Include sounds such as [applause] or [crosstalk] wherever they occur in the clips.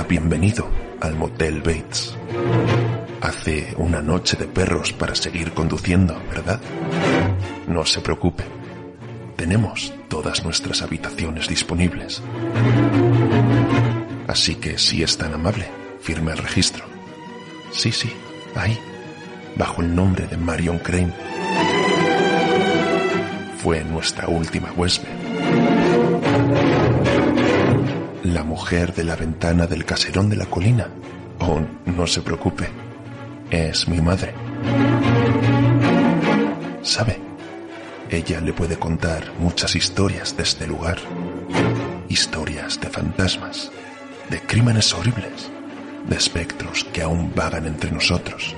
Bienvenido al Motel Bates. Hace una noche de perros para seguir conduciendo, ¿verdad? No se preocupe. Tenemos todas nuestras habitaciones disponibles. Así que si es tan amable, firme el registro. Sí, sí, ahí, bajo el nombre de Marion Crane. Fue nuestra última huésped. La mujer de la ventana del caserón de la colina. Oh, no se preocupe. Es mi madre. ¿Sabe? Ella le puede contar muchas historias de este lugar. Historias de fantasmas, de crímenes horribles, de espectros que aún vagan entre nosotros.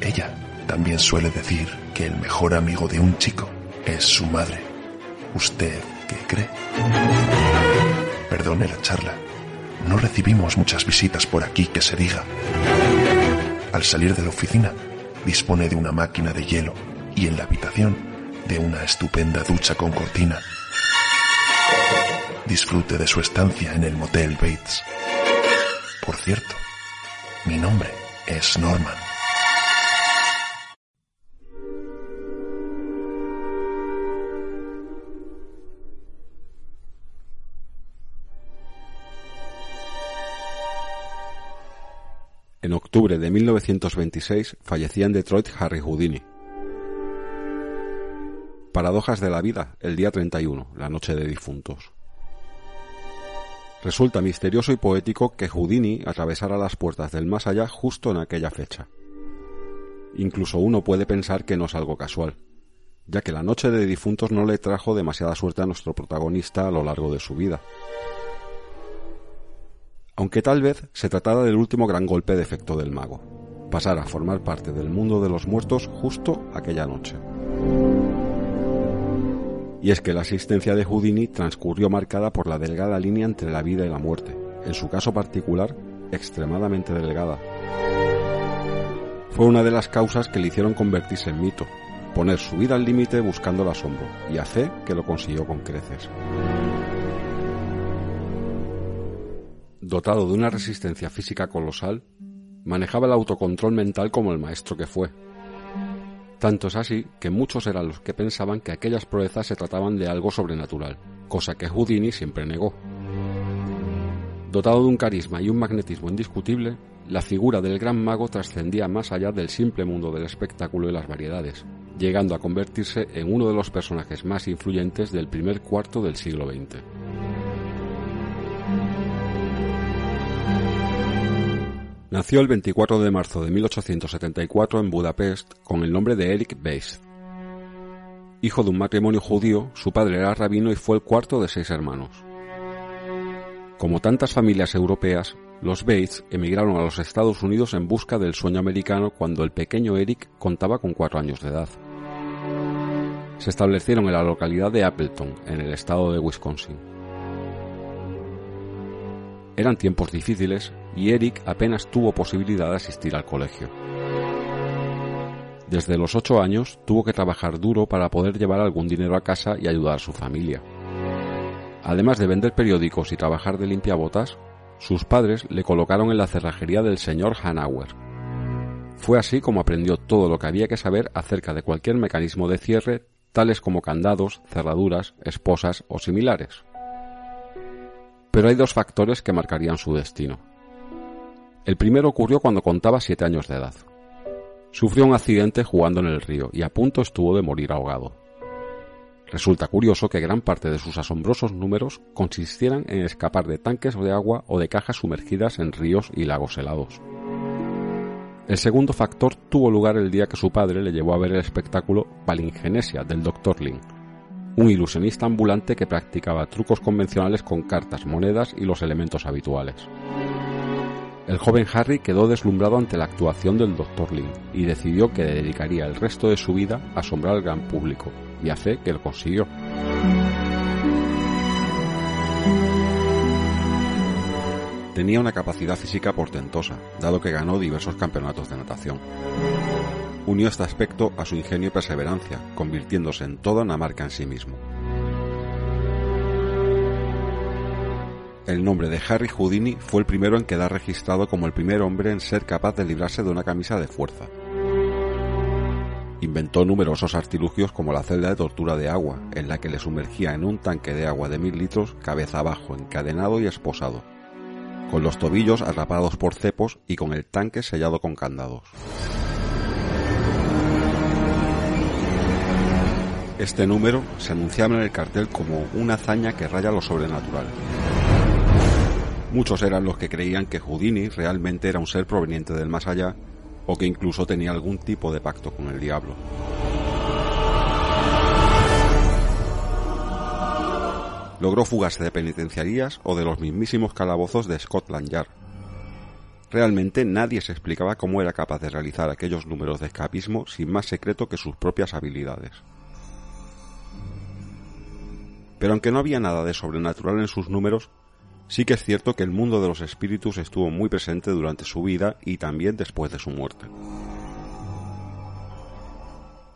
Ella también suele decir que el mejor amigo de un chico es su madre. ¿Usted qué cree? Perdone la charla. No recibimos muchas visitas por aquí que se diga. Al salir de la oficina, dispone de una máquina de hielo y en la habitación de una estupenda ducha con cortina. Disfrute de su estancia en el Motel Bates. Por cierto, mi nombre es Norman. En octubre de 1926 fallecía en Detroit Harry Houdini. Paradojas de la vida, el día 31, la noche de difuntos. Resulta misterioso y poético que Houdini atravesara las puertas del más allá justo en aquella fecha. Incluso uno puede pensar que no es algo casual, ya que la noche de difuntos no le trajo demasiada suerte a nuestro protagonista a lo largo de su vida aunque tal vez se tratara del último gran golpe de efecto del mago, pasar a formar parte del mundo de los muertos justo aquella noche. Y es que la existencia de Houdini transcurrió marcada por la delgada línea entre la vida y la muerte, en su caso particular, extremadamente delgada. Fue una de las causas que le hicieron convertirse en mito, poner su vida al límite buscando el asombro, y hace que lo consiguió con creces. Dotado de una resistencia física colosal, manejaba el autocontrol mental como el maestro que fue. Tanto es así que muchos eran los que pensaban que aquellas proezas se trataban de algo sobrenatural, cosa que Houdini siempre negó. Dotado de un carisma y un magnetismo indiscutible, la figura del gran mago trascendía más allá del simple mundo del espectáculo y las variedades, llegando a convertirse en uno de los personajes más influyentes del primer cuarto del siglo XX. Nació el 24 de marzo de 1874 en Budapest con el nombre de Eric Beist. Hijo de un matrimonio judío, su padre era rabino y fue el cuarto de seis hermanos. Como tantas familias europeas, los Bates emigraron a los Estados Unidos en busca del sueño americano cuando el pequeño Eric contaba con cuatro años de edad. Se establecieron en la localidad de Appleton, en el estado de Wisconsin. Eran tiempos difíciles y Eric apenas tuvo posibilidad de asistir al colegio. Desde los ocho años tuvo que trabajar duro para poder llevar algún dinero a casa y ayudar a su familia. Además de vender periódicos y trabajar de limpiabotas, sus padres le colocaron en la cerrajería del señor Hanauer. Fue así como aprendió todo lo que había que saber acerca de cualquier mecanismo de cierre, tales como candados, cerraduras, esposas o similares. Pero hay dos factores que marcarían su destino. El primero ocurrió cuando contaba siete años de edad. Sufrió un accidente jugando en el río y a punto estuvo de morir ahogado. Resulta curioso que gran parte de sus asombrosos números consistieran en escapar de tanques de agua o de cajas sumergidas en ríos y lagos helados. El segundo factor tuvo lugar el día que su padre le llevó a ver el espectáculo Palingenesia del Dr. Lin, un ilusionista ambulante que practicaba trucos convencionales con cartas, monedas y los elementos habituales. El joven Harry quedó deslumbrado ante la actuación del Dr. Lin y decidió que dedicaría el resto de su vida a asombrar al gran público, y hace que lo consiguió. Tenía una capacidad física portentosa, dado que ganó diversos campeonatos de natación unió este aspecto a su ingenio y perseverancia, convirtiéndose en toda una marca en sí mismo. El nombre de Harry Houdini fue el primero en quedar registrado como el primer hombre en ser capaz de librarse de una camisa de fuerza. Inventó numerosos artilugios como la celda de tortura de agua, en la que le sumergía en un tanque de agua de mil litros cabeza abajo, encadenado y esposado, con los tobillos atrapados por cepos y con el tanque sellado con candados. Este número se anunciaba en el cartel como una hazaña que raya lo sobrenatural. Muchos eran los que creían que Houdini realmente era un ser proveniente del más allá o que incluso tenía algún tipo de pacto con el diablo. Logró fugarse de penitenciarías o de los mismísimos calabozos de Scotland Yard. Realmente nadie se explicaba cómo era capaz de realizar aquellos números de escapismo sin más secreto que sus propias habilidades. Pero aunque no había nada de sobrenatural en sus números, Sí que es cierto que el mundo de los espíritus estuvo muy presente durante su vida y también después de su muerte.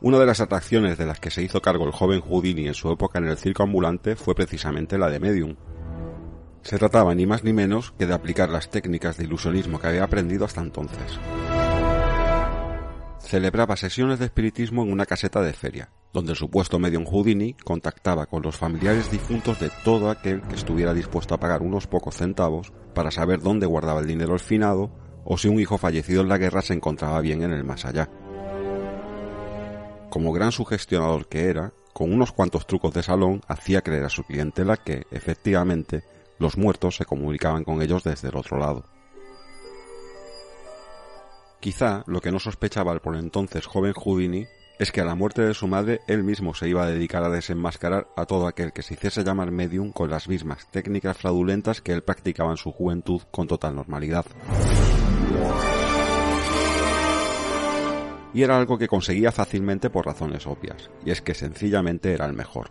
Una de las atracciones de las que se hizo cargo el joven Houdini en su época en el circo ambulante fue precisamente la de medium. Se trataba ni más ni menos que de aplicar las técnicas de ilusionismo que había aprendido hasta entonces. Celebraba sesiones de espiritismo en una caseta de feria, donde el supuesto medium Houdini contactaba con los familiares difuntos de todo aquel que estuviera dispuesto a pagar unos pocos centavos para saber dónde guardaba el dinero el finado o si un hijo fallecido en la guerra se encontraba bien en el más allá. Como gran sugestionador que era, con unos cuantos trucos de salón hacía creer a su clientela que, efectivamente, los muertos se comunicaban con ellos desde el otro lado. Quizá lo que no sospechaba el por entonces joven Houdini es que a la muerte de su madre él mismo se iba a dedicar a desenmascarar a todo aquel que se hiciese llamar medium con las mismas técnicas fraudulentas que él practicaba en su juventud con total normalidad. Y era algo que conseguía fácilmente por razones obvias, y es que sencillamente era el mejor.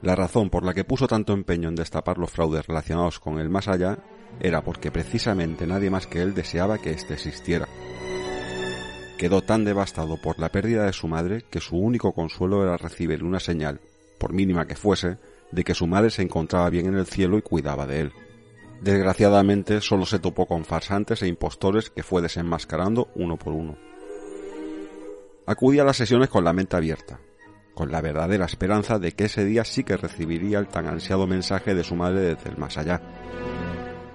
La razón por la que puso tanto empeño en destapar los fraudes relacionados con el más allá era porque precisamente nadie más que él deseaba que éste existiera, quedó tan devastado por la pérdida de su madre que su único consuelo era recibir una señal, por mínima que fuese, de que su madre se encontraba bien en el cielo y cuidaba de él. Desgraciadamente solo se topó con farsantes e impostores que fue desenmascarando uno por uno. Acudía a las sesiones con la mente abierta, con la verdadera esperanza de que ese día sí que recibiría el tan ansiado mensaje de su madre desde el más allá.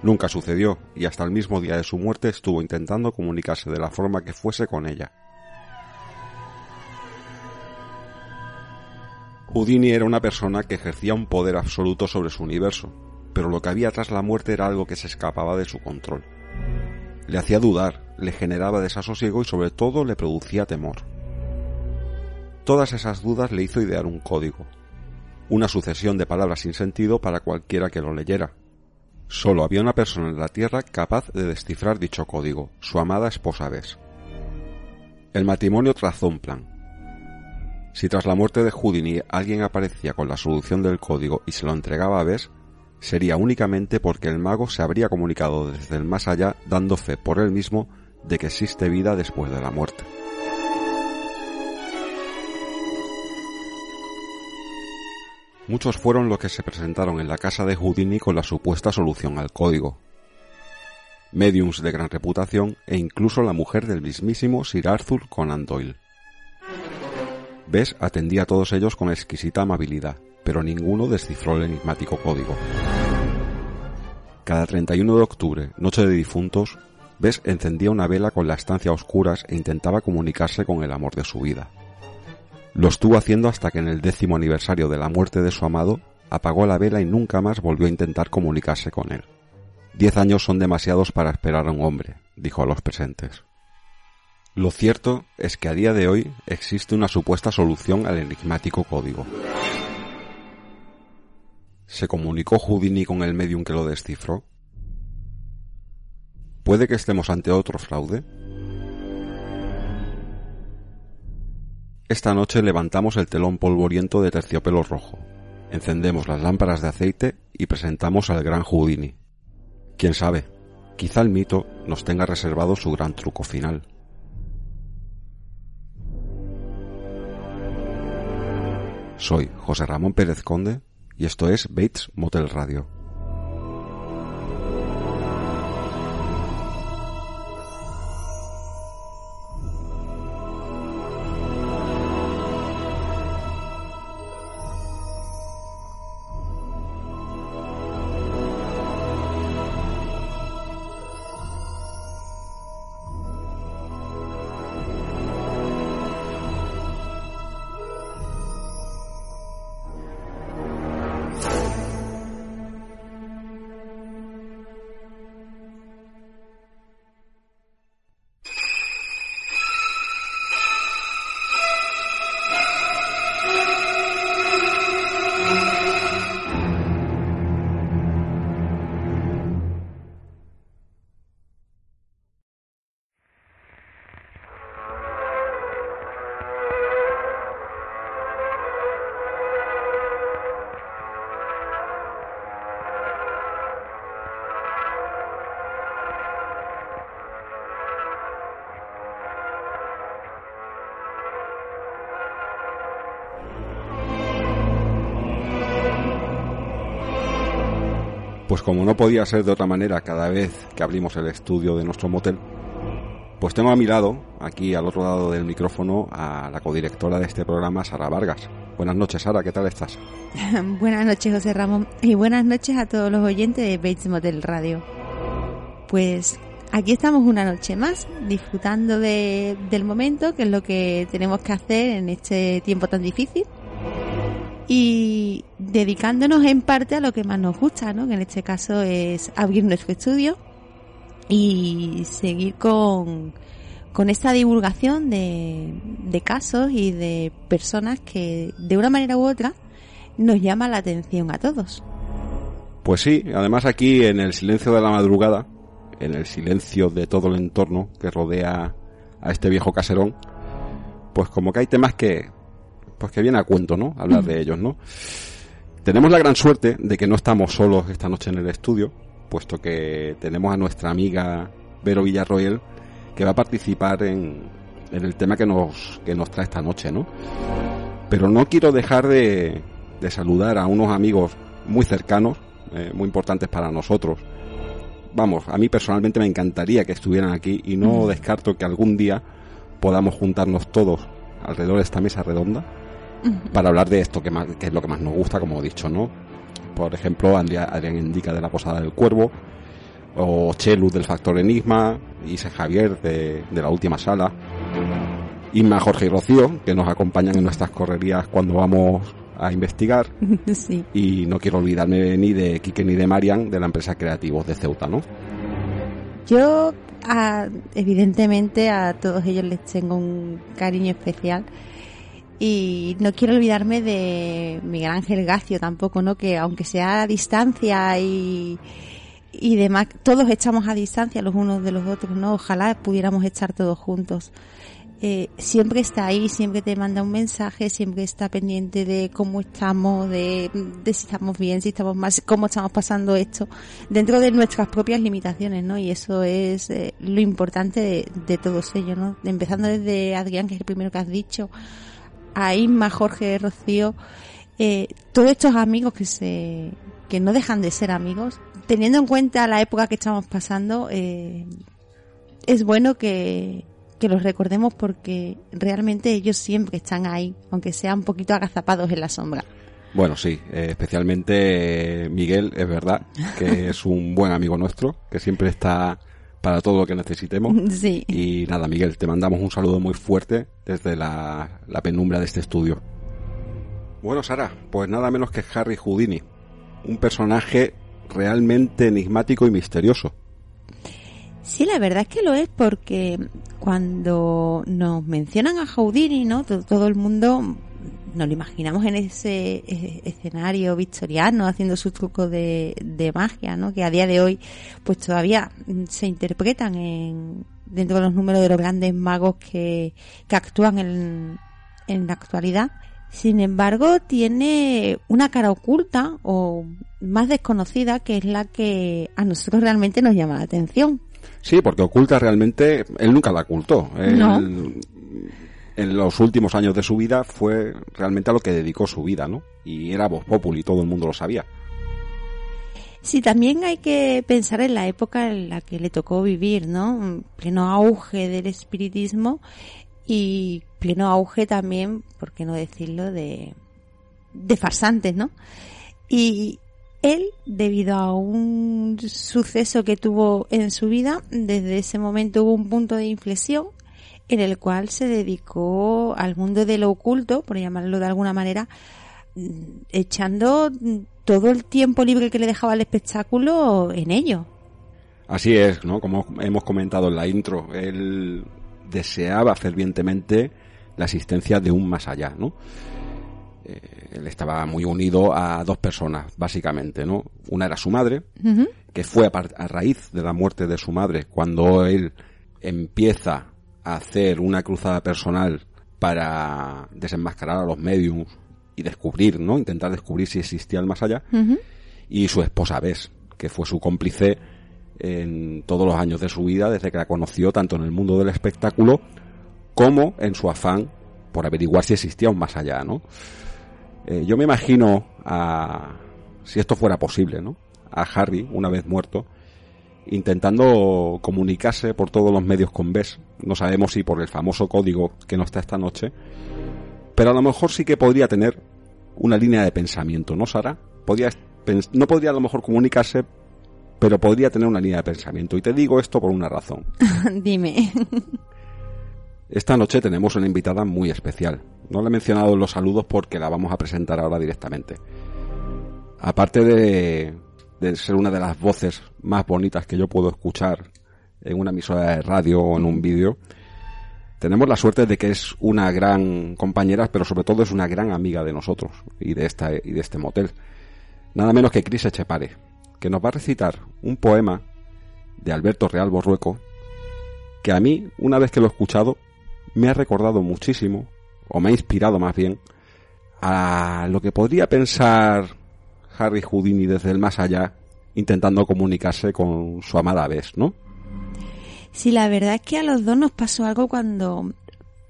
Nunca sucedió, y hasta el mismo día de su muerte estuvo intentando comunicarse de la forma que fuese con ella. Houdini era una persona que ejercía un poder absoluto sobre su universo, pero lo que había tras la muerte era algo que se escapaba de su control. Le hacía dudar, le generaba desasosiego y sobre todo le producía temor. Todas esas dudas le hizo idear un código, una sucesión de palabras sin sentido para cualquiera que lo leyera, Solo había una persona en la Tierra capaz de descifrar dicho código, su amada esposa Bess. El matrimonio trazó un plan. Si tras la muerte de Houdini alguien aparecía con la solución del código y se lo entregaba a Bess, sería únicamente porque el mago se habría comunicado desde el más allá dando fe por él mismo de que existe vida después de la muerte. Muchos fueron los que se presentaron en la casa de Houdini con la supuesta solución al código. Mediums de gran reputación e incluso la mujer del mismísimo Sir Arthur Conan Doyle. Bess atendía a todos ellos con exquisita amabilidad, pero ninguno descifró el enigmático código. Cada 31 de octubre, noche de difuntos, Bess encendía una vela con la estancia a oscuras e intentaba comunicarse con el amor de su vida. Lo estuvo haciendo hasta que en el décimo aniversario de la muerte de su amado apagó la vela y nunca más volvió a intentar comunicarse con él. Diez años son demasiados para esperar a un hombre, dijo a los presentes. Lo cierto es que a día de hoy existe una supuesta solución al enigmático código. ¿Se comunicó Houdini con el medium que lo descifró? ¿Puede que estemos ante otro fraude? Esta noche levantamos el telón polvoriento de terciopelo rojo, encendemos las lámparas de aceite y presentamos al gran Houdini. Quién sabe, quizá el mito nos tenga reservado su gran truco final. Soy José Ramón Pérez Conde y esto es Bates Motel Radio. Pues como no podía ser de otra manera cada vez que abrimos el estudio de nuestro motel, pues tengo a mi lado, aquí al otro lado del micrófono, a la codirectora de este programa, Sara Vargas. Buenas noches, Sara, ¿qué tal estás? [laughs] buenas noches, José Ramón, y buenas noches a todos los oyentes de Bates Motel Radio. Pues aquí estamos una noche más, disfrutando de, del momento, que es lo que tenemos que hacer en este tiempo tan difícil, y dedicándonos en parte a lo que más nos gusta, ¿no? que en este caso es abrir nuestro estudio y seguir con, con esta divulgación de, de casos y de personas que de una manera u otra nos llama la atención a todos. Pues sí, además aquí en el silencio de la madrugada, en el silencio de todo el entorno que rodea a este viejo caserón, pues como que hay temas que, pues que viene a cuento, ¿no? Hablar de ellos, ¿no? Tenemos la gran suerte de que no estamos solos esta noche en el estudio, puesto que tenemos a nuestra amiga Vero Villarroel que va a participar en, el tema que nos, que nos trae esta noche, ¿no? Pero no quiero dejar de, de saludar a unos amigos muy cercanos, eh, muy importantes para nosotros. Vamos, a mí personalmente me encantaría que estuvieran aquí y no descarto que algún día podamos juntarnos todos alrededor de esta mesa redonda para hablar de esto que, más, que es lo que más nos gusta, como he dicho, ¿no? Por ejemplo, Adrián Indica de la Posada del Cuervo, o Chelu del Factor Enigma, Isa Javier de, la Última Sala, Inma Jorge y Rocío, que nos acompañan en nuestras correrías cuando vamos a investigar. [laughs] Y no quiero olvidarme ni de Quique ni de Marian, de la empresa Creativos de Ceuta, ¿no? Yo, evidentemente, a todos ellos les tengo un cariño especial y no quiero olvidarme de Miguel Ángel Gacio tampoco, ¿no? Que aunque sea a distancia y, y demás, todos estamos a distancia los unos de los otros, ¿no? Ojalá pudiéramos estar todos juntos. Eh, siempre está ahí, siempre te manda un mensaje, siempre está pendiente de cómo estamos, de, de si estamos bien, si estamos mal, cómo estamos pasando esto, dentro de nuestras propias limitaciones, ¿no? Y eso es eh, lo importante de, de todos ellos, ¿no? Empezando desde Adrián, que es el primero que has dicho, a Inma, Jorge, Rocío, eh, todos estos amigos que se que no dejan de ser amigos, teniendo en cuenta la época que estamos pasando, eh, es bueno que, que los recordemos porque realmente ellos siempre están ahí, aunque sean un poquito agazapados en la sombra. Bueno, sí, eh, especialmente Miguel, es verdad, que [laughs] es un buen amigo nuestro, que siempre está para todo lo que necesitemos. [laughs] Sí. Y nada, Miguel, te mandamos un saludo muy fuerte desde la, la penumbra de este estudio. Bueno, Sara, pues nada menos que Harry Houdini, un personaje realmente enigmático y misterioso. Sí, la verdad es que lo es porque cuando nos mencionan a Houdini, ¿no? todo el mundo nos lo imaginamos en ese escenario victoriano haciendo sus trucos de, de magia, ¿no? Que a día de hoy, pues todavía se interpretan en, dentro de los números de los grandes magos que, que actúan en, en la actualidad. Sin embargo, tiene una cara oculta o más desconocida que es la que a nosotros realmente nos llama la atención. Sí, porque oculta realmente, él nunca la ocultó. Él, en los últimos años de su vida fue realmente a lo que dedicó su vida, ¿no? Y era voz populi, todo el mundo lo sabía. Sí, también hay que pensar en la época en la que le tocó vivir, ¿no? Pleno auge del espiritismo y pleno auge también, por qué no decirlo, de, de farsantes, ¿no? Y él, debido a un suceso que tuvo en su vida, desde ese momento hubo un punto de inflexión en el cual se dedicó al mundo de lo oculto, por llamarlo de alguna manera, mm, echando todo el tiempo libre que le dejaba el espectáculo en ello. Así es, ¿no? Como hemos comentado en la intro, él deseaba fervientemente la existencia de un más allá, ¿no? Eh, él estaba muy unido a dos personas, básicamente, ¿no? Una era su madre, que fue a, a raíz de la muerte de su madre, cuando él empieza hacer una cruzada personal para desenmascarar a los mediums y descubrir, ¿no? Intentar descubrir si existía el más allá. Y su esposa Bess, que fue su cómplice en todos los años de su vida, desde que la conoció tanto en el mundo del espectáculo como en su afán por averiguar si existía un más allá, ¿no? Eh, yo me imagino a, si esto fuera posible, ¿no? a Harry, una vez muerto, intentando comunicarse por todos los medios con Bess. No sabemos si por el famoso código que no está esta noche, pero a lo mejor sí que podría tener una línea de pensamiento, ¿no, Sara? Podría, no podría a lo mejor comunicarse, pero podría tener una línea de pensamiento. Y te digo esto por una razón. [laughs] Dime. Esta noche tenemos una invitada muy especial. No le he mencionado los saludos porque la vamos a presentar ahora directamente. Aparte de, de ser una de las voces más bonitas que yo puedo escuchar en una emisora de radio o en un vídeo, tenemos la suerte de que es una gran compañera, pero sobre todo es una gran amiga de nosotros y de, esta, y de este motel. Nada menos que Cris Echepare, que nos va a recitar un poema de Alberto Real Borrueco, que a mí, una vez que lo he escuchado, me ha recordado muchísimo, o me ha inspirado más bien, a lo que podría pensar Harry Houdini desde el más allá intentando comunicarse con su amada Bess, ¿no? Sí, la verdad es que a los dos nos pasó algo cuando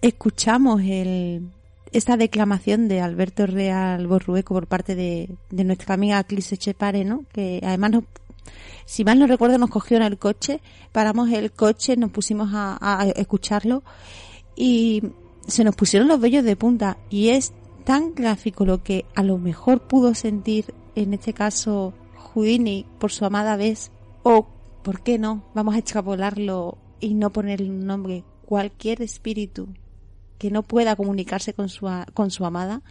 escuchamos el, esta declamación de Alberto Real Borrueco por parte de, nuestra amiga Clise Chepare, ¿no? Que además nos, si mal no recuerdo, nos cogió en el coche, paramos el coche, nos pusimos a, a escucharlo y se nos pusieron los vellos de punta y es tan gráfico lo que a lo mejor pudo sentir en este caso Houdini por su amada vez o ¿por qué no? Vamos a extrapolarlo y no ponerle un nombre. Cualquier espíritu que no pueda comunicarse con su, con su amada,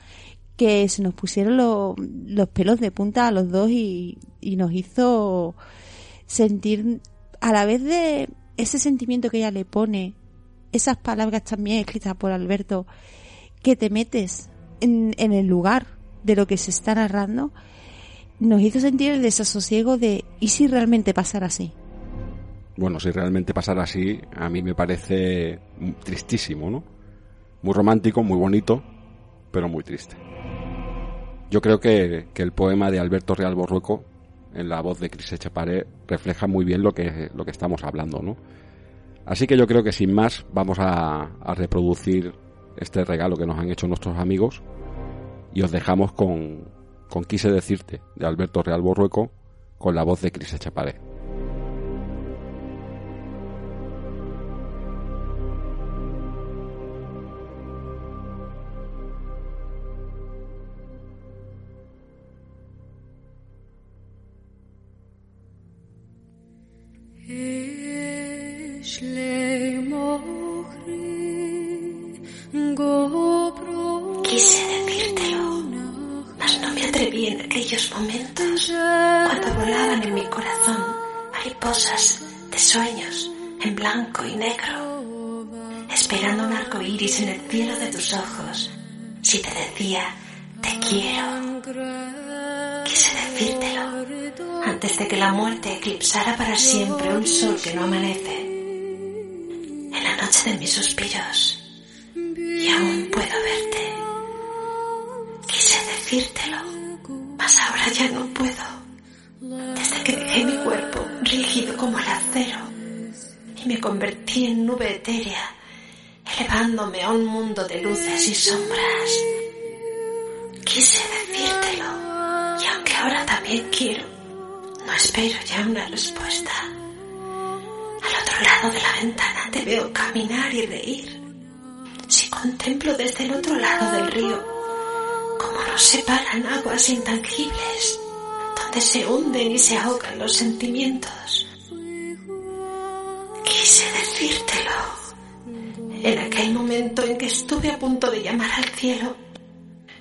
que se nos pusieron los pelos de punta a los dos y, y nos hizo sentir a la vez de ese sentimiento que ella le pone, esas palabras también escritas por Alberto, que te metes en, en el lugar de lo que se está narrando, nos hizo sentir el desasosiego de ¿y si realmente pasara así? Bueno, si realmente pasara así, a mí me parece tristísimo, ¿no? Muy romántico, muy bonito, pero muy triste. Yo creo que, el poema de Alberto Real Borrueco, en la voz de Cris Echeparé, refleja muy bien lo que, lo que estamos hablando, ¿no? Así que yo creo que sin más vamos a reproducir este regalo que nos han hecho nuestros amigos y os dejamos con, con Quise decirte, de Alberto Real Borrueco, con la voz de Cris Echaparé. Momentos cuando volaban en mi corazón mariposas de sueños en blanco y negro, esperando un arco iris en el cielo de tus ojos. Si te decía, te quiero, quise decírtelo antes de que la muerte eclipsara para siempre un sol que no amanece. En la noche de mis suspiros, y aún puedo verte. Quise decírtelo ahora ya no puedo. Desde que dejé mi cuerpo rígido como el acero y me convertí en nube etérea, elevándome a un mundo de luces y sombras. Quise decírtelo y aunque ahora también quiero, no espero ya una respuesta. Al otro lado de la ventana te veo caminar y reír. Si contemplo desde el otro lado del río, como nos separan aguas intangibles, donde se hunden y se ahogan los sentimientos. Quise decírtelo en aquel momento en que estuve a punto de llamar al cielo,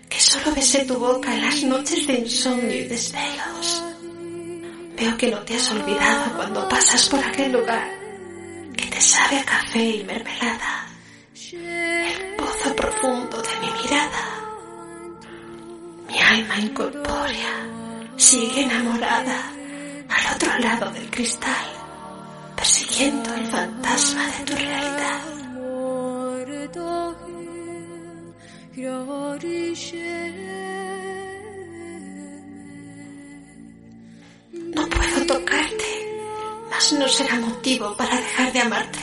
que solo besé tu boca en las noches de insomnio y desvelos. Veo que no te has olvidado cuando pasas por aquel lugar que te sabe a café y mermelada, el pozo profundo de mi mirada mi alma incorpórea sigue enamorada al otro lado del cristal, persiguiendo el fantasma de tu realidad. No puedo tocarte, mas no será motivo para dejar de amarte.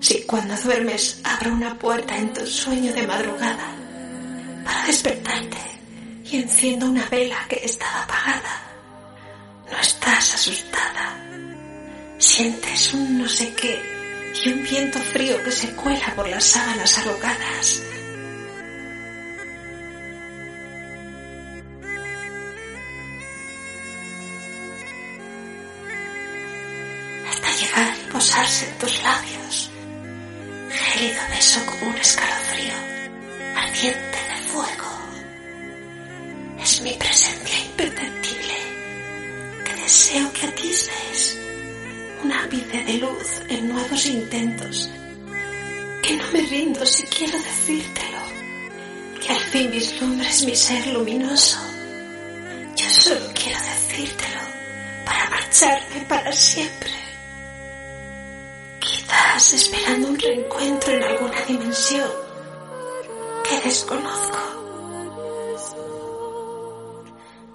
Si cuando duermes abro una puerta en tu sueño de madrugada enciendo una vela que estaba apagada. No está asustada. Sientes un no sé qué y un viento frío que se cuela por las sábanas arrogadas. Intentos. Que no me rindo si quiero decírtelo. Que al fin vislumbres mi ser luminoso. Yo solo quiero decírtelo para marcharme para siempre. Quizás esperando un reencuentro en alguna dimensión que desconozco.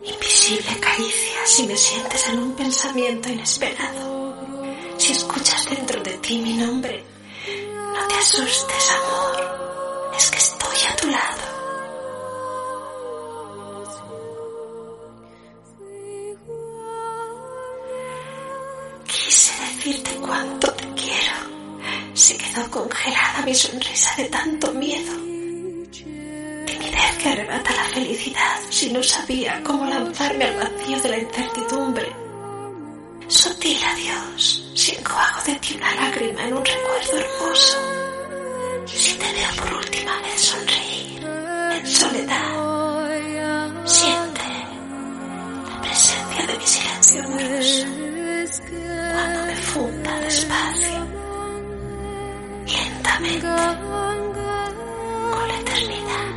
Invisible caricia si me sientes en un pensamiento inesperado. Si escuchas dentro de ti mi nombre, no te asustes, amor. Es que estoy a tu lado. Quise decirte cuánto te quiero. Se quedó congelada mi sonrisa de tanto miedo. Timidez que arrebata la felicidad si no sabía cómo lanzarme al vacío de la incertidumbre. Sutil adiós, si enjuago de ti una lágrima en un recuerdo hermoso. Si te veo por última vez sonreír en soledad, siente la presencia de mi silencio amoroso cuando me funda despacio, lentamente, con la eternidad.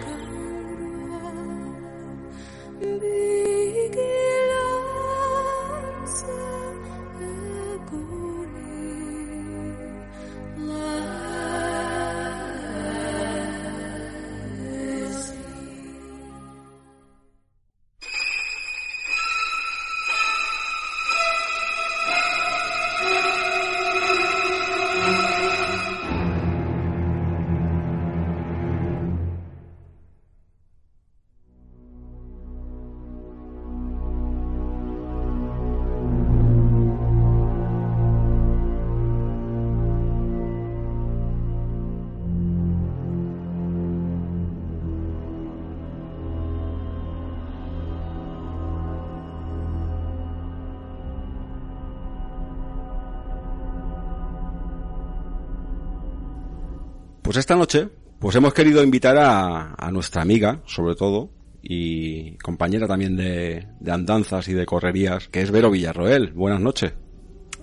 Pues esta noche, pues hemos querido invitar a, a nuestra amiga, sobre todo, y compañera también de, de andanzas y de correrías, que es Vero Villarroel. Buenas noches.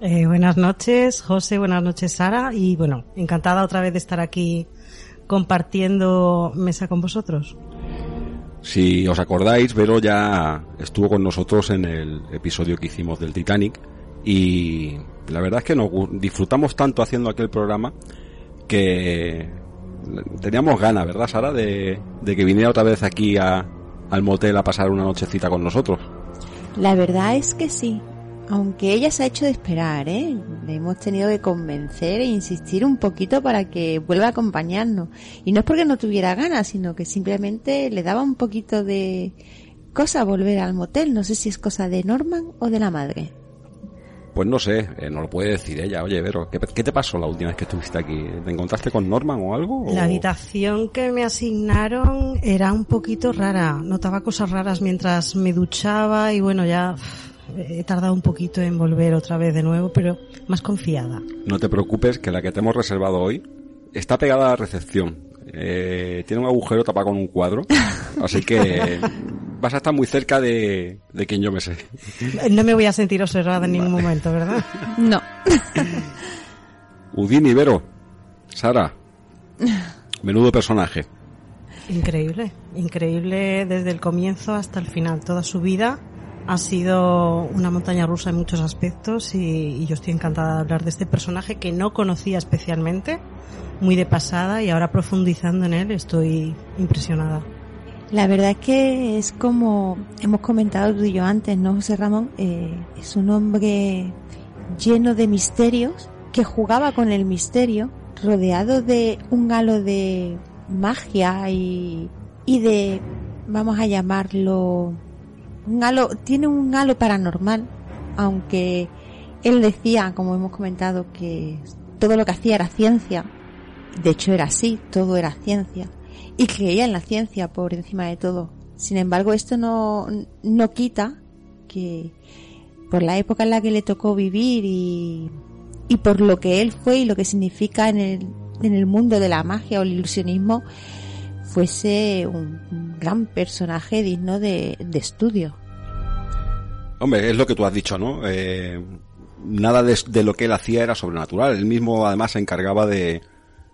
Eh, buenas noches, José. Buenas noches, Sara. Y bueno, encantada otra vez de estar aquí compartiendo mesa con vosotros. Si os acordáis, Vero ya estuvo con nosotros en el episodio que hicimos del Titanic y la verdad es que nos disfrutamos tanto haciendo aquel programa que teníamos ganas, ¿verdad, Sara? De, que viniera otra vez aquí a, al motel a pasar una nochecita con nosotros. La verdad es que sí. Aunque ella se ha hecho de esperar, ¿eh? Le hemos tenido que convencer e insistir un poquito para que vuelva a acompañarnos. Y no es porque no tuviera ganas, sino que simplemente le daba un poquito de cosa volver al motel. No sé si es cosa de Norman o de la madre. Pues no sé, eh, no lo puede decir ella. Oye, Vero, ¿qué, qué te pasó la última vez que estuviste aquí? ¿Te encontraste con Norman o algo? o- La habitación que me asignaron era un poquito rara. Notaba cosas raras mientras me duchaba y bueno, ya he tardado un poquito en volver otra vez de nuevo, pero más confiada. No te preocupes, que la que te hemos reservado hoy está pegada a la recepción. Eh, tiene un agujero tapado con un cuadro, así que vas a estar muy cerca de, de quien yo me sé. No me voy a sentir observada en ningún momento, ¿verdad? No. Udini, Vero, Sara, menudo personaje. Increíble, increíble desde el comienzo hasta el final. Toda su vida ha sido una montaña rusa en muchos aspectos y, y yo estoy encantada de hablar de este personaje que no conocía especialmente, muy de pasada y ahora profundizando en él estoy impresionada. La verdad es que es como hemos comentado tú y yo antes, ¿no, José Ramón? Eh, es un hombre lleno de misterios, que jugaba con el misterio, rodeado de un halo de magia y, y de, vamos a llamarlo, un halo, tiene un halo paranormal aunque él decía, como hemos comentado, que todo lo que hacía era ciencia, de hecho era así, todo era ciencia, y creía en la ciencia por encima de todo. Sin embargo, esto no, no quita que por la época en la que le tocó vivir y, y por lo que él fue y lo que significa en el, en el mundo de la magia o el ilusionismo, fuese un, gran personaje digno de, de, estudio. Hombre, es lo que tú has dicho, ¿no? Eh, nada de, de, lo que él hacía era sobrenatural. Él mismo además se encargaba de,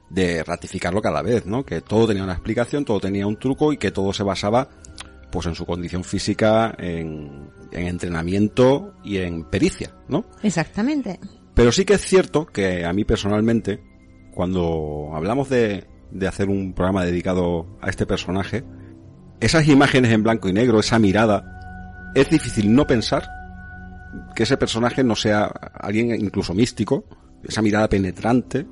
de ratificarlo cada vez, ¿no? Que todo tenía una explicación, todo tenía un truco y que todo se basaba pues en su condición física, en, en entrenamiento y en pericia, ¿no? Exactamente. Pero sí que es cierto que a mí personalmente, cuando hablamos de, de hacer un programa dedicado a este personaje, esas imágenes en blanco y negro, esa mirada, es difícil no pensar que ese personaje no sea alguien incluso místico, esa mirada penetrante,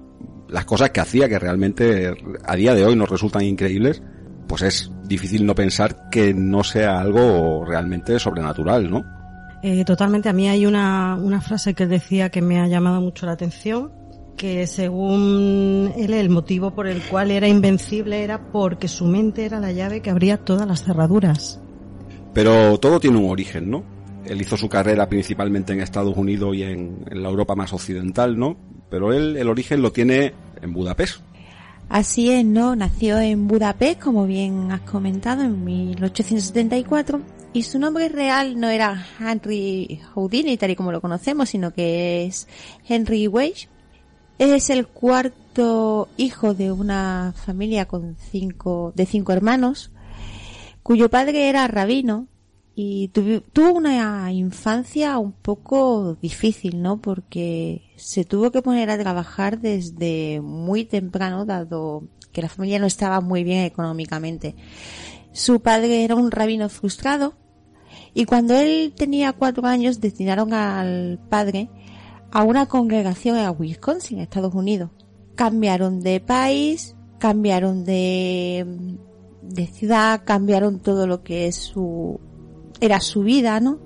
las cosas que hacía que realmente a día de hoy nos resultan increíbles, pues es difícil no pensar que no sea algo realmente sobrenatural, ¿no? Eh, totalmente. A mí hay una, una frase que decía que me ha llamado mucho la atención, que según él el motivo por el cual era invencible era porque su mente era la llave que abría todas las cerraduras. Pero todo tiene un origen, ¿no? Él hizo su carrera principalmente en Estados Unidos y en, la Europa más occidental, ¿no? Pero él el origen lo tiene en Budapest. Así es, ¿no? Nació en Budapest, como bien has comentado, en 1874 y su nombre real no era Henry Houdini, tal y como lo conocemos, sino que es Henry Weich. Es el cuarto hijo de una familia con cinco, de cinco hermanos, cuyo padre era rabino y tuvo una infancia un poco difícil, ¿no? Porque se tuvo que poner a trabajar desde muy temprano, dado que la familia no estaba muy bien económicamente. Su padre era un rabino frustrado y cuando él tenía cuatro años destinaron al padre a una congregación en Wisconsin, Estados Unidos. Cambiaron de país, cambiaron de, de ciudad, cambiaron todo lo que es su, era su vida, ¿no?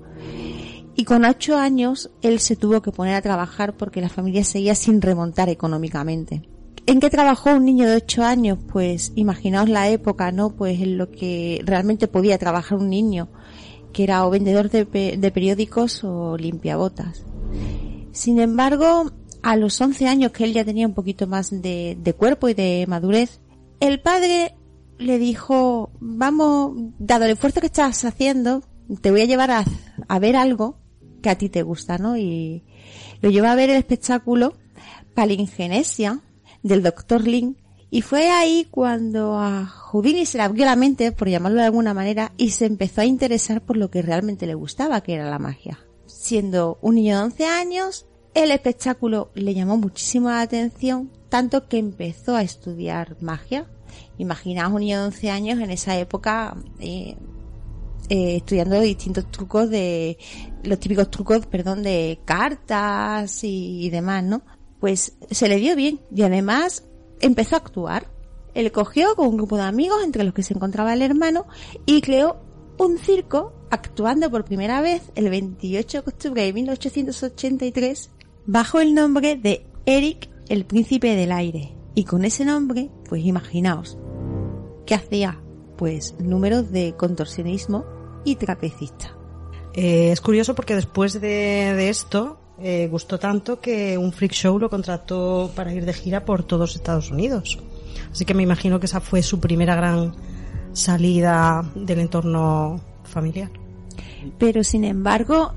Y con ocho años él se tuvo que poner a trabajar porque la familia seguía sin remontar económicamente. ¿En qué trabajó un niño de ocho años? Pues imaginaos la época, ¿no? Pues en lo que realmente podía trabajar un niño, que era o vendedor de, periódicos o limpiabotas. Sin embargo, a los once años que él ya tenía un poquito más de cuerpo y de madurez, el padre le dijo, vamos, dado el esfuerzo que estás haciendo, te voy a llevar a, a ver algo que a ti te gusta, ¿no? Y lo llevó a ver el espectáculo Palingenesia del Dr. Lin y fue ahí cuando a Houdini se le abrió la mente, por llamarlo de alguna manera, y se empezó a interesar por lo que realmente le gustaba, que era la magia. Siendo un niño de 11 años, el espectáculo le llamó muchísimo la atención, tanto que empezó a estudiar magia. Imaginaos un niño de 11 años en esa época eh, eh, estudiando distintos trucos de, los típicos trucos, perdón, de cartas y, y demás, ¿no? Pues se le dio bien y además empezó a actuar. Él cogió con un grupo de amigos entre los que se encontraba el hermano y creó un circo actuando por primera vez el 28 de octubre de 1883 bajo el nombre de Eric el Príncipe del Aire. Y con ese nombre, pues imaginaos, ¿qué hacía? Pues números de contorsionismo y trapecista. Eh, es curioso porque después de, de esto eh, gustó tanto que un freak show lo contrató para ir de gira por todos Estados Unidos. Así que me imagino que esa fue su primera gran salida del entorno familiar. Pero sin embargo,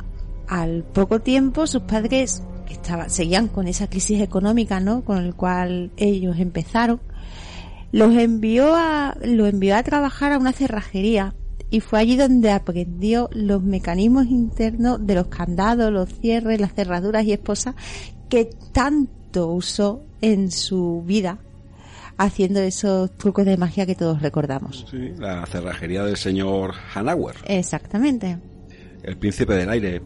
al poco tiempo sus padres que estaban, seguían con esa crisis económica, ¿no? Con el cual ellos empezaron, los envió a, lo envió a trabajar a una cerrajería y fue allí donde aprendió los mecanismos internos de los candados, los cierres, las cerraduras y esposas que tanto usó en su vida haciendo esos trucos de magia que todos recordamos. Sí, la cerrajería del señor Hanauer. Exactamente. El príncipe del aire.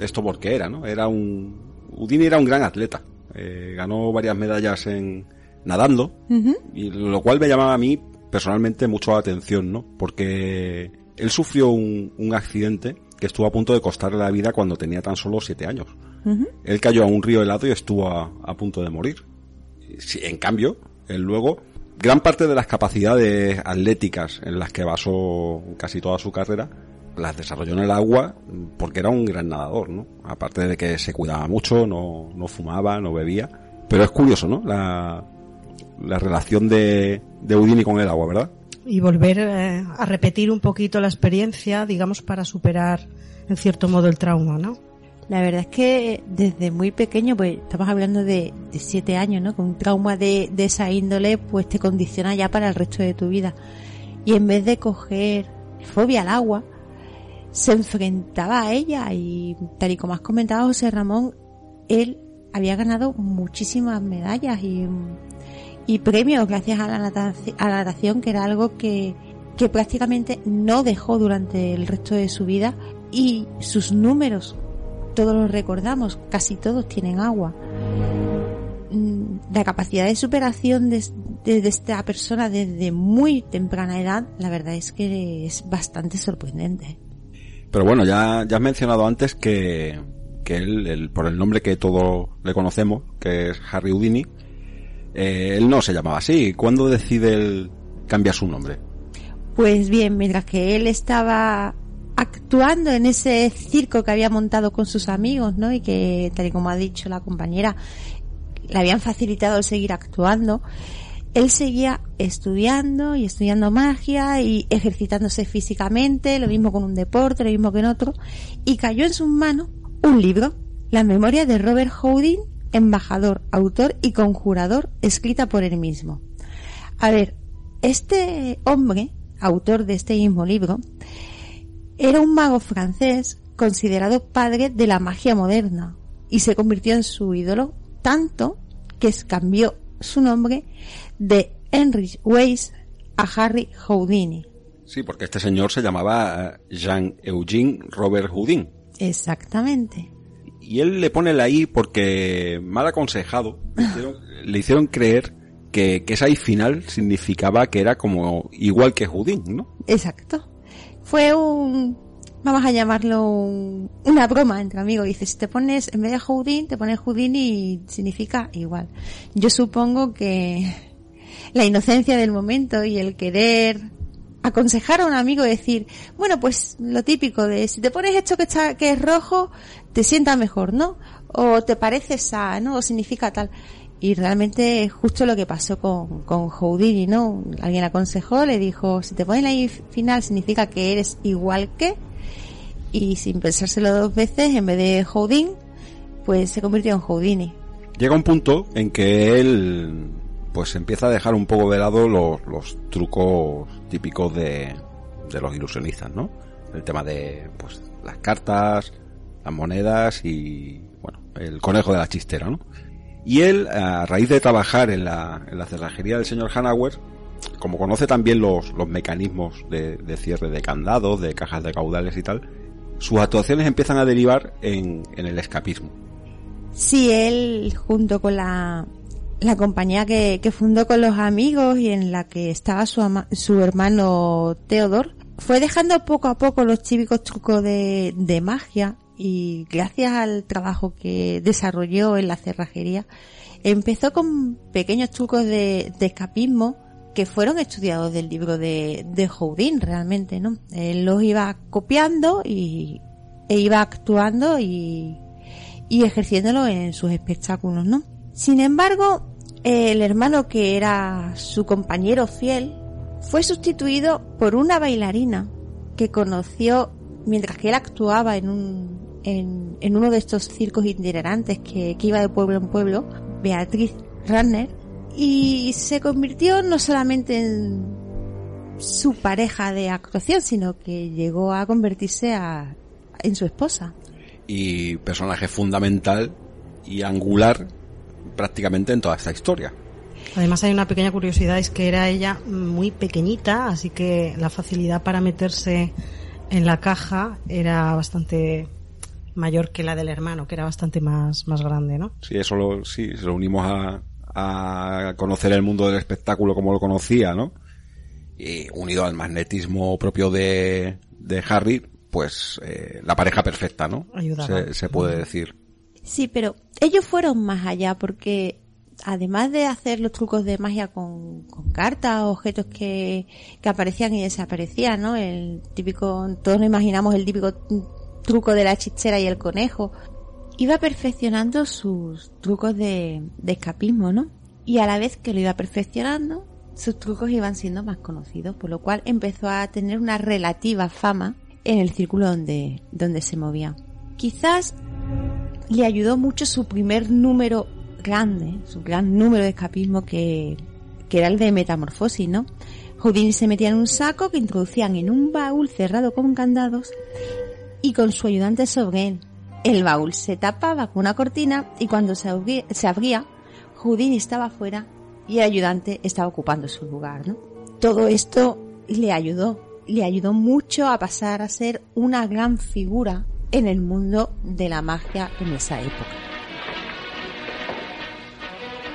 Esto porque era, ¿no? Era un... Udini era un gran atleta. Eh, ganó varias medallas en nadando. Uh -huh. Y lo cual me llamaba a mí personalmente mucho la atención, ¿no? Porque él sufrió un, un accidente que estuvo a punto de costarle la vida cuando tenía tan solo siete años. Él cayó a un río helado y estuvo a, a punto de morir. En cambio, él luego, gran parte de las capacidades atléticas en las que basó casi toda su carrera, las desarrolló en el agua porque era un gran nadador, ¿no? Aparte de que se cuidaba mucho, no, no fumaba, no bebía. Pero es curioso, ¿no? La, la relación de, de Houdini con el agua, ¿verdad? Y volver eh, a repetir un poquito la experiencia, digamos, para superar en cierto modo el trauma, ¿no? La verdad es que desde muy pequeño, pues estamos hablando de, de siete años, ¿no? Con un trauma de, de esa índole, pues te condiciona ya para el resto de tu vida. Y en vez de coger fobia al agua, se enfrentaba a ella y tal y como has comentado José Ramón, él había ganado muchísimas medallas y, y premios gracias a la, natación, a la natación, que era algo que, que prácticamente no dejó durante el resto de su vida y sus números, todos los recordamos, casi todos tienen agua. La capacidad de superación de esta persona desde muy temprana edad, la verdad es que es bastante sorprendente. Pero bueno, ya, ya has mencionado antes que, que él, el, por el nombre que todos le conocemos, que es Harry Houdini, eh, él no se llamaba así. ¿Cuándo decide él cambiar su nombre? Pues bien, mientras que él estaba actuando en ese circo que había montado con sus amigos, ¿no? Y que, tal y como ha dicho la compañera, le habían facilitado el seguir actuando, él seguía estudiando y estudiando magia y ejercitándose físicamente, lo mismo con un deporte, lo mismo que en otro, y cayó en sus manos un libro, La memoria de Robert Houdin, embajador, autor y conjurador, escrita por él mismo. A ver, este hombre, autor de este mismo libro, era un mago francés considerado padre de la magia moderna y se convirtió en su ídolo tanto que cambió su nombre de Heinrich Weiss a Harry Houdini. Sí, porque este señor se llamaba eh, Jean-Eugène Robert Houdin. Exactamente. Y él le pone la I porque, mal aconsejado, le [laughs] hicieron, le hicieron creer que, que esa I final significaba que era como igual que Houdin, ¿no? Exacto. Fue un, vamos a llamarlo un, una broma entre amigos. Dice, si te pones, en vez de Houdin, te pones Houdini y significa igual. Yo supongo que la inocencia del momento y el querer aconsejar a un amigo decir, bueno, pues lo típico de si te pones esto que está, que es rojo, te sienta mejor, ¿no? O te parece sano, o significa tal. Y realmente es justo lo que pasó con, con Houdini, ¿no? Alguien aconsejó, le dijo, si te pones la I final significa que eres igual que, y sin pensárselo dos veces, en vez de Houdin, pues se convirtió en Houdini. Llega un punto en que él pues empieza a dejar un poco de lado los, los trucos típicos de, de los ilusionistas, ¿no? El tema de pues las cartas, las monedas y bueno, el conejo de la chistera, ¿no? Y él, a raíz de trabajar en la, en la cerrajería del señor Hanauer, como conoce también los, los mecanismos de, de cierre de candados, de cajas de caudales y tal, sus actuaciones empiezan a derivar en, en el escapismo. Sí, él junto con la, la compañía que, fundó con los amigos y en la que estaba su, su hermano Theodor, fue dejando poco a poco los típicos trucos de, de magia y gracias al trabajo que desarrolló en la cerrajería, empezó con pequeños trucos de, de escapismo que fueron estudiados del libro de, de Houdin realmente, ¿no? Él los iba copiando y e iba actuando y, y ejerciéndolo en sus espectáculos, ¿no? Sin embargo, el hermano que era su compañero fiel fue sustituido por una bailarina que conoció mientras que él actuaba en un en, en uno de estos circos itinerantes que, iba de pueblo en pueblo, Beatriz Ranner, y se convirtió no solamente en su pareja de actuación, sino que llegó a convertirse a, en su esposa. Y personaje fundamental y angular prácticamente en toda esta historia. Además hay una pequeña curiosidad, es que era ella muy pequeñita, así que la facilidad para meterse en la caja era bastante mayor que la del hermano, que era bastante más, más grande, ¿no? Sí, eso lo, sí, se lo unimos a, a conocer el mundo del espectáculo como lo conocía, ¿no? Y unido al magnetismo propio de, de Harry, pues eh, la pareja perfecta, ¿no? Ayudaban. Se, se puede decir. Sí, pero ellos fueron más allá porque además de hacer los trucos de magia con, con cartas, objetos que, que aparecían y desaparecían, ¿no? El típico, todos nos imaginamos el típico truco de la chichera y el conejo. Iba perfeccionando sus trucos de, de escapismo, ¿no? Y a la vez que lo iba perfeccionando, sus trucos iban siendo más conocidos, por lo cual empezó a tener una relativa fama en el círculo donde, donde se movía. Quizás le ayudó mucho su primer número grande, su gran número de escapismo que, que era el de metamorfosis, ¿no? Houdini se metía en un saco que introducían en un baúl cerrado con candados y con su ayudante sobre él. El baúl se tapaba con una cortina y cuando se abría, se Houdini estaba fuera y el ayudante estaba ocupando su lugar, ¿no? Todo esto le ayudó, le ayudó mucho a pasar a ser una gran figura en el mundo de la magia en esa época.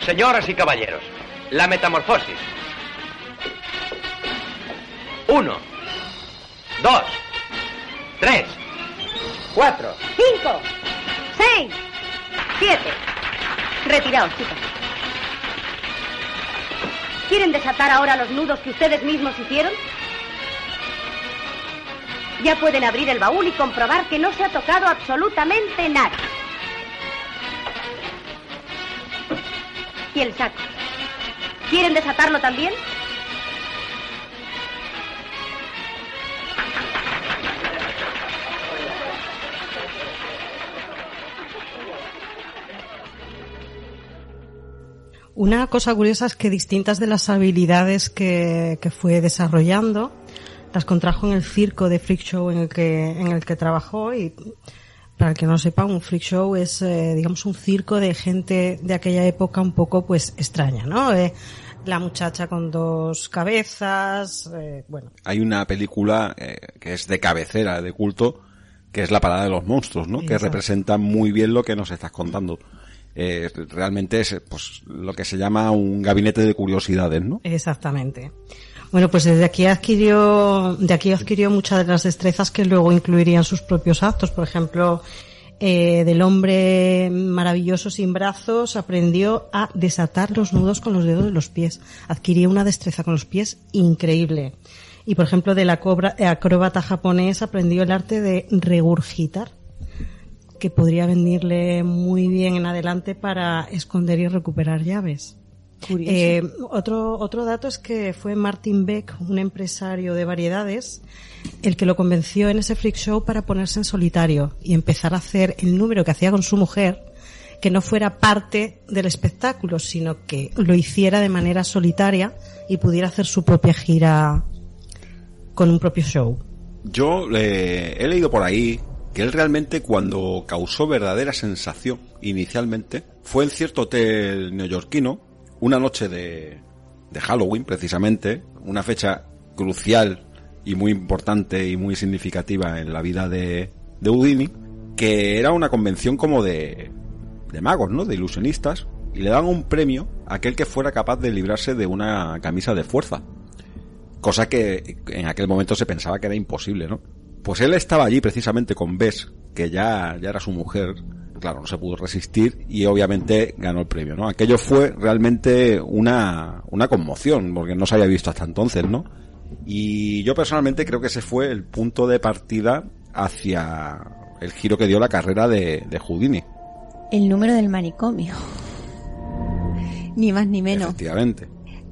Señoras y caballeros, la metamorfosis. Uno, dos, tres, cuatro. Cinco, seis, siete. Retiraos, chicos. ¿Quieren desatar ahora los nudos que ustedes mismos hicieron? Ya pueden abrir el baúl y comprobar que no se ha tocado absolutamente nada. Y el saco. ¿Quieren desatarlo también? Una cosa curiosa es que distintas de las habilidades que, que fue desarrollando las contrajo en el circo de freak show en el que en el que trabajó y para el que no lo sepa un freak show es eh, digamos un circo de gente de aquella época un poco pues extraña no Eh, la muchacha con dos cabezas eh, bueno Hay una película que es de cabecera, de culto, que es La Parada de los Monstruos, ¿no? Que representa muy bien lo que nos estás contando. Realmente es pues lo que se llama un gabinete de curiosidades, ¿no? Exactamente. Bueno, pues desde aquí adquirió, de aquí adquirió muchas de las destrezas que luego incluirían sus propios actos. Por ejemplo, eh, del hombre maravilloso sin brazos aprendió a desatar los nudos con los dedos de los pies. Adquirió una destreza con los pies increíble. Y por ejemplo, del acobra- acróbata japonés aprendió el arte de regurgitar que podría venirle muy bien en adelante para esconder y recuperar llaves. Curioso. Eh, otro, otro dato es que fue Martin Beck, un empresario de variedades, el que lo convenció en ese freak show para ponerse en solitario y empezar a hacer el número que hacía con su mujer, que no fuera parte del espectáculo, sino que lo hiciera de manera solitaria y pudiera hacer su propia gira con un propio show. Yo eh, he leído por ahí que él realmente cuando causó verdadera sensación inicialmente fue en cierto hotel neoyorquino, una noche de, de Halloween precisamente, una fecha crucial y muy importante y muy significativa en la vida de, de Houdini, que era una convención como de, de magos, ¿no? De ilusionistas, y le daban un premio a aquel que fuera capaz de librarse de una camisa de fuerza. Cosa que en aquel momento se pensaba que era imposible, ¿no? Pues él estaba allí precisamente con Bess, que ya, ya era su mujer. Claro, no se pudo resistir y obviamente ganó el premio, ¿no? Aquello fue realmente una, una conmoción, porque no se había visto hasta entonces, ¿no? Y yo personalmente creo que ese fue el punto de partida hacia el giro que dio la carrera de, de Houdini. El número del manicomio. [laughs] ni más ni menos. Efectivamente.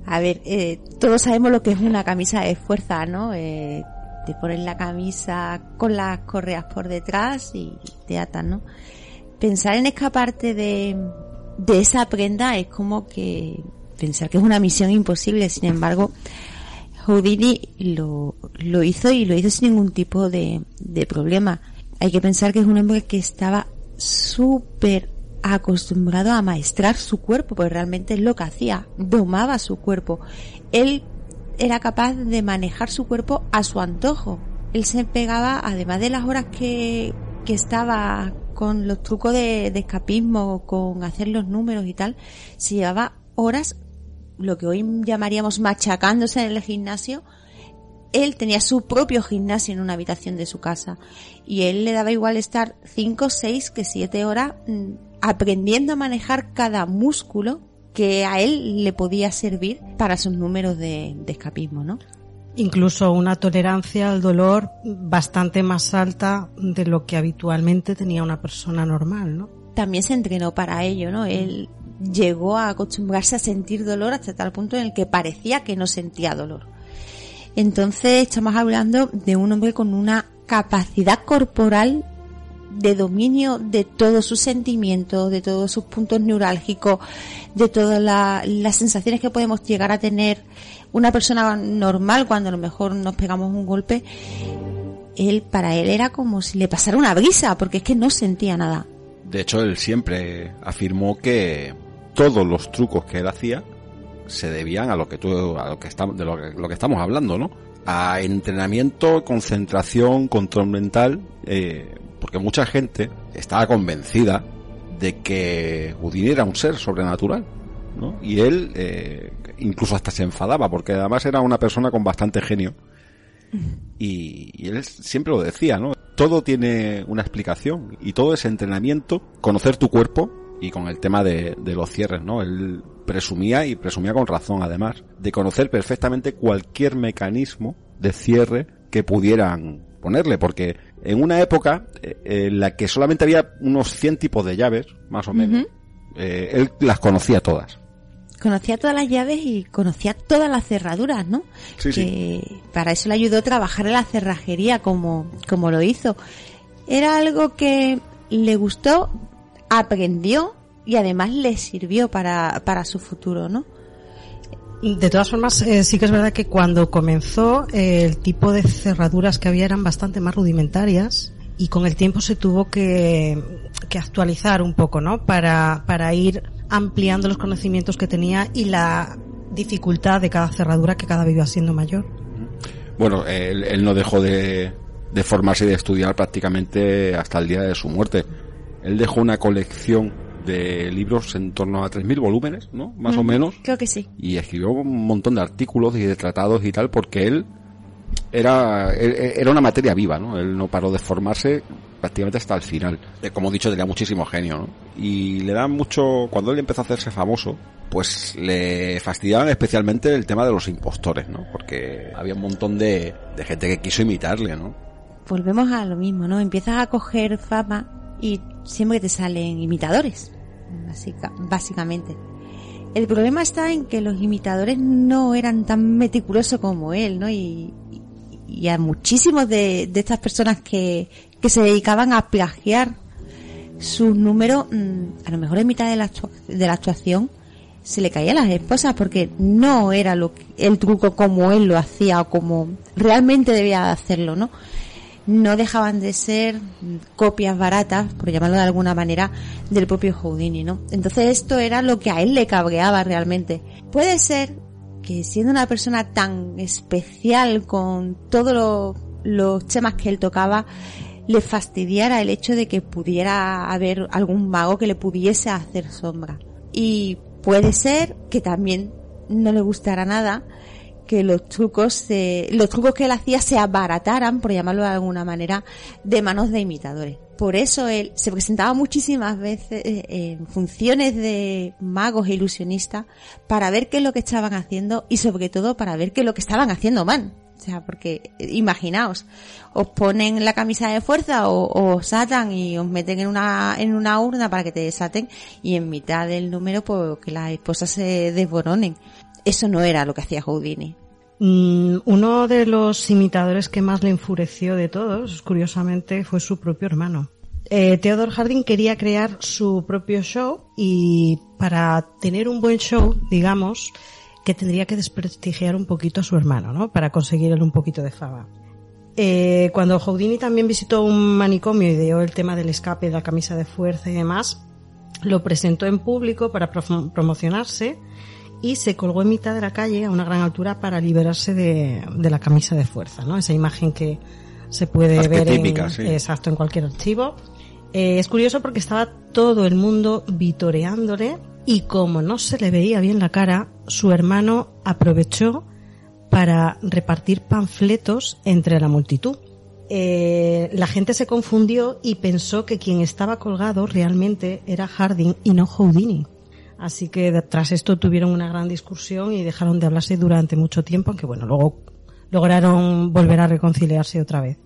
A ver, eh, todos sabemos lo que es una camisa de fuerza, ¿no? Eh, te ponen la camisa con las correas por detrás y te atan, ¿no? Pensar en escaparte de, de esa prenda es como que pensar que es una misión imposible. Sin embargo, Houdini lo, lo hizo y lo hizo sin ningún tipo de, de problema. Hay que pensar que es un hombre que estaba súper acostumbrado a maestrar su cuerpo, porque realmente es lo que hacía, domaba su cuerpo. Él era capaz de manejar su cuerpo a su antojo. Él se pegaba, además de las horas que, que estaba con los trucos de, escapismo, con hacer los números y tal, se llevaba horas, lo que hoy llamaríamos machacándose en el gimnasio, él tenía su propio gimnasio en una habitación de su casa y él le daba igual estar 5, 6 que 7 horas mm, aprendiendo a manejar cada músculo que a él le podía servir para sus números de, de escapismo, ¿no? Incluso una tolerancia al dolor bastante más alta de lo que habitualmente tenía una persona normal, ¿no? También se entrenó para ello, ¿no? Él llegó a acostumbrarse a sentir dolor hasta tal punto en el que parecía que no sentía dolor. Entonces estamos hablando de un hombre con una capacidad corporal de dominio de todos sus sentimientos, de todos sus puntos neurálgicos, de todas las sensaciones que podemos llegar a tener una persona normal cuando a lo mejor nos pegamos un golpe. Él, para él era como si le pasara una brisa, porque es que no sentía nada. De hecho, él siempre afirmó que todos los trucos que él hacía se debían a lo que tú, a lo que estamos, de lo que, lo que estamos hablando, ¿no? A entrenamiento, concentración, control mental, eh, porque mucha gente estaba convencida de que Houdini era un ser sobrenatural, ¿no? Y él eh, incluso hasta se enfadaba, porque además era una persona con bastante genio. Y, y, él siempre lo decía, ¿no? Todo tiene una explicación y todo es entrenamiento, conocer tu cuerpo y con el tema de, de los cierres, ¿no? Él presumía y presumía con razón además de conocer perfectamente cualquier mecanismo de cierre que pudieran ponerle, porque en una época eh, en la que solamente había unos 100 tipos de llaves, más o menos, eh, él las conocía todas. Conocía todas las llaves y conocía todas las cerraduras, ¿no? Sí, que sí. para eso le ayudó a trabajar en la cerrajería como, como lo hizo. Era algo que le gustó, aprendió y además le sirvió para, para su futuro, ¿no? De todas formas, eh, sí que es verdad que cuando comenzó eh, el tipo de cerraduras que había eran bastante más rudimentarias y con el tiempo se tuvo que, que actualizar un poco, ¿no? Para, para ir ampliando los conocimientos que tenía y la dificultad de cada cerradura que cada vez iba siendo mayor. Bueno, él, él no dejó de, de formarse y de estudiar prácticamente hasta el día de su muerte. Él dejó una colección de libros en torno a 3.000 volúmenes, ¿no? Más o menos. Creo que sí. Y escribió un montón de artículos y de tratados y tal, porque él era, era una materia viva, ¿no? Él no paró de formarse prácticamente hasta el final. Eh, Como he dicho, tenía muchísimo genio, ¿no? Y le da mucho, cuando él empezó a hacerse famoso, pues le fastidiaban especialmente el tema de los impostores, ¿no? Porque había un montón de, de gente que quiso imitarle, ¿no? Volvemos a lo mismo, ¿no? Empiezas a coger fama y siempre te salen imitadores, básica, básicamente. El problema está en que los imitadores no eran tan meticulosos como él, ¿no? Y, y a muchísimos de, estas personas que, que se dedicaban a plagiar sus números, a lo mejor en mitad de la, de la actuación se le caían las esposas porque no era lo que, el truco como él lo hacía o como realmente debía hacerlo, ¿no? no dejaban de ser copias baratas, por llamarlo de alguna manera, del propio Houdini, ¿no? Entonces esto era lo que a él le cabreaba realmente. Puede ser que siendo una persona tan especial con todos lo, los temas que él tocaba, le fastidiara el hecho de que pudiera haber algún mago que le pudiese hacer sombra. Y puede ser que también no le gustara nada que los trucos se, los trucos que él hacía se abarataran, por llamarlo de alguna manera, de manos de imitadores. Por eso él se presentaba muchísimas veces en funciones de magos e ilusionistas para ver qué es lo que estaban haciendo y sobre todo para ver qué es lo que estaban haciendo mal. O sea, porque imaginaos, os ponen la camisa de fuerza o, os atan y os meten en una, en una urna para que te desaten y en mitad del número pues que las esposas se desboronen eso no era lo que hacía Houdini. Mm, uno de los imitadores que más le enfureció de todos, curiosamente, fue su propio hermano. Eh, Theodore Harding quería crear su propio show y para tener un buen show, digamos, que tendría que desprestigiar un poquito a su hermano, ¿no? Para conseguir un poquito de fama. Eh, cuando Houdini también visitó un manicomio y dio el tema del escape, de la camisa de fuerza y demás, lo presentó en público para promocionarse y se colgó en mitad de la calle a una gran altura para liberarse de, de la camisa de fuerza, ¿no? Esa imagen que se puede ver en, sí. exacto en cualquier archivo. Eh, es curioso porque estaba todo el mundo vitoreándole y como no se le veía bien la cara, su hermano aprovechó para repartir panfletos entre la multitud. Eh, la gente se confundió y pensó que quien estaba colgado realmente era Harding y no Houdini. Así que tras esto tuvieron una gran discusión y dejaron de hablarse durante mucho tiempo, aunque bueno, luego lograron volver a reconciliarse otra vez.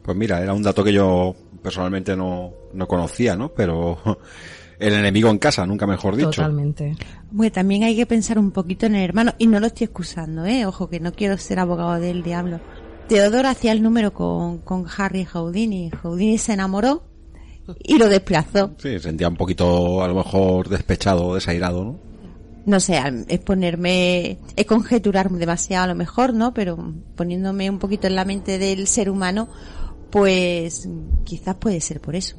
Pues mira, era un dato que yo personalmente no, no conocía, ¿no? Pero [laughs] el enemigo en casa, nunca mejor dicho. Totalmente. Bueno, también hay que pensar un poquito en el hermano, y no lo estoy excusando, ¿eh? Ojo, que no quiero ser abogado del diablo. Teodoro hacía el número con, con Harry Houdini. Houdini se enamoró [laughs] y lo desplazó. Sí, sentía un poquito, a lo mejor, despechado, desairado, ¿no? No sé, es ponerme, es conjeturar demasiado a lo mejor, ¿no? Pero poniéndome un poquito en la mente del ser humano, pues quizás puede ser por eso.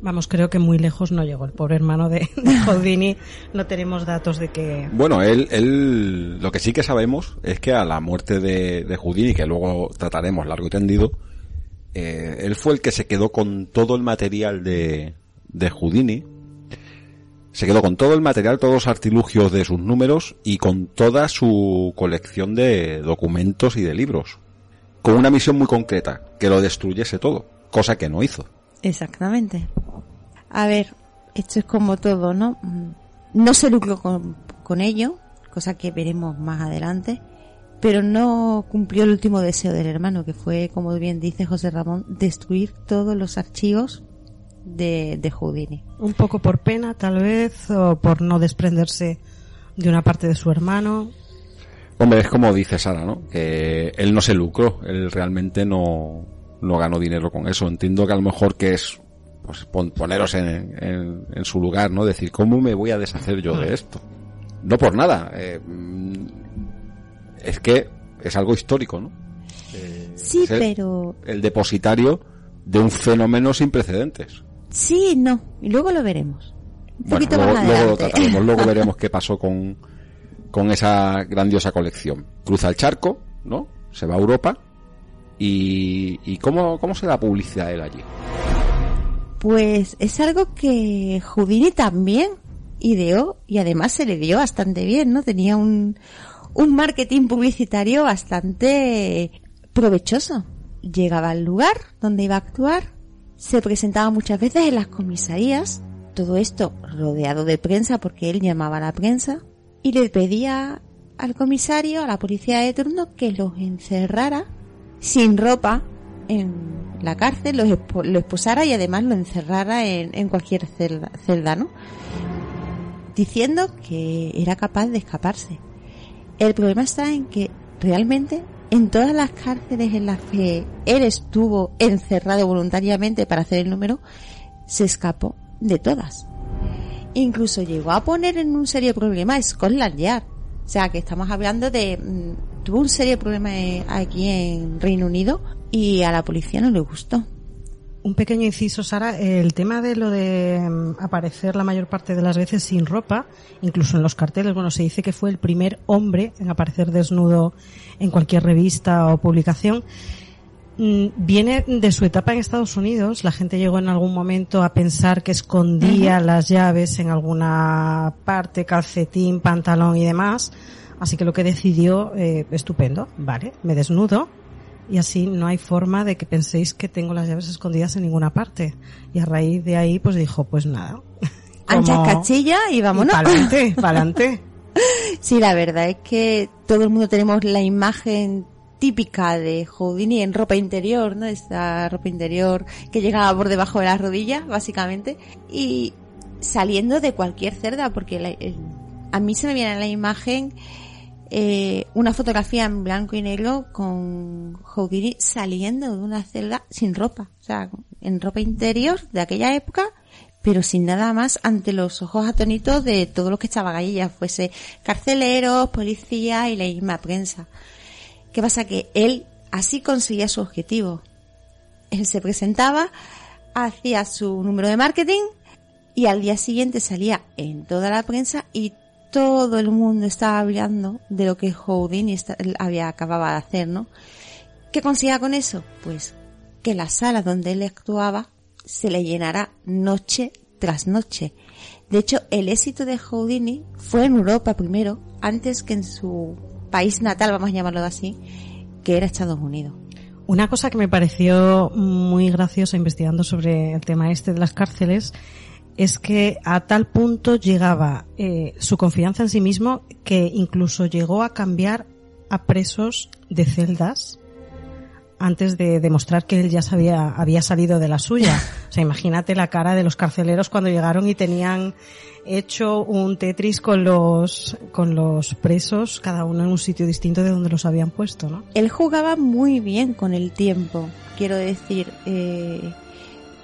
Vamos, creo que muy lejos no llegó el pobre hermano de, de [laughs] Houdini. No tenemos datos de que... Bueno, él, él, lo que sí que sabemos es que a la muerte de, de Houdini, que luego trataremos largo y tendido, eh, él fue el que se quedó con todo el material de, de Houdini. Se quedó con todo el material, todos los artilugios de sus números y con toda su colección de documentos y de libros. Con una misión muy concreta, que lo destruyese todo, cosa que no hizo. Exactamente. A ver, esto es como todo, ¿no? No se lucró con, con ello, cosa que veremos más adelante, pero no cumplió el último deseo del hermano, que fue, como bien dice José Ramón, destruir todos los archivos de, de Houdini. Un poco por pena, tal vez, o por no desprenderse de una parte de su hermano. Hombre, es como dice Sara, ¿no? Que él no se lucró, él realmente no, no ganó dinero con eso. Entiendo que a lo mejor que es pues poneros en, en, en, su lugar, ¿no? Decir, ¿cómo me voy a deshacer yo de esto? No por nada. Eh, es que es algo histórico, ¿no? Eh, sí, pero... El depositario de un fenómeno sin precedentes. Sí, no. Y luego lo veremos. Un bueno, poquito luego, más luego lo trataremos, [laughs] luego veremos qué pasó con, con esa grandiosa colección. Cruza el charco, ¿no? Se va a Europa. ¿Y, y cómo, cómo se da publicidad él allí? Pues es algo que Houdini también ideó y además se le dio bastante bien, ¿no? Tenía un, un marketing publicitario bastante provechoso. Llegaba al lugar donde iba a actuar, se presentaba muchas veces en las comisarías, todo esto rodeado de prensa porque él llamaba a la prensa y le pedía al comisario, a la policía de turno, que los encerrara sin ropa en la cárcel, lo, expo lo esposara y además lo encerrara en, en cualquier celda, celda, ¿no? Diciendo que era capaz de escaparse. El problema está en que realmente en todas las cárceles en las que él estuvo encerrado voluntariamente para hacer el número, se escapó de todas. Incluso llegó a poner en un serio problema a Scotland Yard. O sea, que estamos hablando de... Mmm, tuvo un serio problema aquí en Reino Unido y a la policía no le gustó. Un pequeño inciso, Sara, el tema de lo de um, aparecer la mayor parte de las veces sin ropa, incluso en los carteles, bueno, se dice que fue el primer hombre en aparecer desnudo en cualquier revista o publicación. Mm, viene de su etapa en Estados Unidos. La gente llegó en algún momento a pensar que escondía uh -huh. las llaves en alguna parte, calcetín, pantalón y demás. Así que lo que decidió, eh, estupendo, vale, me desnudo, y así no hay forma de que penséis que tengo las llaves escondidas en ninguna parte. Y a raíz de ahí pues dijo, pues nada. [laughs] Ancha cachilla y vámonos. Pa'lante, [laughs] pa'lante. sí, la verdad es que todo el mundo tenemos la imagen típica de Houdini en ropa interior, ¿no? Esta ropa interior que llegaba por debajo de las rodillas, básicamente. Y saliendo de cualquier cerda, porque la, el, a mí se me viene la imagen eh, una fotografía en blanco y negro con Houdini saliendo de una celda sin ropa, o sea, en ropa interior de aquella época, pero sin nada más ante los ojos atónitos de todos los que estaban allí, ya fuese carceleros, policía y la misma prensa. ¿Qué pasa? Que él así conseguía su objetivo. Él se presentaba, hacía su número de marketing y al día siguiente salía en toda la prensa y todo el mundo estaba hablando de lo que Houdini había acababa de hacer, ¿no? ¿Qué conseguía con eso? Pues que la sala donde él actuaba se le llenará noche tras noche. De hecho, el éxito de Houdini fue en Europa primero, antes que en su país natal, vamos a llamarlo así, que era Estados Unidos. Una cosa que me pareció muy graciosa investigando sobre el tema este de las cárceles es que a tal punto llegaba eh, su confianza en sí mismo que incluso llegó a cambiar a presos de celdas antes de demostrar que él ya sabía, había salido de la suya. [laughs] O sea, imagínate la cara de los carceleros cuando llegaron y tenían hecho un Tetris con los, con los presos, cada uno en un sitio distinto de donde los habían puesto, ¿no? Él jugaba muy bien con el tiempo, quiero decir, eh,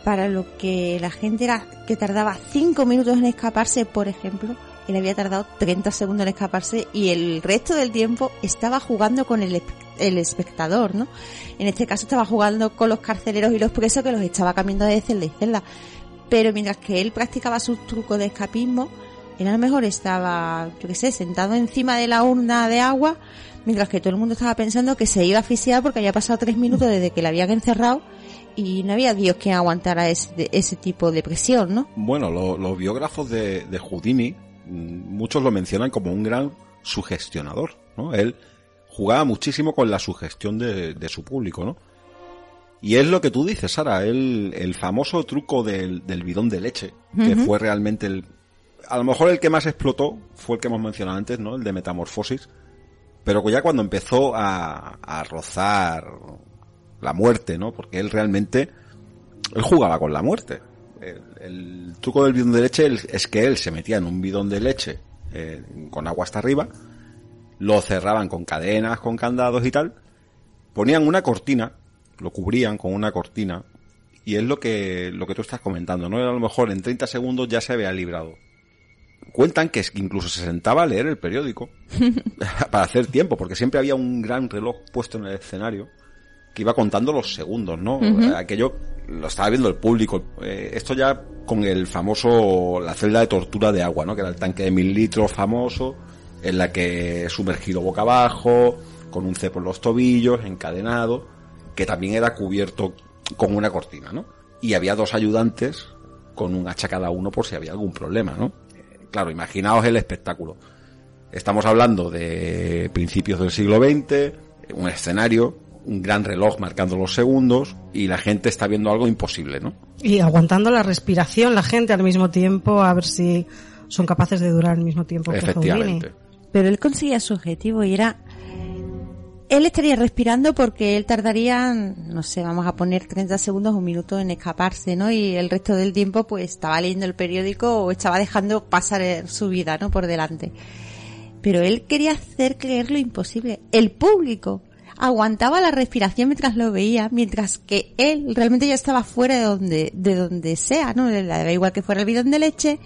para lo que la gente era que tardaba cinco minutos en escaparse, por ejemplo, él había tardado 30 segundos en escaparse y el resto del tiempo estaba jugando con el, el espectador, ¿no? En este caso estaba jugando con los carceleros y los presos que los estaba cambiando de celda y celda. Pero mientras que él practicaba sus trucos de escapismo, él a lo mejor estaba, yo qué sé, sentado encima de la urna de agua, mientras que todo el mundo estaba pensando que se iba a asfixiar porque había pasado tres minutos desde que le habían encerrado y no había Dios que aguantara ese, ese tipo de presión, ¿no? Bueno, lo- los biógrafos de, de Houdini, mm, muchos lo mencionan como un gran sugestionador, ¿no? Él jugaba muchísimo con la sugestión de, de su público, ¿no? Y es lo que tú dices, Sara, el, el famoso truco del, del bidón de leche, que fue realmente el... A lo mejor el que más explotó fue el que hemos mencionado antes, ¿no? El de metamorfosis. Pero ya cuando empezó a, a rozar la muerte, ¿no? Porque él realmente, él jugaba con la muerte. El, el truco del bidón de leche es que él se metía en un bidón de leche eh, con agua hasta arriba, lo cerraban con cadenas, con candados y tal, ponían una cortina, lo cubrían con una cortina, y es lo que, lo que tú estás comentando, ¿no? A lo mejor en 30 segundos ya se había librado. Cuentan que incluso se sentaba a leer el periódico [laughs] para hacer tiempo, porque siempre había un gran reloj puesto en el escenario que iba contando los segundos, ¿no? Aquello lo estaba viendo el público. Eh, esto ya con el famoso, la celda de tortura de agua, ¿no? Que era el tanque de mil litros famoso, en la que sumergido boca abajo, con un cepo en los tobillos, encadenado, que también era cubierto con una cortina, ¿no? Y había dos ayudantes con un hacha cada uno por si había algún problema, ¿no? Eh, claro, imaginaos el espectáculo. Estamos hablando de principios del siglo XX, un escenario, un gran reloj marcando los segundos y la gente está viendo algo imposible, ¿no? Y aguantando la respiración la gente al mismo tiempo, a ver si son capaces de durar al mismo tiempo que. Houdini. Pero él conseguía su objetivo y era... Él estaría respirando porque él tardaría, no sé, vamos a poner 30 segundos, un minuto en escaparse, ¿no? Y el resto del tiempo pues estaba leyendo el periódico o estaba dejando pasar su vida, ¿no? Por delante. Pero él quería hacer creer lo imposible. El público aguantaba la respiración mientras lo veía, mientras que él realmente ya estaba fuera de donde, de donde sea, ¿no? Le daba igual que fuera el bidón de leche,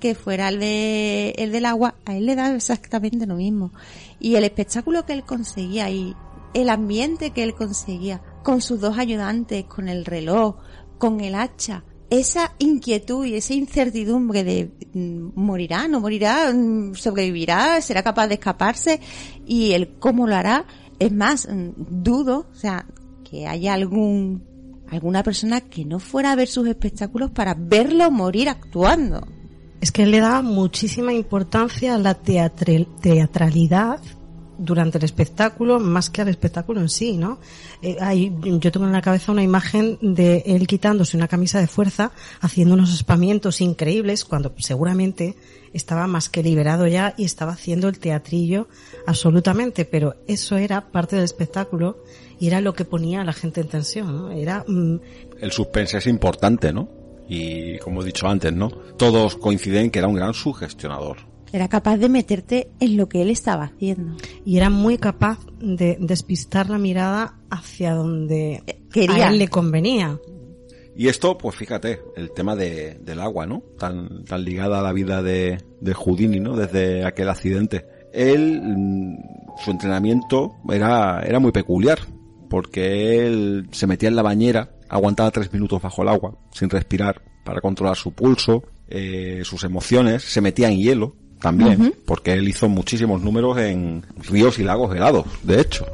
que fuera el de, el del agua, a él le da exactamente lo mismo. Y el espectáculo que él conseguía y el ambiente que él conseguía, con sus dos ayudantes, con el reloj, con el hacha, esa inquietud y esa incertidumbre de mm, morirá, no morirá, mm, sobrevivirá, será capaz de escaparse y el cómo lo hará, es más, mm, dudo, o sea, que haya algún alguna persona que no fuera a ver sus espectáculos para verlo morir actuando. Es que él le daba muchísima importancia a la teatralidad durante el espectáculo más que al espectáculo en sí, ¿no? Eh, yo tengo en la cabeza una imagen de él quitándose una camisa de fuerza, haciendo unos espamientos increíbles, cuando seguramente estaba más que liberado ya y estaba haciendo el teatrillo absolutamente, pero eso era parte del espectáculo y era lo que ponía a la gente en tensión, ¿no? Era mm, El suspense es importante, ¿no? Y como he dicho antes, ¿no? Todos coinciden en que era un gran sugestionador. Era capaz de meterte en lo que él estaba haciendo. y era muy capaz de despistar la mirada hacia donde Quería. a él le convenía. Y esto, pues fíjate, el tema de, del agua, ¿no? Tan, tan ligada a la vida de, de Houdini, ¿no? Desde aquel accidente. Él, mm, su entrenamiento era, era muy peculiar, porque él se metía en la bañera, aguantaba tres minutos bajo el agua, sin respirar, para controlar su pulso, eh, sus emociones, se metía en hielo también, porque él hizo muchísimos números en ríos y lagos helados, de hecho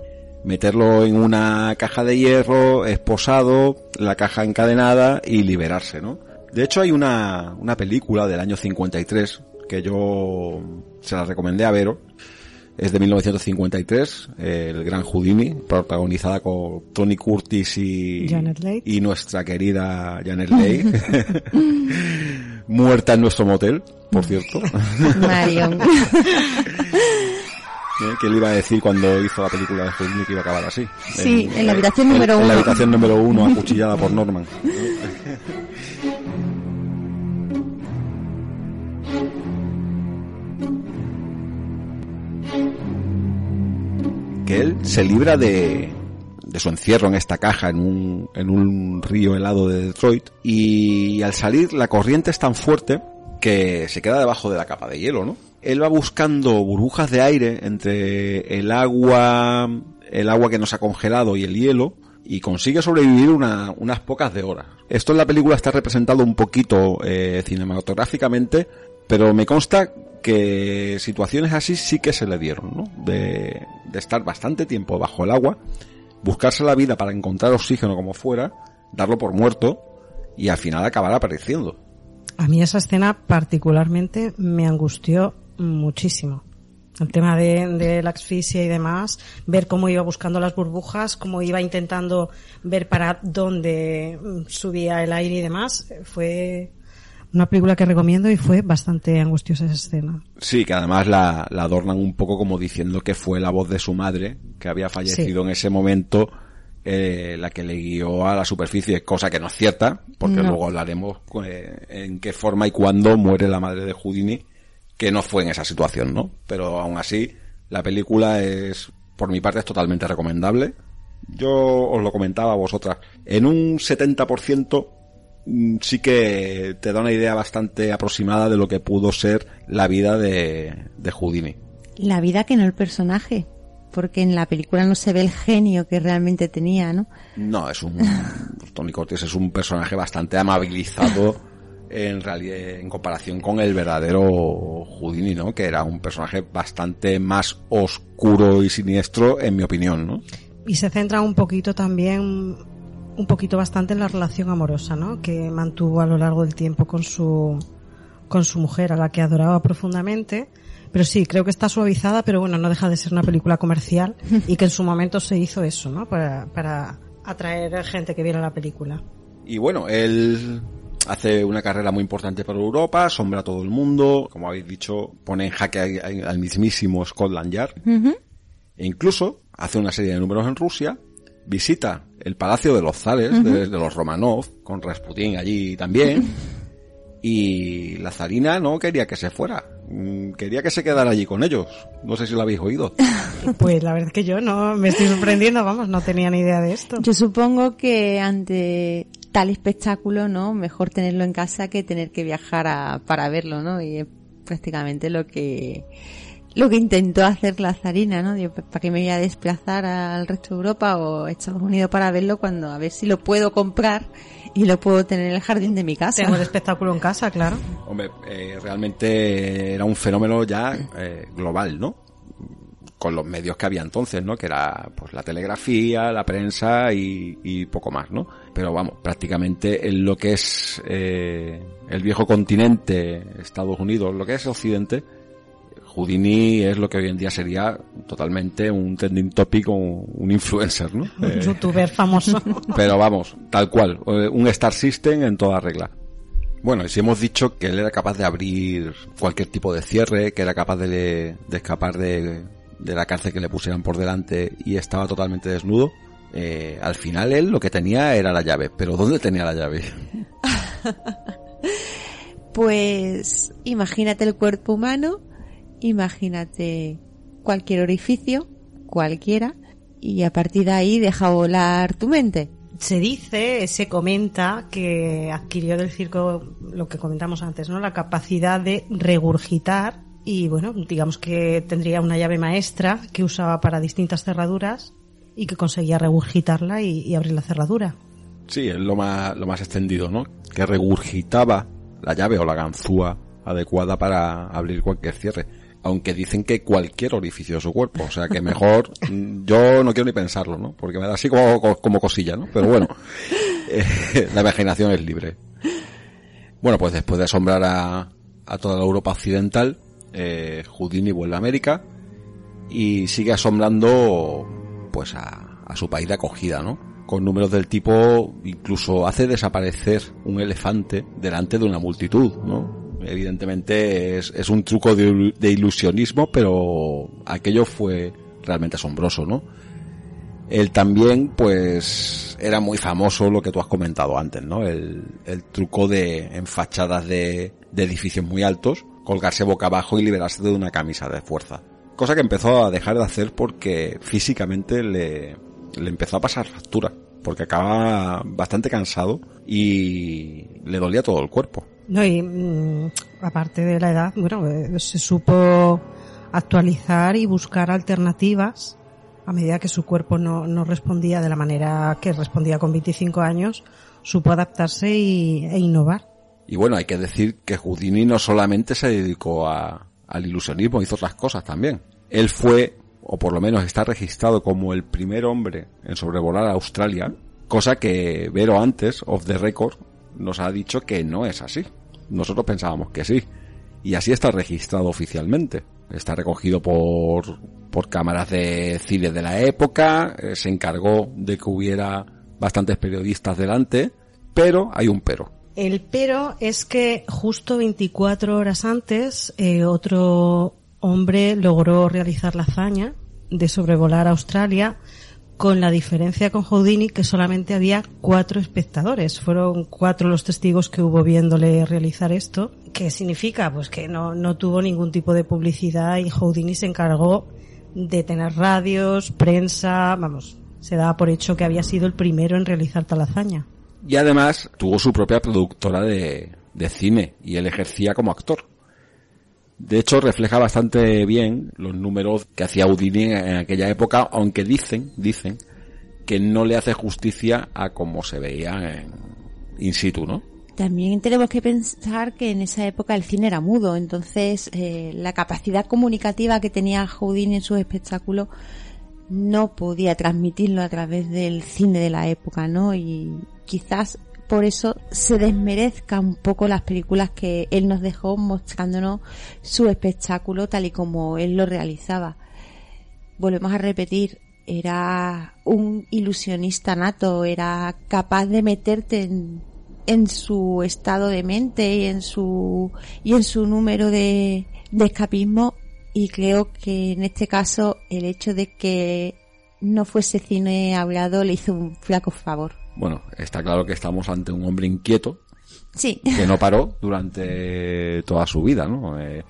meterlo en una caja de hierro, esposado, la caja encadenada y liberarse, ¿no? De hecho hay una, una película del año 53 que yo se la recomendé a Vero, Es de 1953, el gran Houdini, protagonizada con Tony Curtis y, Janet Leigh. y nuestra querida Janet Leigh. [laughs] Muerta en nuestro motel, por cierto. Marion. [laughs] ¿Eh? ¿Qué le iba a decir cuando hizo la película de Houdini que iba a acabar así? Sí, en la habitación número En la uno. habitación número uno, acuchillada por Norman. [laughs] que él se libra de, de su encierro en esta caja en un, en un río helado de Detroit y al salir la corriente es tan fuerte que se queda debajo de la capa de hielo, ¿no? Él va buscando burbujas de aire entre el agua, el agua que nos ha congelado y el hielo y consigue sobrevivir una- unas pocas de horas. Esto en la película está representado un poquito eh, cinematográficamente, pero me consta que situaciones así sí que se le dieron, ¿no? De, estar bastante tiempo bajo el agua, buscarse la vida para encontrar oxígeno como fuera, darlo por muerto y al final acabar apareciendo. A mí esa escena particularmente me angustió muchísimo. El tema de, de la asfixia y demás, ver cómo iba buscando las burbujas, cómo iba intentando ver para dónde subía el aire y demás, fue una película que recomiendo y fue bastante angustiosa esa escena. Sí, que además la, la adornan un poco como diciendo que fue la voz de su madre, que había fallecido en ese momento, eh, la que le guió a la superficie, cosa que no es cierta, porque No. luego hablaremos eh, en qué forma y cuándo muere la madre de Houdini, que no fue en esa situación, ¿no? Pero aún así, la película es, por mi parte, es totalmente recomendable. Yo os lo comentaba a vosotras. En un 70% mm, sí que te da una idea bastante aproximada de lo que pudo ser la vida de, de Houdini. La vida que no el personaje. Porque en la película no se ve el genio que realmente tenía, ¿no? No, es un... [laughs] Tony Curtis es un personaje bastante amabilizado [laughs] en realidad en comparación con el verdadero Houdini, ¿no? Que era un personaje bastante más oscuro y siniestro, en mi opinión, ¿no? Y se centra un poquito también, un poquito bastante en la relación amorosa, ¿no? Que mantuvo a lo largo del tiempo con su, con su mujer, a la que adoraba profundamente. Pero sí, creo que está suavizada, pero bueno, no deja de ser una película comercial y que en su momento se hizo eso, ¿no? Para, para atraer gente que viera la película. Y bueno, él hace una carrera muy importante para Europa, sombra a todo el mundo, como habéis dicho, pone en jaque al mismísimo Scotland Yard. E incluso hace una serie de números en Rusia, visita el Palacio de los Zares, de, de los Romanov, con Rasputín allí también, y la zarina no quería que se fuera, mm, quería que se quedara allí con ellos. No sé si lo habéis oído. [laughs] Pues la verdad es que yo no me estoy sorprendiendo, vamos, no tenía ni idea de esto. Yo supongo que ante tal espectáculo, ¿no? Mejor tenerlo en casa que tener que viajar a, para verlo, ¿no? Y es prácticamente lo que lo que intentó hacer la zarina, ¿no? Digo, ¿para qué me voy a desplazar al resto de Europa o Estados Unidos para verlo cuando a ver si lo puedo comprar y lo puedo tener en el jardín de mi casa? Tengo el espectáculo en casa, claro. Hombre, eh, realmente era un fenómeno ya eh, global, ¿no? Con los medios que había entonces, ¿no? Que era pues la telegrafía, la prensa y, y poco más, ¿no? Pero vamos, prácticamente en lo que es eh, el viejo continente, Estados Unidos, lo que es Occidente, Houdini es lo que hoy en día sería totalmente un trending topic o un influencer, ¿no? Un Eh, youtuber famoso. [laughs] pero vamos, tal cual, eh, un Star System en toda regla. Bueno, y si hemos dicho que él era capaz de abrir cualquier tipo de cierre, que era capaz de, de escapar de, de la cárcel que le pusieran por delante y estaba totalmente desnudo, eh, al final él lo que tenía era la llave. Pero ¿dónde tenía la llave? [laughs] Pues imagínate el cuerpo humano, imagínate cualquier orificio, cualquiera, y a partir de ahí deja volar tu mente. Se dice, se comenta que adquirió del circo lo que comentamos antes, ¿no? La capacidad de regurgitar y bueno, digamos que tendría una llave maestra que usaba para distintas cerraduras y que conseguía regurgitarla y, y abrir la cerradura. Sí, es lo más, lo más extendido, ¿no? Que regurgitaba la llave o la ganzúa adecuada para abrir cualquier cierre. Aunque dicen que cualquier orificio de su cuerpo. O sea que mejor, [laughs] yo no quiero ni pensarlo, ¿no? Porque me da así como, como cosilla, ¿no? Pero bueno, [laughs] eh, la imaginación es libre. Bueno, pues después de asombrar a, a toda la Europa occidental, eh, Houdini vuelve a América y sigue asombrando pues a, a su país de acogida, ¿no? Con números del tipo incluso hace desaparecer un elefante delante de una multitud, ¿no? Evidentemente es, un truco de, ilusionismo, pero aquello fue realmente asombroso, ¿no? Él también, pues, era muy famoso lo que tú has comentado antes, ¿no? El, el truco de, en fachadas de, edificios muy altos, colgarse boca abajo y liberarse de una camisa de fuerza. Cosa que empezó a dejar de hacer porque físicamente le, empezó a pasar factura. Porque acababa bastante cansado y le dolía todo el cuerpo. No, y mm, aparte de la edad, bueno, eh, se supo actualizar y buscar alternativas a medida que su cuerpo no, no respondía de la manera que respondía con 25 años, supo adaptarse y, e innovar. Y bueno, hay que decir que Houdini no solamente se dedicó a, al ilusionismo, hizo otras cosas también. Él fue, o por lo menos está registrado como el primer hombre en sobrevolar a Australia, cosa que Vero antes, of the record, nos ha dicho que no es así. Nosotros pensábamos que sí. Y así está registrado oficialmente. Está recogido por, por cámaras de cine de la época, eh, se encargó de que hubiera bastantes periodistas delante, pero hay un pero. El pero es que justo 24 horas antes eh, otro hombre logró realizar la hazaña de sobrevolar Australia con la diferencia con Houdini que solamente había cuatro espectadores. Fueron cuatro los testigos que hubo viéndole realizar esto. ¿Qué significa? Pues que no, no tuvo ningún tipo de publicidad y Houdini se encargó de tener radios, prensa, vamos, se daba por hecho que había sido el primero en realizar tal hazaña. Y además tuvo su propia productora de, de cine y él ejercía como actor. De hecho, refleja bastante bien los números que hacía Houdini en aquella época, aunque dicen, dicen, que no le hace justicia a cómo se veía en in situ, ¿no? También tenemos que pensar que en esa época el cine era mudo, entonces eh, la capacidad comunicativa que tenía Houdini en sus espectáculos no podía transmitirlo a través del cine de la época, ¿no? Y quizás por eso se desmerezca un poco las películas que él nos dejó mostrándonos su espectáculo tal y como él lo realizaba. Volvemos a repetir, era un ilusionista nato, era capaz de meterte en, su estado de mente y en su y en su número de escapismo y creo que en este caso el hecho de que no fuese cine hablado le hizo un flaco favor. Bueno, está claro que estamos ante un hombre inquieto Sí. que no paró [laughs] durante toda su vida, ¿no? Eh,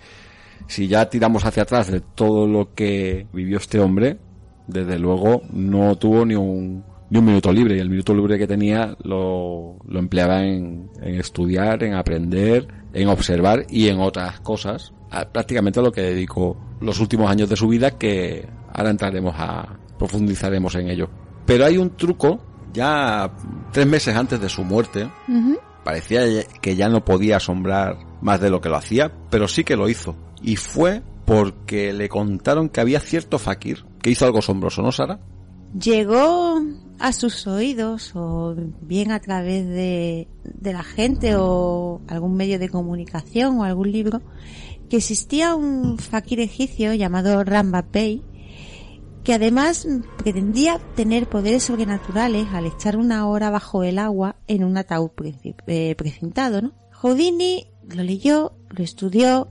si ya tiramos hacia atrás de todo lo que vivió este hombre, desde luego no tuvo ni un, ni un minuto libre y el minuto libre que tenía lo, lo empleaba en, en estudiar, en aprender, en observar y en otras cosas, a- prácticamente a lo que dedicó los últimos años de su vida que ahora entraremos a profundizaremos en ello. Pero hay un truco ya tres meses antes de su muerte, parecía que ya no podía asombrar más de lo que lo hacía, pero sí que lo hizo. Y fue porque le contaron que había cierto fakir que hizo algo asombroso, ¿no, Sara? llegó a sus oídos o bien a través de, de la gente o algún medio de comunicación o algún libro que existía un fakir egipcio llamado Rambapei que además pretendía tener poderes sobrenaturales al echar una hora bajo el agua en un ataúd eh, precintado, ¿no? Houdini lo leyó, lo estudió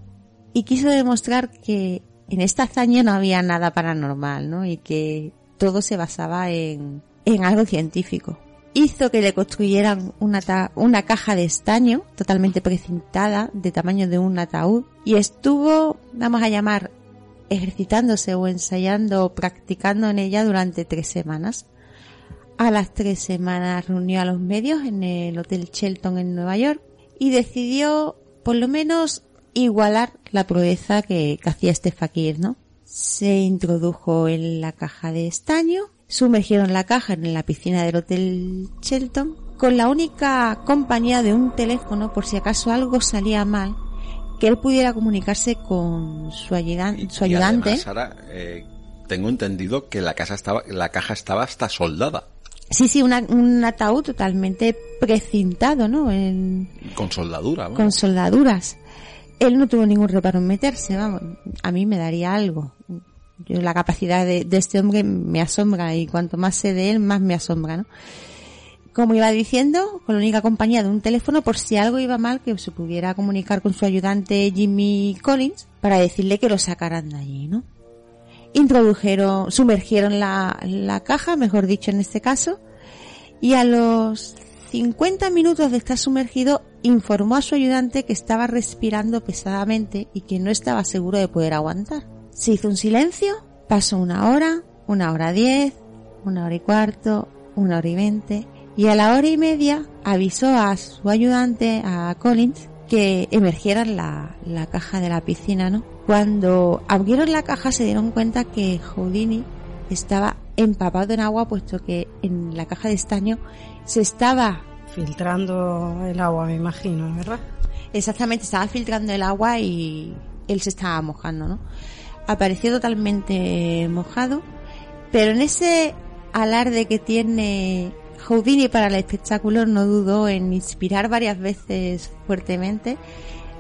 y quiso demostrar que en esta hazaña no había nada paranormal, ¿no? Y que todo se basaba en, en algo científico. Hizo que le construyeran una, una caja de estaño totalmente precintada de tamaño de un ataúd y estuvo, vamos a llamar, ejercitándose o ensayando o practicando en ella durante tres semanas. A las tres semanas reunió a los medios en el Hotel Shelton en Nueva York y decidió por lo menos igualar la proeza que, hacía este fakir, ¿no? Se introdujo en la caja de estaño, sumergieron la caja en la piscina del Hotel Shelton con la única compañía de un teléfono por si acaso algo salía mal, que él pudiera comunicarse con su, ayudan- su Y ayudante. además, Sara, eh, tengo entendido que la casa estaba, la caja estaba hasta soldada, Sí, sí, una- un ataúd totalmente precintado, ¿no? En- con soldadura. vamos. con soldaduras. Él no tuvo ningún reparo en meterse, vamos. A mí me daría algo. yo la capacidad de, de este hombre me asombra y cuanto más sé de él, más me asombra, ¿no? Como iba diciendo, con la única compañía de un teléfono por si algo iba mal que se pudiera comunicar con su ayudante Jimmy Collins para decirle que lo sacaran de allí, ¿no? Introdujeron, sumergieron la, la caja, mejor dicho en este caso, y a los 50 minutos de estar sumergido informó a su ayudante que estaba respirando pesadamente y que no estaba seguro de poder aguantar. Se hizo un silencio, pasó una hora, una hora diez, una hora y cuarto, una hora y veinte, y a la hora y media avisó a su ayudante, a Collins, que emergieran la, la caja de la piscina, ¿no? Cuando abrieron la caja se dieron cuenta que Houdini estaba empapado en agua, puesto que en la caja de estaño se estaba filtrando el agua, me imagino, ¿verdad? Exactamente, estaba filtrando el agua y él se estaba mojando, ¿no? Apareció totalmente mojado, pero en ese alarde que tiene Houdini para el espectáculo no dudó en inspirar varias veces fuertemente,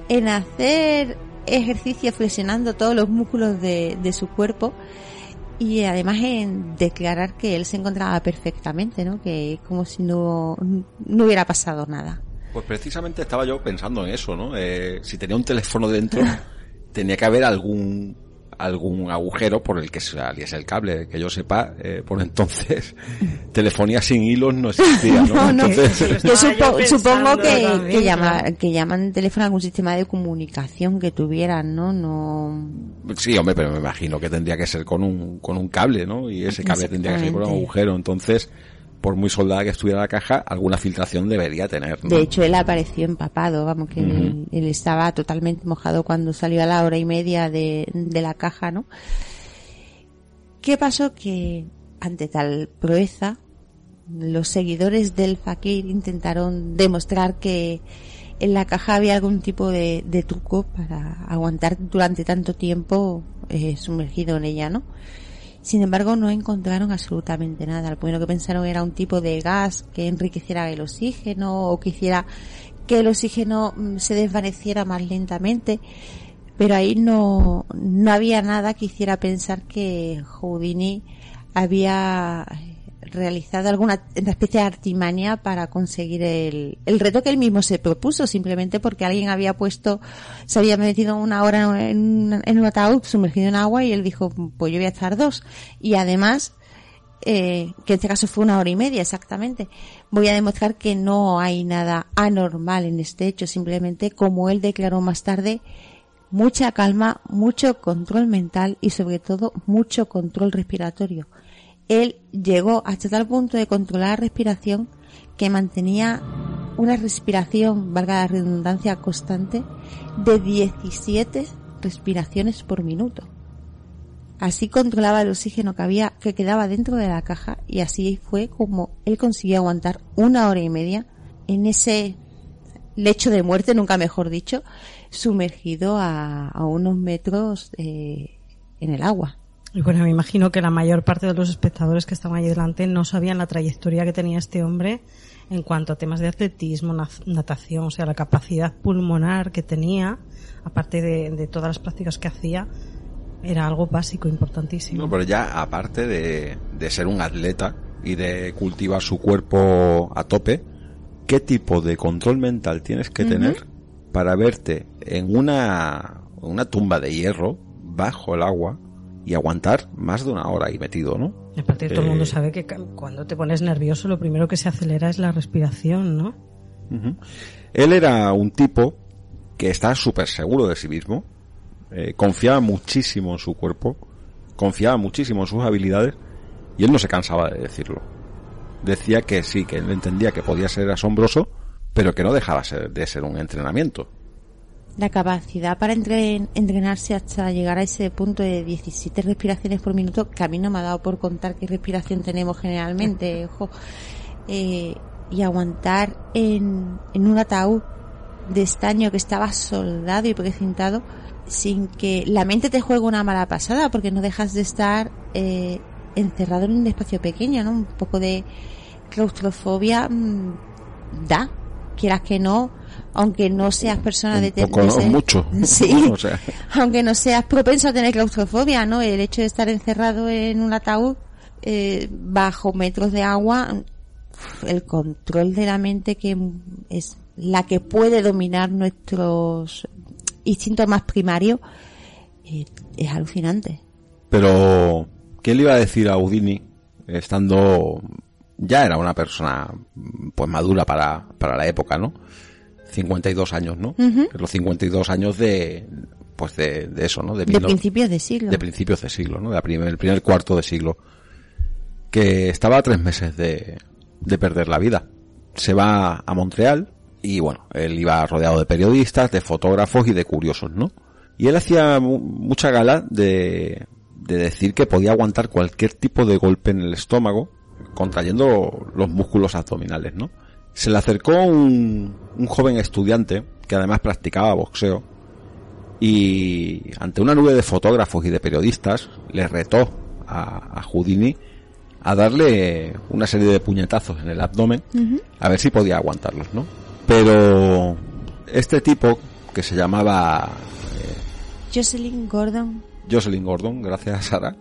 en hacer ejercicio flexionando todos los músculos de, de, su cuerpo y además en declarar que él se encontraba perfectamente, ¿no? Que como si no, no hubiera pasado nada. Pues precisamente estaba yo pensando en eso, ¿no? Eh, si tenía un teléfono dentro, [laughs] tenía que haber algún algún agujero por el que saliese el cable. Que yo sepa, eh, por entonces, [laughs] telefonía sin hilos no existía, ¿no? [laughs] no, entonces, yo supo, supongo que, que, llama, que llaman teléfono a algún sistema de comunicación que tuvieran, ¿no? no Sí, hombre, pero me imagino que tendría que ser con un, con un cable, ¿no? Y ese cable tendría que ser por un agujero. Entonces, por muy soldada que estuviera la caja, alguna filtración debería tener. ¿no? De hecho, él apareció empapado, vamos, que uh -huh. él, él, estaba totalmente mojado cuando salió a la hora y media de, de, la caja, ¿no? ¿Qué pasó? Que ante tal proeza, los seguidores del fakir intentaron demostrar que en la caja había algún tipo de, de truco para aguantar durante tanto tiempo eh, sumergido en ella, ¿no? Sin embargo, no encontraron absolutamente nada. Lo que pensaron era un tipo de gas que enriqueciera el oxígeno o que hiciera que el oxígeno se desvaneciera más lentamente. Pero ahí no, no había nada que hiciera pensar que Houdini había realizado alguna especie de artimaña para conseguir el, el reto que él mismo se propuso, simplemente porque alguien había puesto, se había metido una hora en, en un ataúd sumergido en agua y él dijo, pues yo voy a estar dos. Y además, eh, que en este caso fue una hora y media exactamente, voy a demostrar que no hay nada anormal en este hecho, simplemente como él declaró más tarde, mucha calma, mucho control mental y sobre todo mucho control respiratorio él llegó hasta tal punto de controlar la respiración que mantenía una respiración, valga la redundancia, constante de 17 respiraciones por minuto. Así controlaba el oxígeno que había, que quedaba dentro de la caja y así fue como él consiguió aguantar una hora y media en ese lecho de muerte, nunca mejor dicho, sumergido a, a unos metros eh, en el agua. Bueno, me imagino que la mayor parte de los espectadores que estaban allí delante no sabían la trayectoria que tenía este hombre en cuanto a temas de atletismo, natación, o sea, la capacidad pulmonar que tenía, aparte de, de todas las prácticas que hacía, era algo básico, importantísimo. No, pero ya aparte de, de ser un atleta y de cultivar su cuerpo a tope, ¿qué tipo de control mental tienes que uh -huh. tener para verte en una, una tumba de hierro bajo el agua y aguantar más de una hora ahí metido, ¿no? Y aparte eh, todo el mundo sabe que cuando te pones nervioso lo primero que se acelera es la respiración, ¿no? Uh -huh. Él era un tipo que estaba súper seguro de sí mismo, eh, confiaba muchísimo en su cuerpo, confiaba muchísimo en sus habilidades y él no se cansaba de decirlo. Decía que sí, que él entendía que podía ser asombroso, pero que no dejaba de ser un entrenamiento la capacidad para entrenarse hasta llegar a ese punto de 17 respiraciones por minuto, que a mí no me ha dado por contar qué respiración tenemos generalmente, [laughs] ojo, eh, y aguantar en, en un ataúd de estaño que estaba soldado y precintado sin que la mente te juegue una mala pasada, porque no dejas de estar eh, encerrado en un espacio pequeño, ¿no? Un poco de claustrofobia mmm, da, quieras que no, aunque no seas persona de, poco, ¿no? Mucho. [laughs] [laughs] Sí. O sea. aunque no seas propenso a tener claustrofobia, ¿no? El hecho de estar encerrado en un ataúd eh, bajo metros de agua, el control de la mente que es la que puede dominar nuestros instintos más primarios eh, es alucinante. Pero, ¿qué le iba a decir a Houdini estando... Ya era una persona pues madura para, para la época, ¿no? 52 años, ¿no? Ujú. Los 52 años de pues de, de eso, ¿no? De no- principios de siglo. de principios de siglo, ¿no? De primer- el primer cuarto de siglo. Que estaba a tres meses de, de perder la vida. Se va a Montreal y bueno, él iba rodeado de periodistas, de fotógrafos y de curiosos, ¿no? Y él hacía mu- mucha gala de, de decir que podía aguantar cualquier tipo de golpe en el estómago, contrayendo los músculos abdominales, ¿no? Se le acercó un, un joven estudiante que además practicaba boxeo y ante una nube de fotógrafos y de periodistas le retó a, a Houdini a darle una serie de puñetazos en el abdomen a ver si podía aguantarlos, ¿no? Pero este tipo que se llamaba Jocelyn Gordon. Jocelyn Gordon, gracias Sara,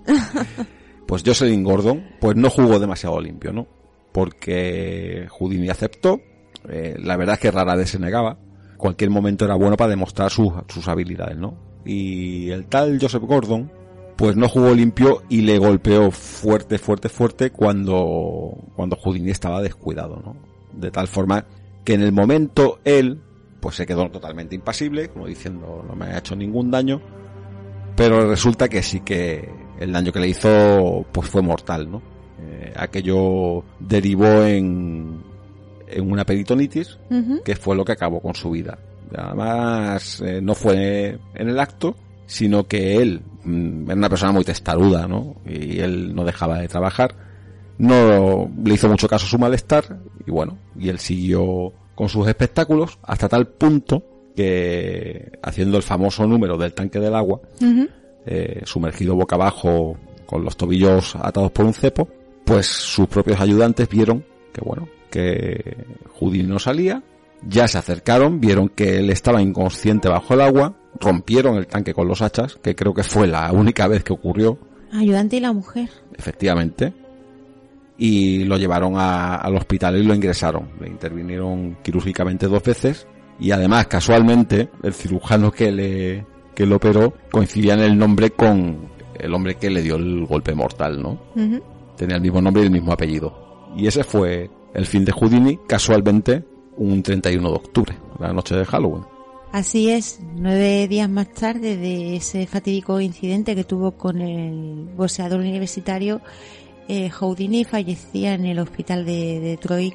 pues Jocelyn Gordon pues no jugó demasiado limpio, ¿no? Porque Houdini aceptó, eh, la verdad es que rara vez se negaba, cualquier momento era bueno para demostrar sus, sus habilidades, ¿no? Y el tal Joseph Gordon pues no jugó limpio y le golpeó fuerte, fuerte, fuerte cuando, cuando Houdini estaba descuidado, ¿no? De tal forma que en el momento él pues se quedó totalmente impasible, como diciendo no me ha hecho ningún daño, pero resulta que sí que el daño que le hizo pues fue mortal, ¿no? Eh, aquello derivó en, en una peritonitis que fue lo que acabó con su vida. Además, eh, no fue en el acto, sino que él mm, era una persona muy testaruda, ¿no? Y él no dejaba de trabajar. No le hizo mucho caso a su malestar y bueno, y él siguió con sus espectáculos hasta tal punto que haciendo el famoso número del tanque del agua, eh, sumergido boca abajo con los tobillos atados por un cepo, pues sus propios ayudantes vieron que bueno, que Houdini no salía, ya se acercaron, vieron que él estaba inconsciente bajo el agua, rompieron el tanque con los hachas, que creo que fue la única vez que ocurrió, Ayudante y la mujer. efectivamente, y lo llevaron a- al hospital y lo ingresaron. Le intervinieron quirúrgicamente dos veces y además casualmente el cirujano que le que lo operó coincidía en el nombre con el hombre que le dio el golpe mortal, ¿no? Tenía el mismo nombre y el mismo apellido. Y ese fue el fin de Houdini, casualmente un 31 de octubre, la noche de Halloween. Así es, nueve días más tarde de ese fatídico incidente que tuvo con el boxeador universitario, eh, Houdini fallecía en el hospital de Detroit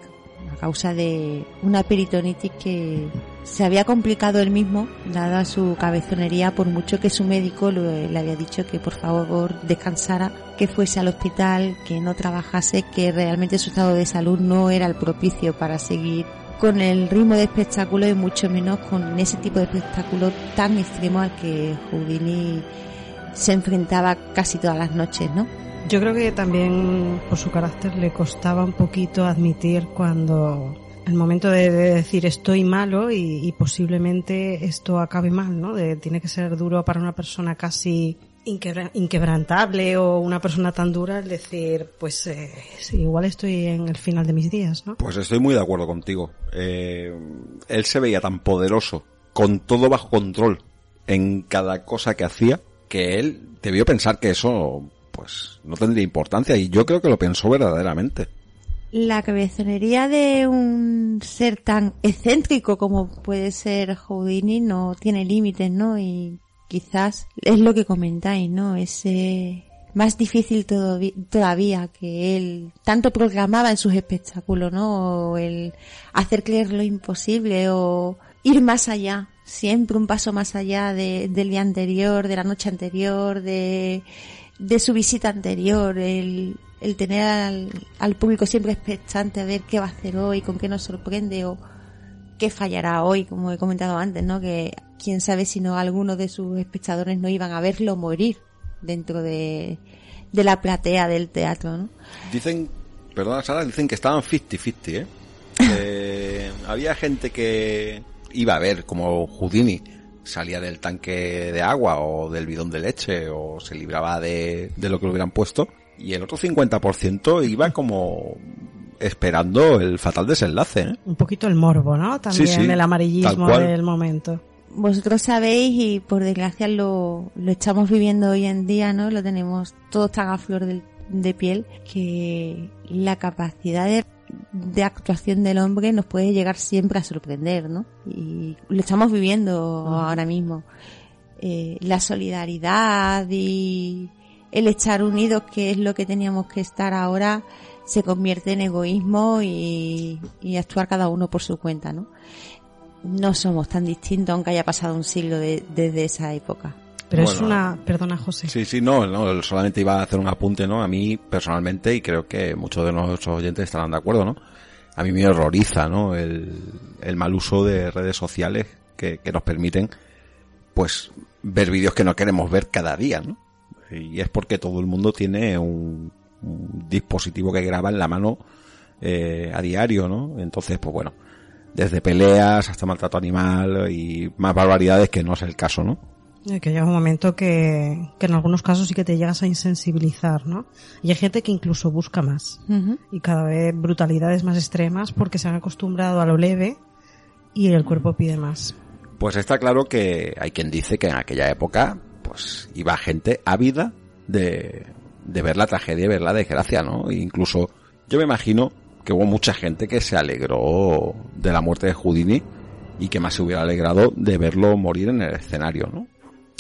a causa de una peritonitis que se había complicado él mismo, dada su cabezonería, por mucho que su médico le había dicho que por favor descansara, que fuese al hospital, que no trabajase, que realmente su estado de salud no era el propicio para seguir con el ritmo de espectáculo y mucho menos con ese tipo de espectáculo tan extremo al que Houdini se enfrentaba casi todas las noches, ¿no? Yo creo que también por su carácter le costaba un poquito admitir cuando el momento de, de decir estoy malo y, y posiblemente esto acabe mal, ¿no? De- tiene que ser duro para una persona casi inquebra- inquebrantable o una persona tan dura el decir, pues eh, igual estoy en el final de mis días, ¿no? Pues estoy muy de acuerdo contigo. Eh, él se veía tan poderoso, con todo bajo control, en cada cosa que hacía, que él debió pensar que eso, pues, no tendría importancia. Y yo creo que lo pensó verdaderamente. La cabezonería de un ser tan excéntrico como puede ser Houdini no tiene límites, ¿no? Y quizás es lo que comentáis, ¿no? Es eh, más difícil todavía que él tanto programaba en sus espectáculos, ¿no? O el hacer creer lo imposible o ir más allá, siempre un paso más allá de- del día anterior, de la noche anterior, de, de su visita anterior, el, el tener al, al público siempre expectante a ver qué va a hacer hoy, con qué nos sorprende o qué fallará hoy, como he comentado antes, ¿no? Que quién sabe si no algunos de sus espectadores no iban a verlo morir dentro de, de la platea del teatro, ¿no? Dicen, perdona Sara, dicen que estaban 50-50, ¿eh? Que [laughs] había gente que, iba a ver como Houdini salía del tanque de agua o del bidón de leche o se libraba de, de lo que le hubieran puesto y el otro 50% iba como esperando el fatal desenlace. ¿eh? Un poquito el morbo, ¿no? También Sí, sí, el amarillismo del momento. Vosotros sabéis y por desgracia lo, lo estamos viviendo hoy en día, ¿no? Lo tenemos todo tan a flor del- de piel que la capacidad de, de actuación del hombre nos puede llegar siempre a sorprender, ¿no? Y lo estamos viviendo ahora mismo. Eh, la solidaridad y el estar unidos, que es lo que teníamos que estar ahora, se convierte en egoísmo y, y actuar cada uno por su cuenta, ¿no? no somos tan distintos aunque haya pasado un siglo de- desde esa época. Pero es una... Perdona, José. Sí, sí, no, no, solamente iba a hacer un apunte, ¿no? A mí personalmente, y creo que muchos de nuestros oyentes estarán de acuerdo, ¿no? A mí me horroriza, ¿no? El, el mal uso de redes sociales que, que nos permiten, pues, ver vídeos que no queremos ver cada día, ¿no? Y es porque todo el mundo tiene un, un dispositivo que graba en la mano eh, a diario, ¿no? Entonces, pues bueno, desde peleas hasta maltrato animal y más barbaridades que no es el caso, ¿no? Que llega un momento que, que en algunos casos sí que te llegas a insensibilizar, ¿no? Y hay gente que incluso busca más. Y cada vez brutalidades más extremas porque se han acostumbrado a lo leve y el cuerpo pide más. Pues está claro que hay quien dice que en aquella época, pues iba gente ávida de, de ver la tragedia y ver la desgracia, ¿no? E incluso yo me imagino que hubo mucha gente que se alegró de la muerte de Houdini y que más se hubiera alegrado de verlo morir en el escenario, ¿no?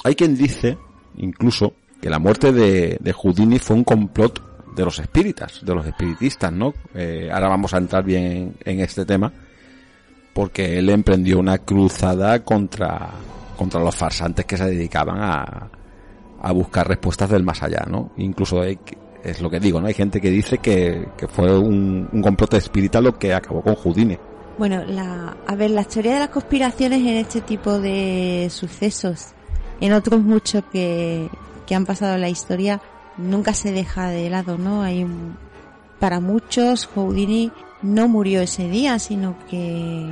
Hay quien dice, incluso, que la muerte de, de Houdini fue un complot de los espíritas, de los espiritistas, ¿no? Eh, ahora vamos a entrar bien en, este tema porque él emprendió una cruzada contra, contra los farsantes que se dedicaban a, a buscar respuestas del más allá, ¿no? Incluso hay, es lo que digo, ¿no? Hay gente que dice que, que fue un, un complot espírita lo que acabó con Houdini. Bueno, la, a ver, la teoría de las conspiraciones en este tipo de sucesos, en otros muchos que, que han pasado la historia, nunca se deja de lado, ¿no? Hay un- para muchos Houdini no murió ese día, sino que,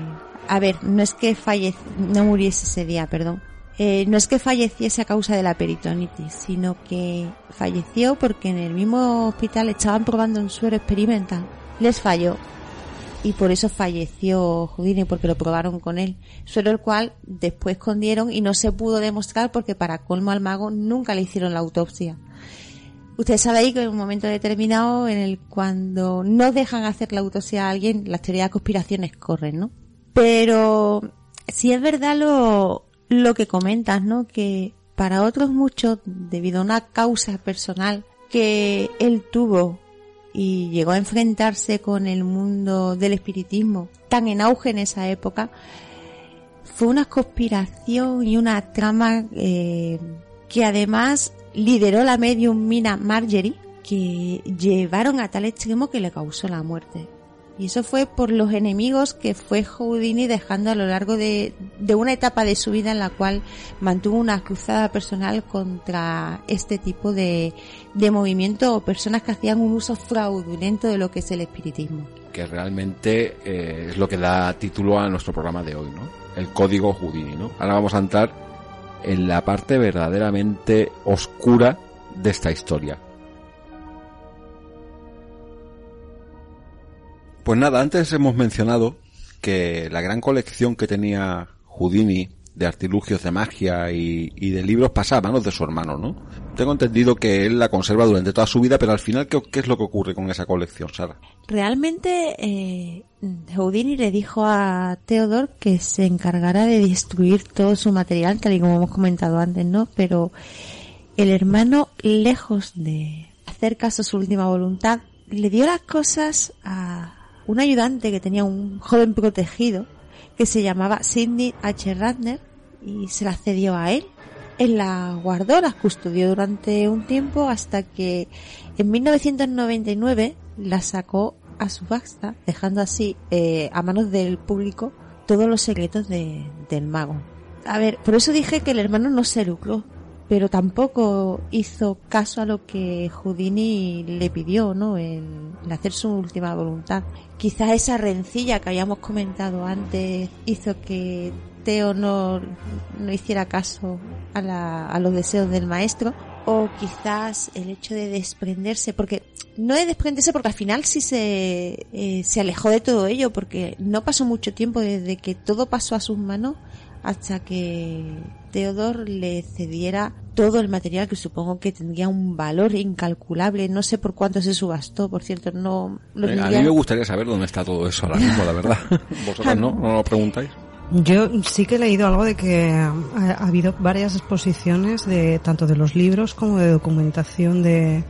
a ver, no es que fallece, no muriese ese día, perdón. Eh, no es que falleciese a causa de la peritonitis, sino que falleció porque en el mismo hospital estaban probando un suero experimental. Les falló y por eso falleció Houdini porque lo probaron con él. Suero el cual después escondieron y no se pudo demostrar porque para colmo al mago nunca le hicieron la autopsia. Ustedes sabéis que en un momento determinado en el cuando no dejan hacer la autopsia a alguien, las teorías de conspiraciones corren, ¿no? Pero si es verdad lo, lo que comentas, ¿no? Que para otros muchos, debido a una causa personal que él tuvo y llegó a enfrentarse con el mundo del espiritismo tan en auge en esa época, fue una conspiración y una trama eh, que además lideró la medium Mina Marjorie, que llevaron a tal extremo que le causó la muerte. Y eso fue por los enemigos que fue Houdini dejando a lo largo de, una etapa de su vida en la cual mantuvo una cruzada personal contra este tipo de, de movimiento o personas que hacían un uso fraudulento de lo que es el espiritismo. Que realmente eh, es lo que da título a nuestro programa de hoy, ¿no? El código Houdini, ¿no? Ahora vamos a entrar en la parte verdaderamente oscura de esta historia. Pues nada, antes hemos mencionado que la gran colección que tenía Houdini de artilugios de magia y, de libros pasaba a manos de su hermano, ¿no? Tengo entendido que él la conserva durante toda su vida, pero al final, ¿qué, qué es lo que ocurre con esa colección, Sara? Realmente eh, Houdini le dijo a Theodore que se encargara de destruir todo su material, tal y como hemos comentado antes, ¿no? Pero el hermano, lejos de hacer caso a su última voluntad, le dio las cosas a un ayudante que tenía un joven protegido que se llamaba Sidney H. Radner y se las cedió a él. Él las guardó, las custodió durante un tiempo hasta que en 1999 las sacó a subasta, dejando así eh, a manos del público todos los secretos de- del mago. A ver, por eso dije que el hermano no se lucró, pero tampoco hizo caso a lo que Houdini le pidió, ¿no? El, hacer su última voluntad. Quizás esa rencilla que habíamos comentado antes hizo que Teo no, no hiciera caso a, la, a los deseos del maestro o quizás el hecho de desprenderse, porque no de desprenderse porque al final sí se, eh, se alejó de todo ello, porque no pasó mucho tiempo desde que todo pasó a sus manos hasta que Theodor le cediera todo el material que supongo que tendría un valor incalculable. No sé por cuánto se subastó, por cierto, no lo A mí me gustaría saber dónde está todo eso ahora mismo, la verdad. [laughs] [laughs] ¿Vosotros no? ¿No lo preguntáis? Yo sí que he leído algo de que ha, habido varias exposiciones de tanto de los libros como de documentación de,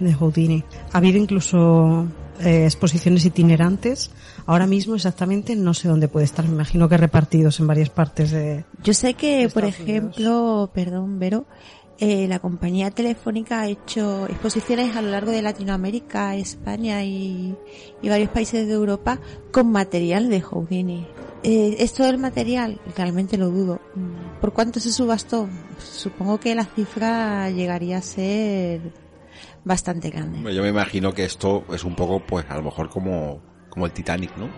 de Houdini. Ha habido incluso eh, exposiciones itinerantes. Ahora mismo exactamente no sé dónde puede estar. Me imagino que repartidos en varias partes de. Yo sé que, por ejemplo, perdón, Vero, eh, la compañía telefónica ha hecho exposiciones a lo largo de Latinoamérica, España y, y varios países de Europa con material de Houdini. Eh, esto del material, realmente lo dudo. ¿Por cuánto se subastó? Supongo que la cifra llegaría a ser bastante grande. Yo me imagino que esto es un poco, pues, a lo mejor como, como el Titanic, ¿no?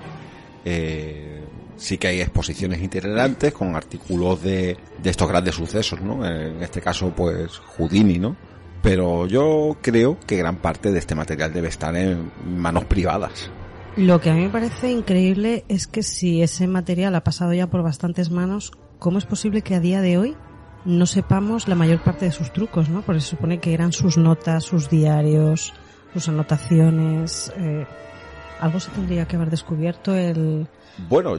Eh, sí que hay exposiciones itinerantes con artículos de, de estos grandes sucesos, ¿no? En este caso, pues, Houdini, ¿no? Pero yo creo que gran parte de este material debe estar en manos privadas. Lo que a mí me parece increíble es que si ese material ha pasado ya por bastantes manos, ¿cómo es posible que a día de hoy no sepamos la mayor parte de sus trucos, ¿no? Porque se supone que eran sus notas, sus diarios, sus anotaciones. Eh, algo se tendría que haber descubierto el. Bueno,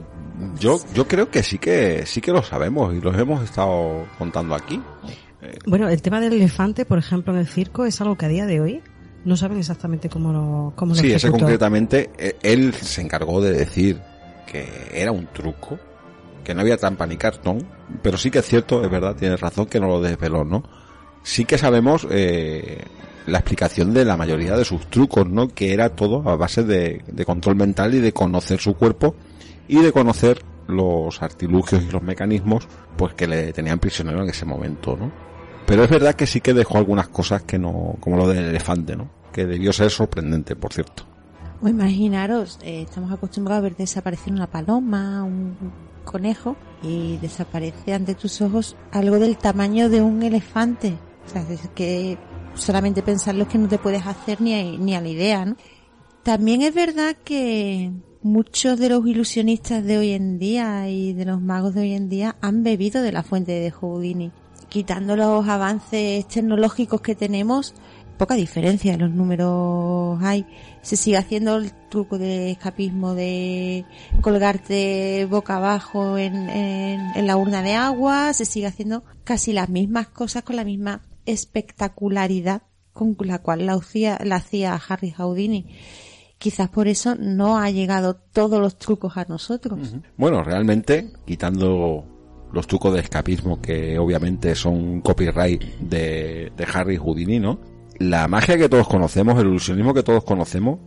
yo yo creo que sí que sí que lo sabemos y los hemos estado contando aquí. Bueno, el tema del elefante, por ejemplo, en el circo es algo que a día de hoy no saben exactamente cómo lo cómo Sí, ese concretamente, eh, él se encargó de decir que era un truco, que no había trampa ni cartón, pero sí que es cierto, es verdad, tienes razón que no lo desveló, ¿no? Sí que sabemos eh, la explicación de la mayoría de sus trucos, ¿no? Que era todo a base de, control mental y de conocer su cuerpo y de conocer los artilugios y los mecanismos pues que le tenían prisionero en ese momento, ¿no? Pero es verdad que sí que dejó algunas cosas que no, como lo del elefante, ¿no? Que debió ser sorprendente, por cierto. O imaginaros, eh, estamos acostumbrados a ver desaparecer una paloma, un conejo, y desaparece ante tus ojos algo del tamaño de un elefante. O sea, es que solamente pensarlo es que no te puedes hacer ni, ni a la idea, ¿no? También es verdad que muchos de los ilusionistas de hoy en día y de los magos de hoy en día han bebido de la fuente de Houdini quitando los avances tecnológicos que tenemos, poca diferencia en los números hay. Se sigue haciendo el truco de escapismo de colgarte boca abajo en, en, la urna de agua, se sigue haciendo casi las mismas cosas con la misma espectacularidad con la cual la hacía, la hacía Harry Houdini. Quizás por eso no ha llegado todos los trucos a nosotros. Bueno, realmente, quitando los trucos de escapismo que obviamente son copyright de, de Harry Houdini, ¿no? La magia que todos conocemos, el ilusionismo que todos conocemos,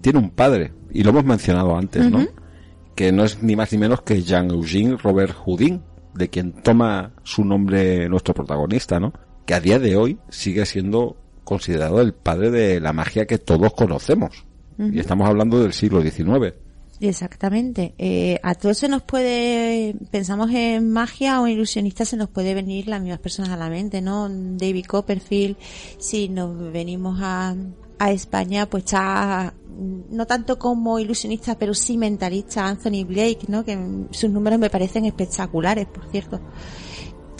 tiene un padre, y lo hemos mencionado antes, ¿no? Que no es ni más ni menos que Jean-Eugène Robert Houdin, de quien toma su nombre nuestro protagonista, ¿no? Que a día de hoy sigue siendo considerado el padre de la magia que todos conocemos. Y estamos hablando del siglo XIX. Exactamente. Eh, a todos se nos puede, pensamos en magia o ilusionista, se nos puede venir las mismas personas a la mente, ¿no? David Copperfield, si nos venimos a, a España, pues está, no tanto como ilusionista, pero sí mentalista, Anthony Blake, ¿no? Que sus números me parecen espectaculares, por cierto.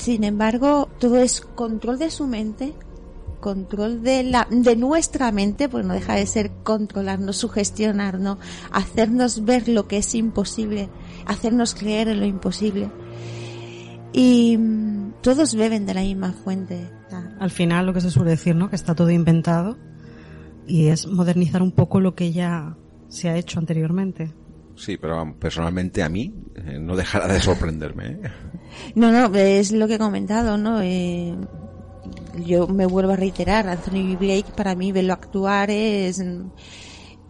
Sin embargo, todo es control de su mente, control de la de nuestra mente, pues no deja de ser controlarnos, sugestionarnos, hacernos ver lo que es imposible, hacernos creer en lo imposible. Y mm, todos beben de la misma fuente. Al final lo que se suele decir, ¿no? Que está todo inventado y es modernizar un poco lo que ya se ha hecho anteriormente. Sí, pero personalmente a mí eh, no dejará de sorprenderme. ¿eh? No, no, es lo que he comentado, ¿no? Eh, yo me vuelvo a reiterar, Anthony Blake para mí verlo actuar es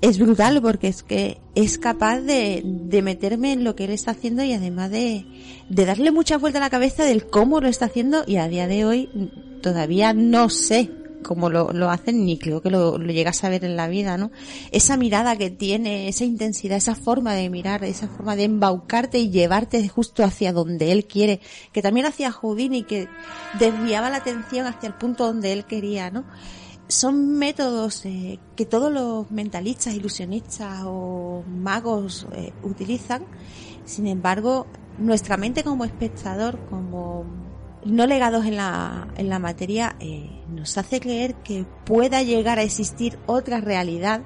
es brutal porque es que es capaz de, de meterme en lo que él está haciendo y además de, de darle mucha vuelta a la cabeza del cómo lo está haciendo y a día de hoy todavía no sé cómo lo, lo hacen ni creo que lo, lo llegas a ver en la vida, ¿no? Esa mirada que tiene, esa intensidad, esa forma de mirar, esa forma de embaucarte y llevarte justo hacia donde él quiere, que también hacía Houdini, que desviaba la atención hacia el punto donde él quería, ¿no? son métodos eh, que todos los mentalistas, ilusionistas o magos eh, utilizan. Sin embargo, nuestra mente como espectador, como no legados en la, en la materia, eh, nos hace creer que pueda llegar a existir otra realidad,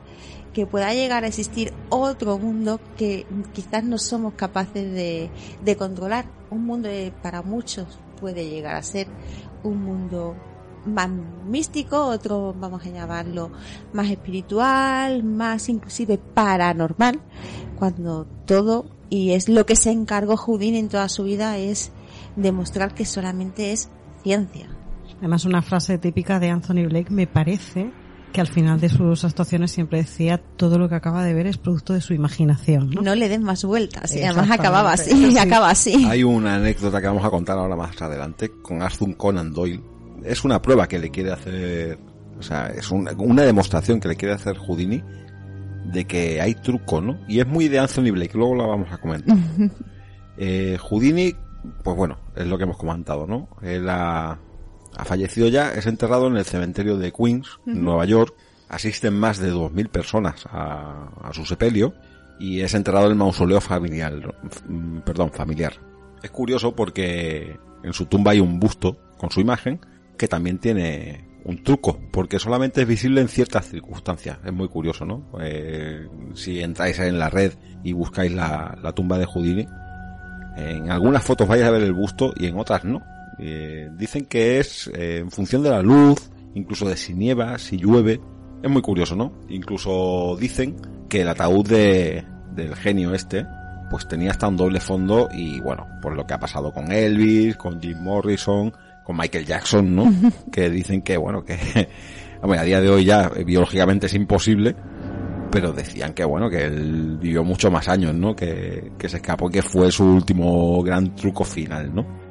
que pueda llegar a existir otro mundo que quizás no somos capaces de, de controlar. Un mundo que para muchos puede llegar a ser un mundo más místico, otro vamos a llamarlo más espiritual, más inclusive paranormal, cuando todo, y es lo que se encargó Houdini en toda su vida, es demostrar que solamente es ciencia. Además, una frase típica de Anthony Blake me parece que al final de sus actuaciones siempre decía todo lo que acaba de ver es producto de su imaginación. No, no le den más vueltas, y además acababa así, y acaba así. Hay una anécdota que vamos a contar ahora más adelante con Arthur Conan Doyle. Es una prueba que le quiere hacer, o sea, es una, una demostración que le quiere hacer Houdini de que hay truco, ¿no? Y es muy de Anthony Blake, luego lo vamos a comentar. [laughs] eh, Houdini, pues bueno, es lo que hemos comentado, ¿no? Él ha, ha fallecido ya, es enterrado en el cementerio de Queens, en Nueva York. Asisten más de 2.000 personas a, a, su sepelio y es enterrado en el mausoleo familiar, perdón, familiar. Es curioso porque en su tumba hay un busto con su imagen que también tiene un truco, porque solamente es visible en ciertas circunstancias. Es muy curioso, ¿no? Eh, si entráis en la red y buscáis la, la tumba de Houdini, en algunas fotos vais a ver el busto y en otras no. Eh, dicen que es eh, en función de la luz, incluso de si nieva, si llueve. Es muy curioso, ¿no? Incluso dicen que el ataúd de, del genio este, pues tenía hasta un doble fondo y bueno, por lo que ha pasado con Elvis, con Jim Morrison, con Michael Jackson, ¿no? [laughs] que dicen que bueno, que [laughs] bueno, a día de hoy ya biológicamente es imposible, pero decían que bueno, que él vivió mucho más años, ¿no? Que, que se escapó que fue su último gran truco final, ¿no?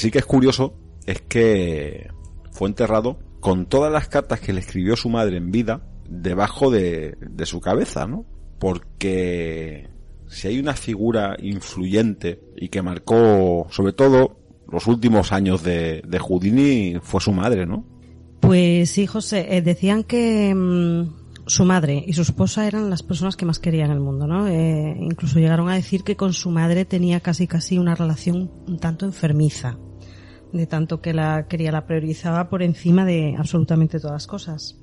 Sí que es curioso es que fue enterrado con todas las cartas que le escribió su madre en vida debajo de, de su cabeza, ¿no? Porque si hay una figura influyente y que marcó sobre todo los últimos años de, de Houdini fue su madre, ¿no? Pues sí, José, eh, decían que mm, su madre y su esposa eran las personas que más quería en el mundo, ¿no? Eh, incluso llegaron a decir que con su madre tenía casi casi una relación un tanto enfermiza, de tanto que la quería, la priorizaba por encima de absolutamente todas las cosas.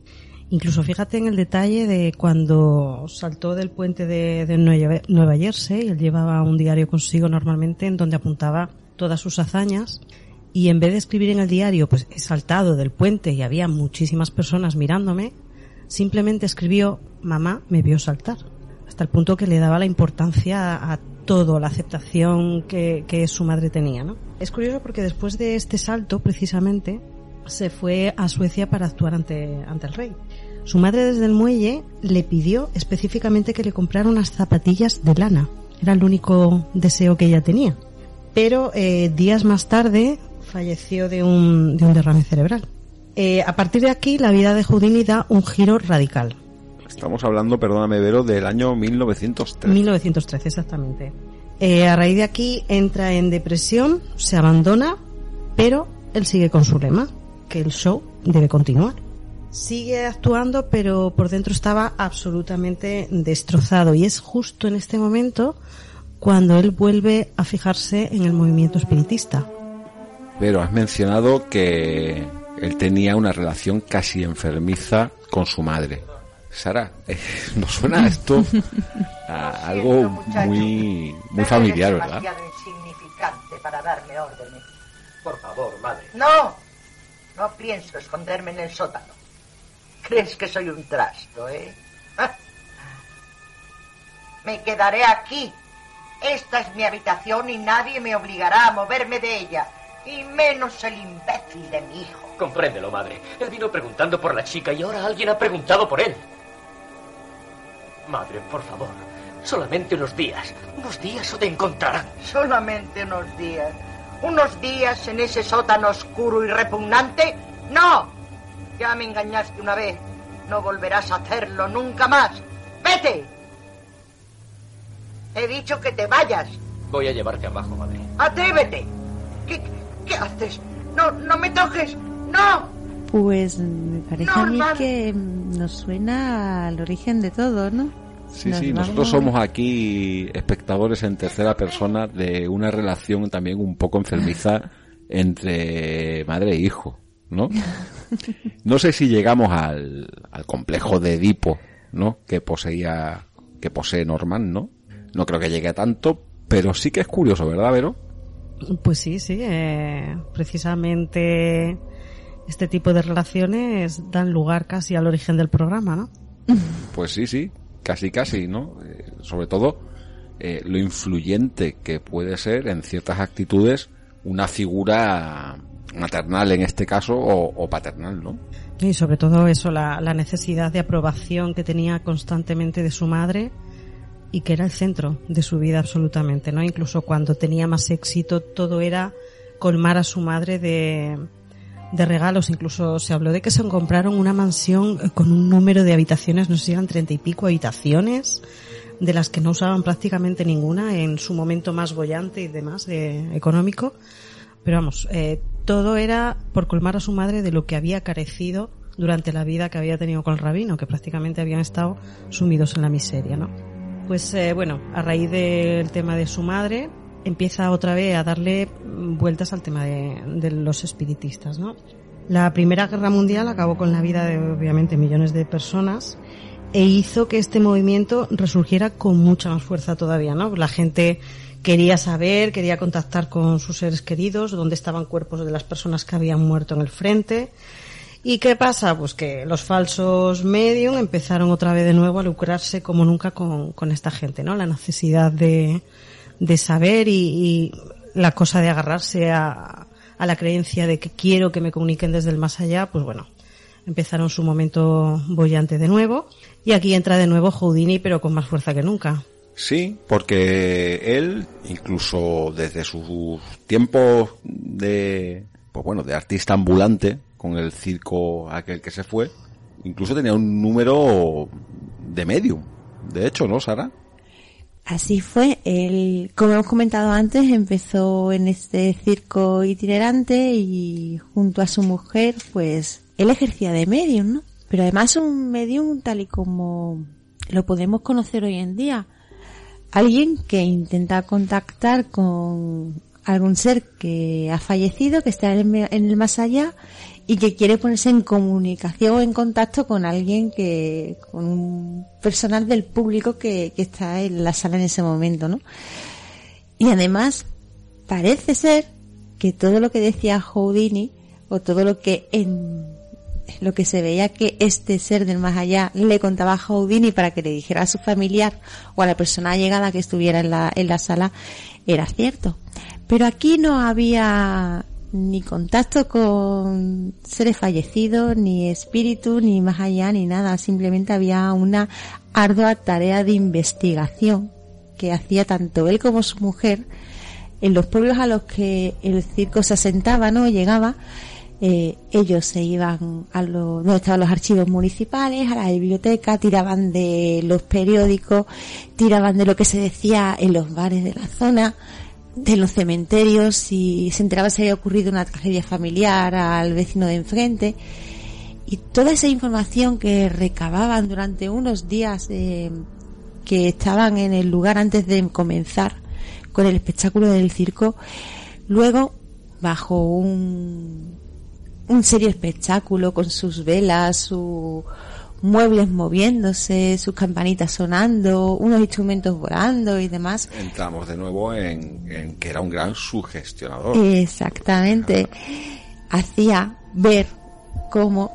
Incluso fíjate en el detalle de cuando saltó del puente de, de Nueva Jersey, él llevaba un diario consigo normalmente en donde apuntaba todas sus hazañas y en vez de escribir en el diario, pues he saltado del puente y había muchísimas personas mirándome, simplemente escribió, mamá me vio saltar. Hasta el punto que le daba la importancia a todo, la aceptación que, su madre tenía, ¿no? Es curioso porque después de este salto, precisamente, se fue a Suecia para actuar ante, ante el rey. Su madre desde el muelle le pidió específicamente que le comprara unas zapatillas de lana. Era el único deseo que ella tenía. Pero eh, días más tarde falleció de un, de un derrame cerebral. Eh, a partir de aquí, la vida de Houdini da un giro radical. Estamos hablando, perdóname, Vero, del año 1903. 1913, exactamente. Eh, a raíz de aquí entra en depresión, se abandona, pero él sigue con su lema, que el show debe continuar. Sigue actuando, pero por dentro estaba absolutamente destrozado y es justo en este momento cuando él vuelve a fijarse en el movimiento espiritista. Pero has mencionado que él tenía una relación casi enfermiza con su madre. Sara, eh, [laughs] ¿nos suena esto a algo muy, muy familiar, verdad? demasiado insignificante para darme órdenes. Por favor, madre. No, no pienso esconderme en el sótano. ¿Crees que soy un trasto, eh? [laughs] Me quedaré aquí. Esta es mi habitación y nadie me obligará a moverme de ella. Y menos el imbécil de mi hijo. Compréndelo, madre. Él vino preguntando por la chica y ahora alguien ha preguntado por él. Madre, por favor. Solamente unos días. Unos días o te encontrarán. Solamente unos días. ¿Unos días en ese sótano oscuro y repugnante? ¡No! Ya me engañaste una vez. No volverás a hacerlo nunca más. ¡Vete! He dicho que te vayas. Voy a llevarte abajo, madre. ¡Atrévete! ¿Qué, qué haces? No, no me toques. ¡No! Pues me parece a mí que nos suena al origen de todo, ¿no? Sí, Nos sí, vamos- nosotros somos aquí espectadores en tercera persona de una relación también un poco enfermiza entre madre e hijo, ¿no? [laughs] No sé si llegamos al, al complejo de Edipo, ¿no? Que poseía, que posee Norman, ¿no? No creo que llegue a tanto, pero sí que es curioso, ¿verdad, Vero? Pues sí, sí, eh, precisamente este tipo de relaciones dan lugar casi al origen del programa, ¿no? Pues sí, sí, casi, casi, ¿no? Eh, sobre todo, eh, lo influyente que puede ser en ciertas actitudes una figura maternal en este caso o, o paternal, ¿no? Y sobre todo eso, la, la necesidad de aprobación que tenía constantemente de su madre y que era el centro de su vida absolutamente, ¿no? Incluso cuando tenía más éxito, todo era colmar a su madre de, de regalos. Incluso se habló de que se compraron una mansión eh, con un número de habitaciones, no sé si eran treinta y pico habitaciones, de las que no usaban prácticamente ninguna en su momento más bollante y demás de económico. Pero vamos, eh, todo era por colmar a su madre de lo que había carecido durante la vida que había tenido con el rabino, que prácticamente habían estado sumidos en la miseria, ¿no? Pues eh, bueno, a raíz del tema de su madre, empieza otra vez a darle vueltas al tema de, de los espiritistas, ¿no? La Primera Guerra Mundial acabó con la vida de obviamente millones de personas e hizo que este movimiento resurgiera con mucha más fuerza todavía, ¿no? La gente quería saber, quería contactar con sus seres queridos, dónde estaban cuerpos de las personas que habían muerto en el frente. ¿Y qué pasa? Pues que los falsos medium empezaron otra vez de nuevo a lucrarse como nunca con, con esta gente, ¿no? La necesidad de, de saber y, la cosa de agarrarse a, a la creencia de que quiero que me comuniquen desde el más allá, pues bueno, empezaron su momento bollante de nuevo. Y aquí entra de nuevo Houdini, pero con más fuerza que nunca. Sí, porque él, incluso desde sus tiempos de, pues bueno, de artista ambulante, con el circo aquel que se fue, incluso tenía un número de medium. De hecho, ¿no, Sara? Así fue. Él, como hemos comentado antes, empezó en este circo itinerante y junto a su mujer, pues, él ejercía de medium, ¿no? Pero además un medium tal y como lo podemos conocer hoy en día. Alguien que intenta contactar con algún ser que ha fallecido, que está en el, más allá y que quiere ponerse en comunicación o en contacto con alguien que, con un personal del público que, que está en la sala en ese momento, ¿no? Y además, parece ser que todo lo que decía Houdini, o todo lo que en, lo que se veía que este ser del más allá le contaba a Houdini para que le dijera a su familiar o a la persona llegada que estuviera en la, en la sala, era cierto. Pero aquí no había ni contacto con seres fallecidos, ni espíritu, ni más allá, ni nada. Simplemente había una ardua tarea de investigación que hacía tanto él como su mujer en los pueblos a los que el circo se asentaba, ¿no? Llegaba, eh, ellos se iban a los, donde estaban los archivos municipales, a la biblioteca, tiraban de los periódicos, tiraban de lo que se decía en los bares de la zona, de los cementerios, si se enteraba si había ocurrido una tragedia familiar al vecino de enfrente. Y toda esa información que recababan durante unos días eh, que estaban en el lugar antes de comenzar con el espectáculo del circo, luego bajo un, un serio espectáculo con sus velas, sus muebles moviéndose, sus campanitas sonando, unos instrumentos volando y demás. Entramos de nuevo en, en que era un gran sugestionador. Exactamente. Hacía ver cómo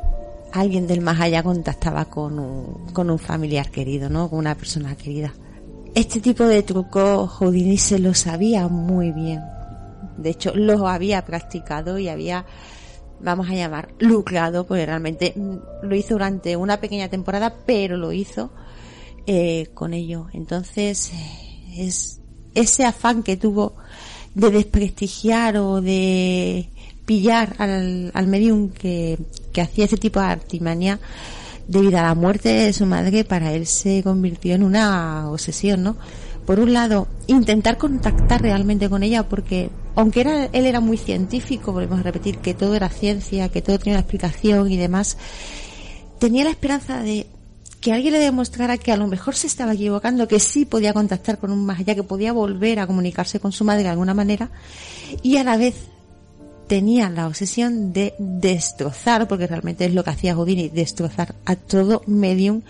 alguien del más allá contactaba con un, con un familiar querido, ¿no? Con una persona querida. Este tipo de truco Houdini se lo sabía muy bien. De hecho, lo había practicado y había, vamos a llamar, lucrado, porque realmente mm, lo hizo durante una pequeña temporada, pero lo hizo eh, con ello. Entonces, eh, es ese afán que tuvo de desprestigiar o de pillar al, al medium que, que hacía ese tipo de artimanía debido a la muerte de su madre para él se convirtió en una obsesión, ¿no? Por un lado, intentar contactar realmente con ella porque aunque era, él era muy científico, volvemos a repetir que todo era ciencia, que todo tenía una explicación y demás, tenía la esperanza de que alguien le demostrara que a lo mejor se estaba equivocando, que sí podía contactar con un más allá, que podía volver a comunicarse con su madre de alguna manera, y a la vez tenía la obsesión de destrozar, porque realmente es lo que hacía Houdini, destrozar a todo medium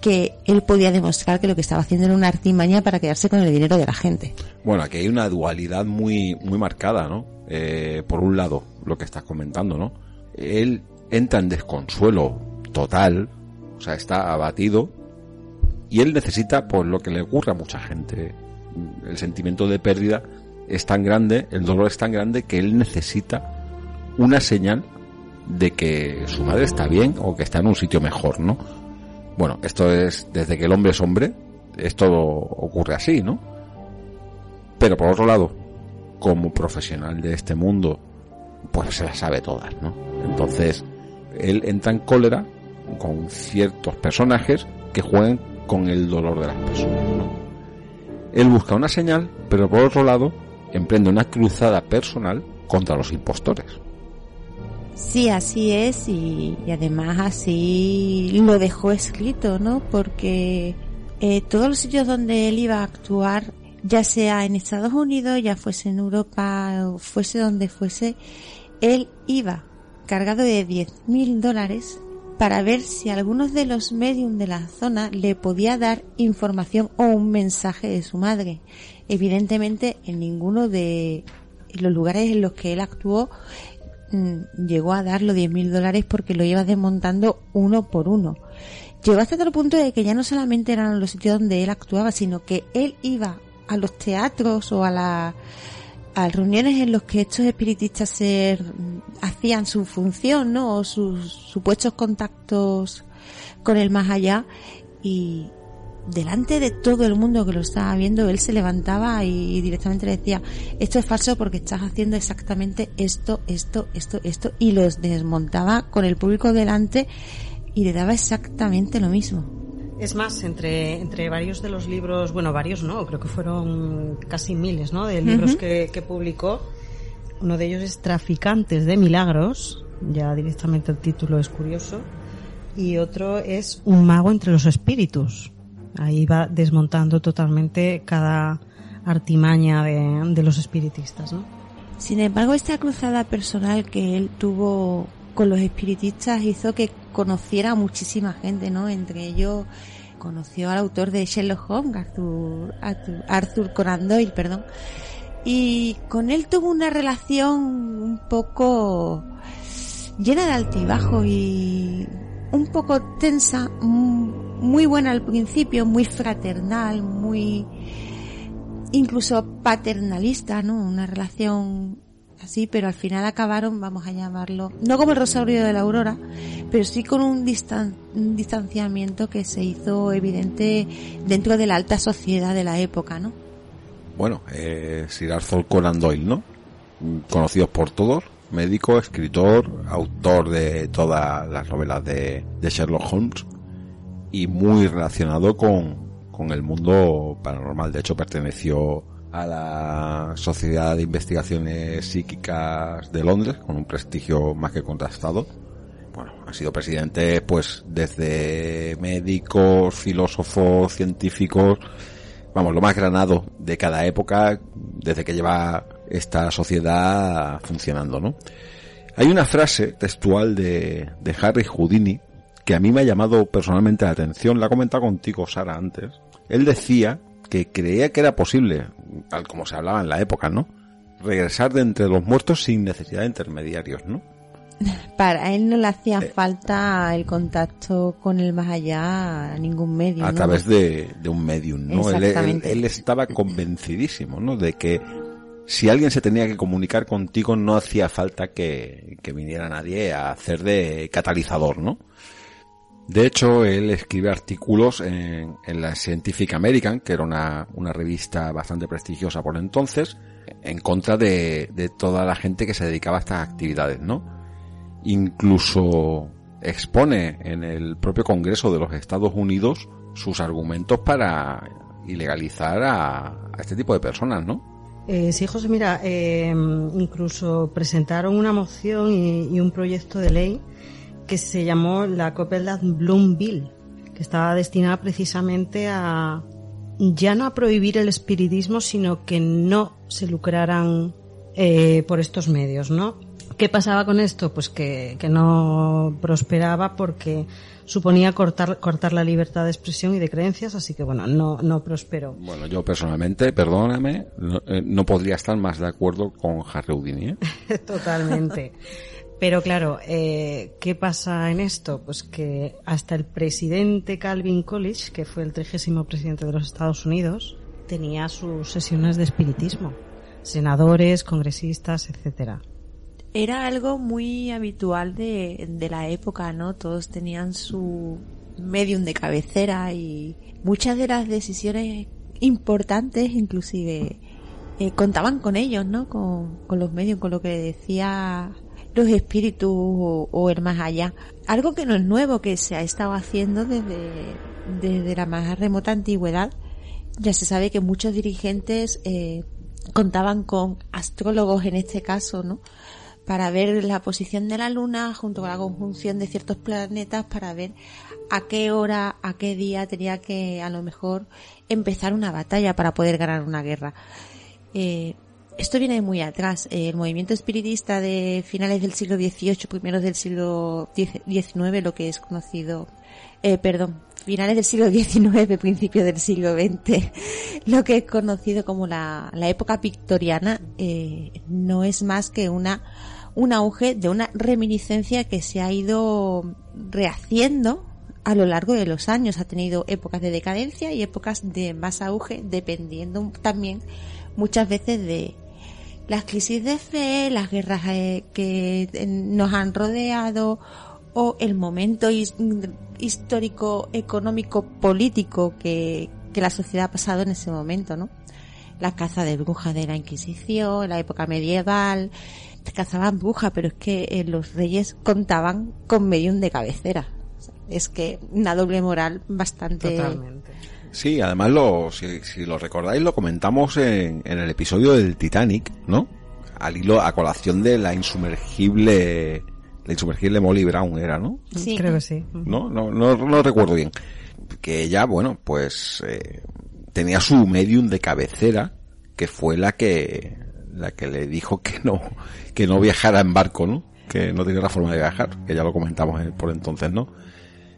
que él podía demostrar que lo que estaba haciendo era una artimaña para quedarse con el dinero de la gente. Bueno, aquí hay una dualidad muy, muy marcada, ¿no? Eh, por un lado, lo que estás comentando, ¿no? Él entra en desconsuelo total, o sea, está abatido, y él necesita, pues, lo que le ocurre a mucha gente, el sentimiento de pérdida es tan grande, el dolor es tan grande que él necesita una señal de que su madre está bien o que está en un sitio mejor, ¿no? Bueno, esto es desde que el hombre es hombre, esto ocurre así, ¿no? Pero por otro lado, como profesional de este mundo, pues se las sabe todas, ¿no? Entonces, él entra en cólera con ciertos personajes que juegan con el dolor de las personas, ¿no? Él busca una señal, pero por otro lado, emprende una cruzada personal contra los impostores. Sí, así es y, además así lo dejó escrito, ¿no? Porque eh, todos los sitios donde él iba a actuar, ya sea en Estados Unidos, ya fuese en Europa o fuese donde fuese, él iba cargado de 10 mil dólares para ver si algunos de los medium de la zona le podía dar información o un mensaje de su madre. Evidentemente, en ninguno de los lugares en los que él actuó llegó a dar los 10 mil dólares porque lo iba desmontando uno por uno. Llegó hasta tal punto de que ya no solamente eran los sitios donde él actuaba, sino que él iba a los teatros o a la a reuniones en los que estos espiritistas se hacían su función, ¿no? O sus supuestos contactos con el más allá y delante de todo el mundo que lo estaba viendo, él se levantaba y directamente le decía, esto es falso porque estás haciendo exactamente esto, esto, esto, esto, y los desmontaba con el público delante y le daba exactamente lo mismo. Es más, entre, entre varios de los libros, bueno, varios no, creo que fueron casi miles, ¿no? De libros que publicó. Uno de ellos es Traficantes de Milagros, ya directamente el título es curioso. Y otro es Un mago entre los espíritus. Ahí va desmontando totalmente cada artimaña de, los espiritistas, ¿no? Sin embargo, esta cruzada personal que él tuvo con los espiritistas hizo que conociera a muchísima gente, ¿no? Entre ellos conoció al autor de Sherlock Holmes, Arthur, Arthur, Arthur Conan Doyle, perdón. Y con él tuvo una relación un poco llena de altibajos y un poco tensa, muy buena al principio, muy fraternal, muy incluso paternalista, ¿no? Una relación así, pero al final acabaron, vamos a llamarlo, no como el Rosario de la Aurora, pero sí con un, distan- un distanciamiento que se hizo evidente dentro de la alta sociedad de la época, ¿no? Bueno, eh, Sir Arthur Conan Doyle, ¿no? Conocidos por todos, médico, escritor, autor de todas las novelas de Sherlock Holmes y muy relacionado con, con el mundo paranormal. De hecho, perteneció a la Sociedad de Investigaciones Psíquicas de Londres, con un prestigio más que contrastado. Bueno, ha sido presidente, pues, desde médicos, filósofos, científicos, vamos, lo más granado de cada época desde que lleva esta sociedad funcionando, ¿no? Hay una frase textual de, de Harry Houdini que a mí me ha llamado personalmente la atención, la he comentado contigo, Sara, antes. Él decía que creía que era posible, tal como se hablaba en la época, ¿no? Regresar de entre los muertos sin necesidad de intermediarios, ¿no? Para él no le hacía falta el contacto con el más allá a ningún medio. a ¿no? través de, de un medium, ¿no? Él, él estaba convencidísimo, ¿no? De que si alguien se tenía que comunicar contigo no hacía falta que, que viniera nadie a hacer de catalizador, ¿no? De hecho, él escribe artículos en, en la Scientific American, que era una, revista bastante prestigiosa por entonces, en contra de, toda la gente que se dedicaba a estas actividades, ¿no? Incluso expone en el propio Congreso de los Estados Unidos sus argumentos para ilegalizar a, a este tipo de personas, ¿no? Eh, sí, José, mira, eh, incluso presentaron una moción y un proyecto de ley que se llamó la Copeland Bloom Bill, que estaba destinada precisamente a ya no a prohibir el espiritismo, sino que no se lucraran eh, por estos medios, ¿no? ¿Qué pasaba con esto? Pues que, que no prosperaba porque suponía cortar, cortar la libertad de expresión y de creencias, así que bueno, no, no prosperó. Bueno, yo personalmente, perdóname, no, eh, no podría estar más de acuerdo con Harry Houdini, ¿eh? [laughs] Totalmente. Pero claro, eh, ¿qué pasa en esto? Pues que hasta el presidente Calvin Coolidge, que fue el trigésimo presidente de los Estados Unidos, tenía sus sesiones de espiritismo. Senadores, congresistas, etcétera. Era algo muy habitual de, de la época, ¿no? Todos tenían su medium de cabecera y muchas de las decisiones importantes, inclusive, eh, contaban con ellos, ¿no? Con, con los medios, con lo que decía los espíritus o, el más allá. Algo que no es nuevo, que se ha estado haciendo desde, desde la más remota antigüedad. Ya se sabe que muchos dirigentes eh, contaban con astrólogos en este caso, ¿no? Para ver la posición de la luna junto con la conjunción de ciertos planetas para ver a qué hora, a qué día tenía que a lo mejor empezar una batalla para poder ganar una guerra. Eh, esto viene de muy atrás. El movimiento espiritista de finales del siglo XVIII, primeros del siglo XIX, lo que es conocido, eh, perdón, finales del siglo XIX, [laughs] principios del siglo XX, [laughs] lo que es conocido como la, la época victoriana, eh, no es más que una un auge de una reminiscencia que se ha ido rehaciendo a lo largo de los años. Ha tenido épocas de decadencia y épocas de más auge, dependiendo también muchas veces de las crisis de fe, las guerras eh, que nos han rodeado o el momento his- histórico, económico, político que, que la sociedad ha pasado en ese momento, ¿no? La caza de brujas de la Inquisición, la época medieval, cazaban brujas, pero es que eh, los reyes contaban con medium de cabecera. Es que una doble moral bastante... Totalmente. Sí, además lo, si, si lo recordáis lo comentamos en, en el episodio del Titanic, ¿no? Al hilo, a colación de la insumergible, la insumergible Molly Brown era, ¿no? Sí. Creo que sí. ¿no? No, no, no recuerdo bien. Que ella, bueno, pues eh, tenía su medium de cabecera, que fue la que la que le dijo que no que no viajara en barco, ¿no? Que no tenía otra forma de viajar, que ya lo comentamos por entonces, ¿no?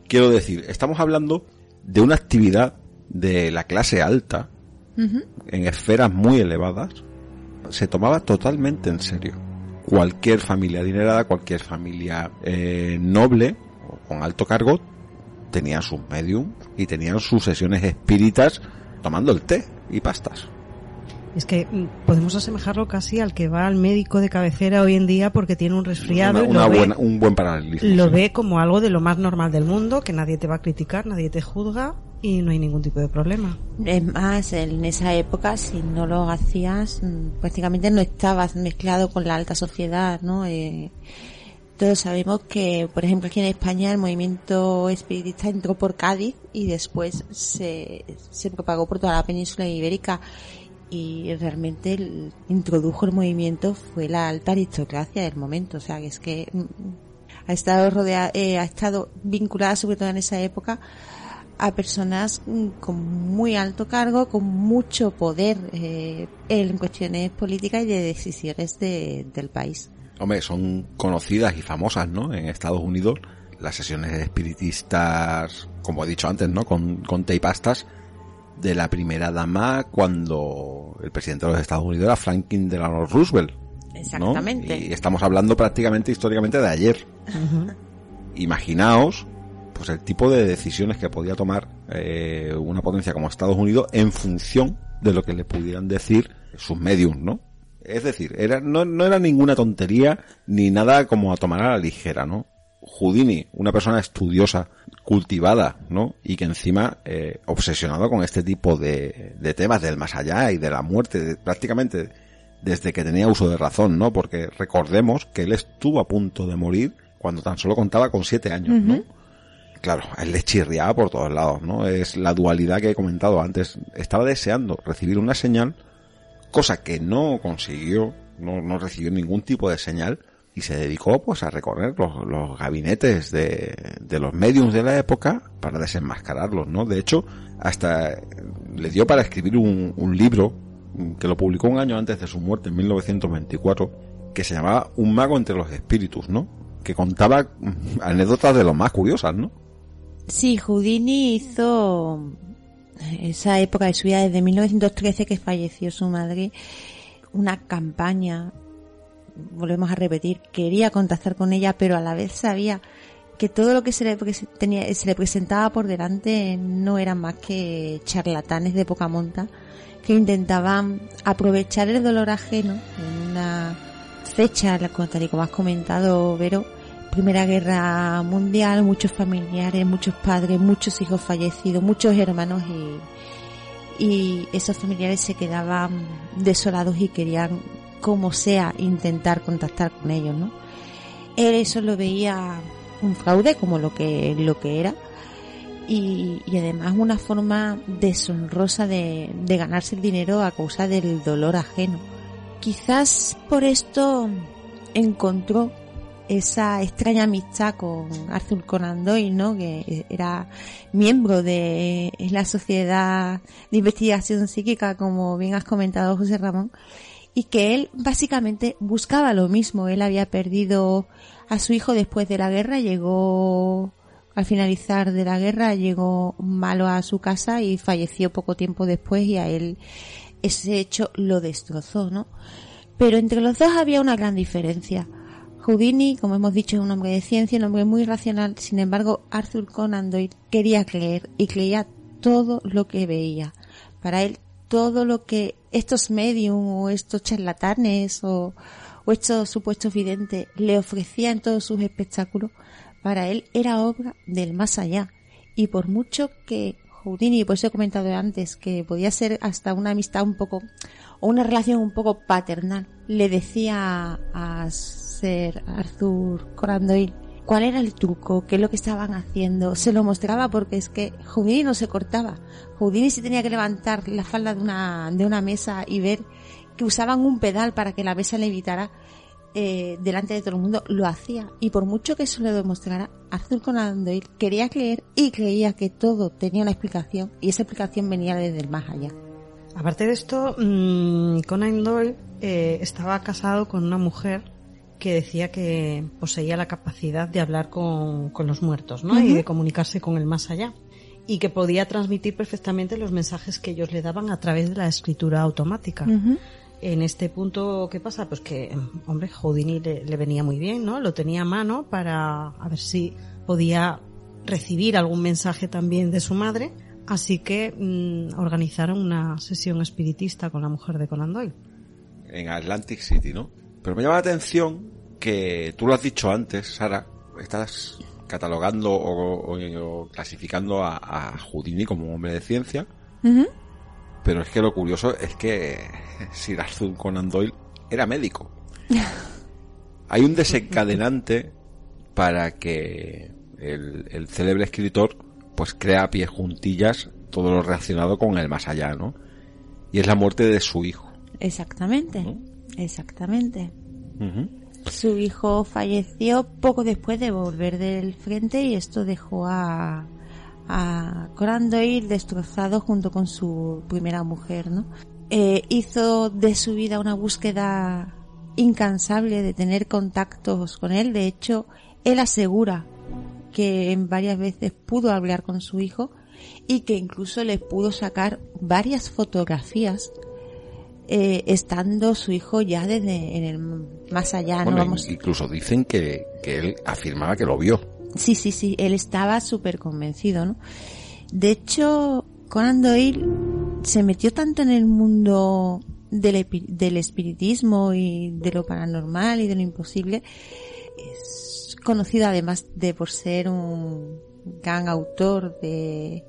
Quiero decir, estamos hablando de una actividad de la clase alta, en esferas muy elevadas, se tomaba totalmente en serio. Cualquier familia adinerada, cualquier familia eh, noble o con alto cargo tenía sus medium y tenían sus sesiones espíritas tomando el té y pastas. Es que mm, podemos asemejarlo casi al que va al médico de cabecera hoy en día porque tiene un resfriado Una- y una lo, ve, un buen paralelismo. lo sí. ve como algo de lo más normal del mundo, que nadie te va a criticar, nadie te juzga y no hay ningún tipo de problema. Es más, en esa época, si no lo hacías, mm, prácticamente no estabas mezclado con la alta sociedad, ¿no? Eh, todos sabemos que, por ejemplo, aquí en España el movimiento espiritista entró por Cádiz y después se, se propagó por toda la península ibérica y realmente el- introdujo el movimiento fue la alta aristocracia del momento, o sea, que es que mm, ha estado rodea, eh, ha estado vinculada sobre todo en esa época a personas mm, con muy alto cargo, con mucho poder eh, en cuestiones políticas y de decisiones de- del país. Hombre, son conocidas y famosas, ¿no? En Estados Unidos, las sesiones espiritistas, como he dicho antes, ¿no? Con, con té y pastas de la primera dama cuando el presidente de los Estados Unidos era Franklin Delano Roosevelt. ¿no? Exactamente. Y estamos hablando prácticamente históricamente de ayer. Imaginaos, pues el tipo de decisiones que podía tomar eh, una potencia como Estados Unidos en función de lo que le pudieran decir sus mediums, ¿no? Es decir, era, no, no era ninguna tontería ni nada como a tomar a la ligera, ¿no? Houdini, una persona estudiosa, cultivada, ¿no? Y que encima eh, obsesionado con este tipo de, de temas del más allá y de la muerte, prácticamente desde que tenía uso de razón, ¿no? Porque recordemos que él estuvo a punto de morir cuando tan solo contaba con siete años, ¿no? Claro, él le chirriaba por todos lados, ¿no? Es la dualidad que he comentado antes. Estaba deseando recibir una señal, cosa que no consiguió, no, no recibió ningún tipo de señal, y se dedicó pues a recorrer los, los gabinetes de, de los mediums de la época para desenmascararlos, ¿no? De hecho, hasta le dio para escribir un, un libro que lo publicó un año antes de su muerte, en 1924, que se llamaba Un mago entre los espíritus, ¿no? Que contaba anécdotas de lo más curiosas, ¿no? Sí, Houdini hizo esa época de su vida desde 1913 que falleció su madre una campaña volvemos a repetir quería contactar con ella pero a la vez sabía que todo lo que se le, tenía, se le presentaba por delante no eran más que charlatanes de poca monta que intentaban aprovechar el dolor ajeno en una fecha, tal y como has comentado, Vero, Primera Guerra Mundial, muchos familiares, muchos padres, muchos hijos fallecidos, muchos hermanos y, y esos familiares se quedaban desolados y querían, como sea, intentar contactar con ellos, ¿no? Él eso lo veía un fraude como lo que, lo que era y, y además una forma deshonrosa de, de ganarse el dinero a causa del dolor ajeno. Quizás por esto encontró esa extraña amistad con Arthur Conan Doyle, ¿no? Que era miembro de la sociedad de investigación psíquica, como bien has comentado José Ramón, y que él básicamente buscaba lo mismo. Él había perdido a su hijo después de la guerra, llegó al finalizar de la guerra, llegó malo a su casa y falleció poco tiempo después y a él ese hecho lo destrozó, ¿no? Pero entre los dos había una gran diferencia. Houdini, como hemos dicho, es un hombre de ciencia, un hombre muy racional. Sin embargo, Arthur Conan Doyle quería creer y creía todo lo que veía. Para él, todo lo que estos medium o estos charlatanes o, estos supuestos videntes le ofrecían todos sus espectáculos, para él era obra del más allá. Y por mucho que Houdini, por eso he comentado antes, que podía ser hasta una amistad un poco, o una relación un poco paternal, le decía a Sir Arthur Conan Doyle cuál era el truco, qué es lo que estaban haciendo. Se lo mostraba porque es que Houdini no se cortaba. Houdini sí tenía que levantar la falda de una, de una mesa y ver que usaban un pedal para que la mesa le evitara eh, delante de todo el mundo, lo hacía. Y por mucho que eso le demostrara, Arthur Conan Doyle quería creer y creía que todo tenía una explicación y esa explicación venía desde el más allá. Aparte de esto, mm, Conan Doyle eh, estaba casado con una mujer que decía que poseía la capacidad de hablar con, con los muertos, ¿no? Y Ujú. de comunicarse con el más allá. Y que podía transmitir perfectamente los mensajes que ellos le daban a través de la escritura automática. Ujú. En este punto, ¿qué pasa? Pues que, hombre, Houdini le, le venía muy bien, ¿no? Lo tenía a mano para a ver si podía recibir algún mensaje también de su madre. Así que mm, organizaron una sesión espiritista con la mujer de Conan Doyle. en Atlantic City, ¿no? Pero me llama la atención que tú lo has dicho antes, Sara, estás catalogando o, o- o clasificando a, a Houdini como un hombre de ciencia, pero es que lo curioso es que Sir Arthur Conan Doyle era médico. [laughs] Hay un desencadenante para que el, el célebre escritor pues crea a pie juntillas todo lo relacionado con el más allá, ¿no? Y es la muerte de su hijo. Exactamente, exactamente. Su hijo falleció poco después de volver del frente y esto dejó a, a Conan Doyle destrozado junto con su primera mujer, ¿no? Eh, hizo de su vida una búsqueda incansable de tener contactos con él. De hecho, él asegura que en varias veces pudo hablar con su hijo y que incluso le pudo sacar varias fotografías eh, estando su hijo ya desde en el más allá, ¿no? Vamos, incluso dicen que, que él afirmaba que lo vio. Sí, sí, sí, él estaba súper convencido, ¿no? De hecho, Conan Doyle se metió tanto en el mundo del, del espiritismo y de lo paranormal y de lo imposible. Es conocido además de por ser un gran autor de,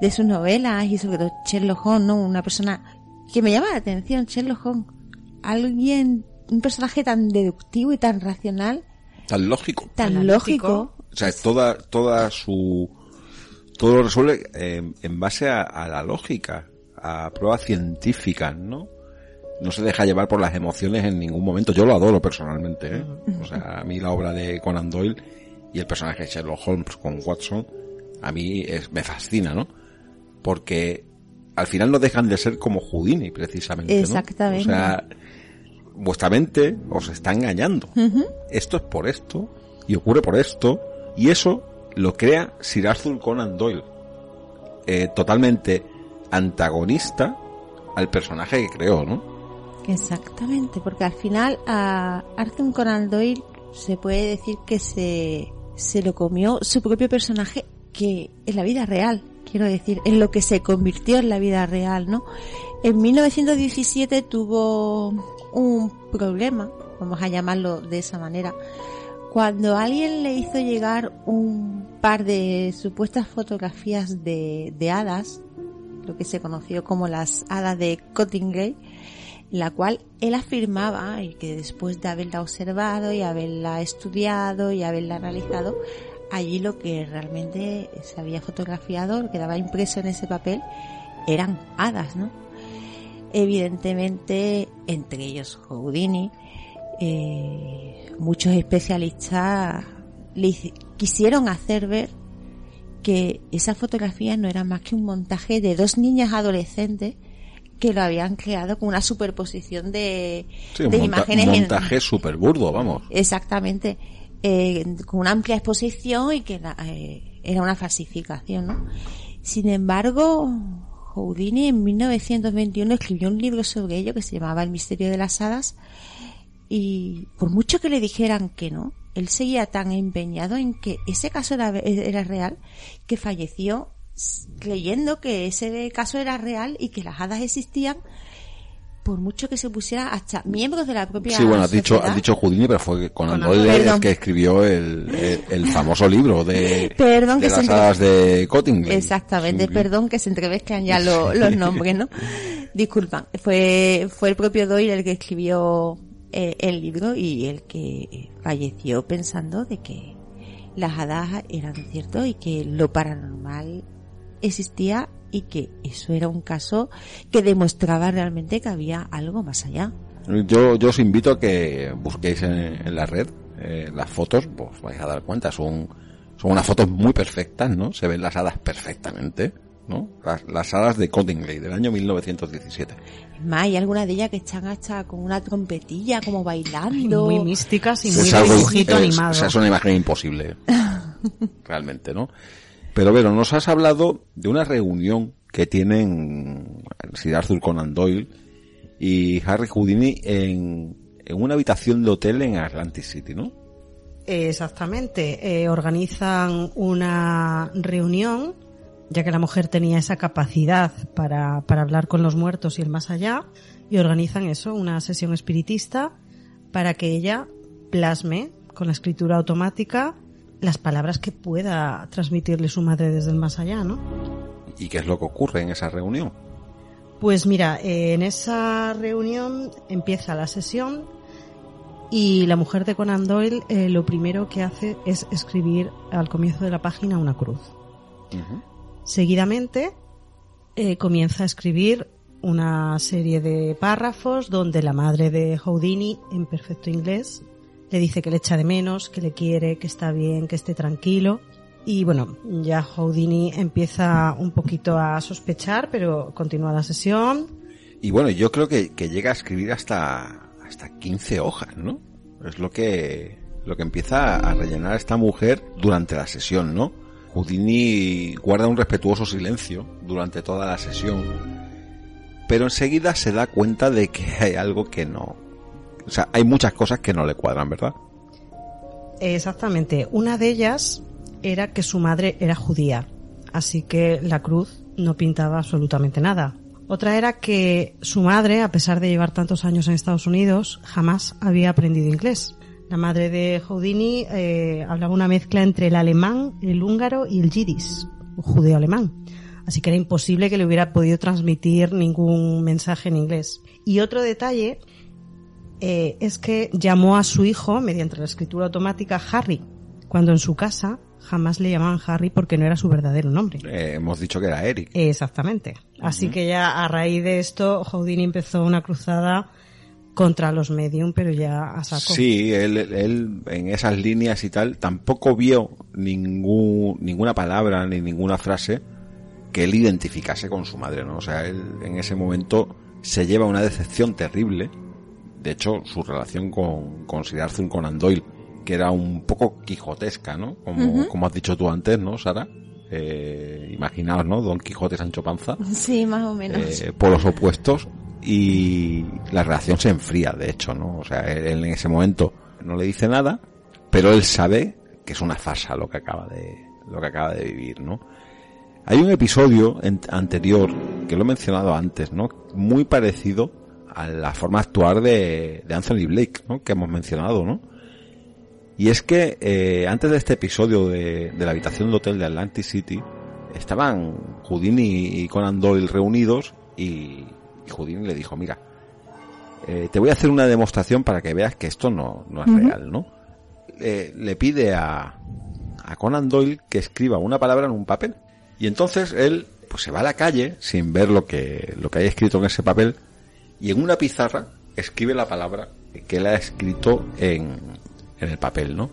de sus novelas y sobre todo Sherlock Holmes, ¿no? Una persona que me llama la atención, Sherlock Holmes. Alguien, un personaje tan deductivo y tan racional, Tan lógico. tan lógico, O sea, toda, toda su, todo lo resuelve eh, en base a, a la lógica, a pruebas científicas, ¿no? No se deja llevar por las emociones en ningún momento. Yo lo adoro personalmente, ¿eh? O sea, a mí la obra de Conan Doyle y el personaje de Sherlock Holmes con Watson, a mí es, me fascina, ¿no? Porque al final no dejan de ser como Houdini, precisamente, ¿no? Exactamente. O sea, vuestra mente os está engañando esto es por esto y ocurre por esto y eso lo crea Sir Arthur Conan Doyle eh, totalmente antagonista al personaje que creó ¿no? Exactamente, porque al final a Arthur Conan Doyle se puede decir que se, se lo comió su propio personaje que en la vida real, quiero decir, en lo que se convirtió en la vida real, ¿no? En 1917 tuvo un problema, vamos a llamarlo de esa manera, cuando alguien le hizo llegar un par de supuestas fotografías de, hadas, lo que se conoció como las hadas de Cottingley, la cual él afirmaba que después de haberla observado y haberla estudiado y haberla analizado, allí lo que realmente se había fotografiado, lo que daba impreso en ese papel, eran hadas, ¿no? Evidentemente, entre ellos Houdini, eh, muchos especialistas le quisieron hacer ver que esa fotografía no era más que un montaje de dos niñas adolescentes que lo habían creado con una superposición de, Sí, de monta- imágenes un en- montaje súper burdo vamos Exactamente. Eh, con una amplia exposición y que eh, era una falsificación, ¿no? Sin embargo, Houdini en 1921 escribió un libro sobre ello que se llamaba El misterio de las hadas y por mucho que le dijeran que no, él seguía tan empeñado en que ese caso era, era real que falleció creyendo que ese caso era real y que las hadas existían por mucho que se pusiera hasta miembros de la propia Sí, bueno, has dicho, has dicho Houdini, pero fue Conan Doyle el Perdón. que escribió el, el, el famoso libro de, Perdón, de que se las hadas de Cottingley. Exactamente, Sí. perdón que se entremezclan ya lo- los nombres, ¿no? [laughs] Disculpan, fue, fue el propio Doyle el que escribió eh, el libro y el que falleció pensando de que las hadas eran cierto y que lo paranormal existía y que eso era un caso que demostraba realmente que había algo más allá. Yo, yo os invito a que busquéis en, en la red eh, las fotos, pues vais a dar cuenta, son, son unas fotos muy perfectas, ¿no? Se ven las hadas perfectamente, ¿no? Las, las hadas de Cottingley del año 1917. Es más, hay algunas de ellas que están hasta con una trompetilla como bailando. Muy místicas y muy Es dibujito es- animado. o sea, es una imagen imposible, [laughs] realmente, ¿no? Pero Vero, nos has hablado de una reunión que tienen Sir Arthur Conan Doyle y Harry Houdini en, en una habitación de hotel en Atlantic City, ¿no? Exactamente. Eh, organizan una reunión, ya que la mujer tenía esa capacidad para, para hablar con los muertos y el más allá, y organizan eso, una sesión espiritista, para que ella plasme con la escritura automática las palabras que pueda transmitirle su madre desde el más allá, ¿no? ¿Y qué es lo que ocurre en esa reunión? Pues mira, eh, en esa reunión empieza la sesión y la mujer de Conan Doyle eh, lo primero que hace es escribir al comienzo de la página una cruz. Seguidamente eh, comienza a escribir una serie de párrafos donde la madre de Houdini, en perfecto inglés, le dice que le echa de menos, que le quiere, que está bien, que esté tranquilo. Y bueno, ya Houdini empieza un poquito a sospechar, pero continúa la sesión. Y bueno, yo creo que, llega a escribir hasta, hasta 15 hojas, ¿no? Es lo que, lo que empieza a rellenar esta mujer durante la sesión, ¿no? Houdini guarda un respetuoso silencio durante toda la sesión, pero enseguida se da cuenta de que hay algo que no... O sea, hay muchas cosas que no le cuadran, ¿verdad? Exactamente. Una de ellas era que su madre era judía, así que la cruz no pintaba absolutamente nada. Otra era que su madre, a pesar de llevar tantos años en Estados Unidos, jamás había aprendido inglés. La madre de Houdini eh, hablaba una mezcla entre el alemán, el húngaro y el yiddish, judeo-alemán. Así que era imposible que le hubiera podido transmitir ningún mensaje en inglés. Y otro detalle eh, es que llamó a su hijo, mediante la escritura automática, Harry, cuando en su casa jamás le llamaban Harry porque no era su verdadero nombre. Eh, hemos dicho que era Eric. Exactamente. Así que ya a raíz de esto, Houdini empezó una cruzada contra los medium, pero ya a saco. Sí, él, él en esas líneas y tal tampoco vio ningún, ninguna palabra ni ninguna frase que él identificase con su madre, ¿no? O sea, él en ese momento se lleva una decepción terrible. De hecho, su relación con, con Sir Arthur Conan Doyle, que era un poco quijotesca, ¿no? Como, como has dicho tú antes, ¿no, Sara? Eh, imaginaos, ¿no? Don Quijote Sancho Panza Sí, más o menos. eh, polos opuestos y la relación se enfría, de hecho, ¿no? O sea, él, él en ese momento no le dice nada, pero él sabe que es una farsa lo que acaba de, lo que acaba de vivir, ¿no? Hay un episodio en- anterior, que lo he mencionado antes, ¿no? Muy parecido a la forma de actuar de, de Anthony Blake, ¿no? Que hemos mencionado, ¿no? Y es que eh, antes de este episodio de, de la habitación de hotel de Atlantic City, estaban Houdini y Conan Doyle reunidos y, y Houdini le dijo, mira, eh, te voy a hacer una demostración para que veas que esto no, no es real, ¿no? Eh, le pide a, a Conan Doyle que escriba una palabra en un papel. Y entonces él pues se va a la calle sin ver lo que, lo que hay escrito en ese papel y en una pizarra escribe la palabra que él ha escrito en, en el papel, ¿no?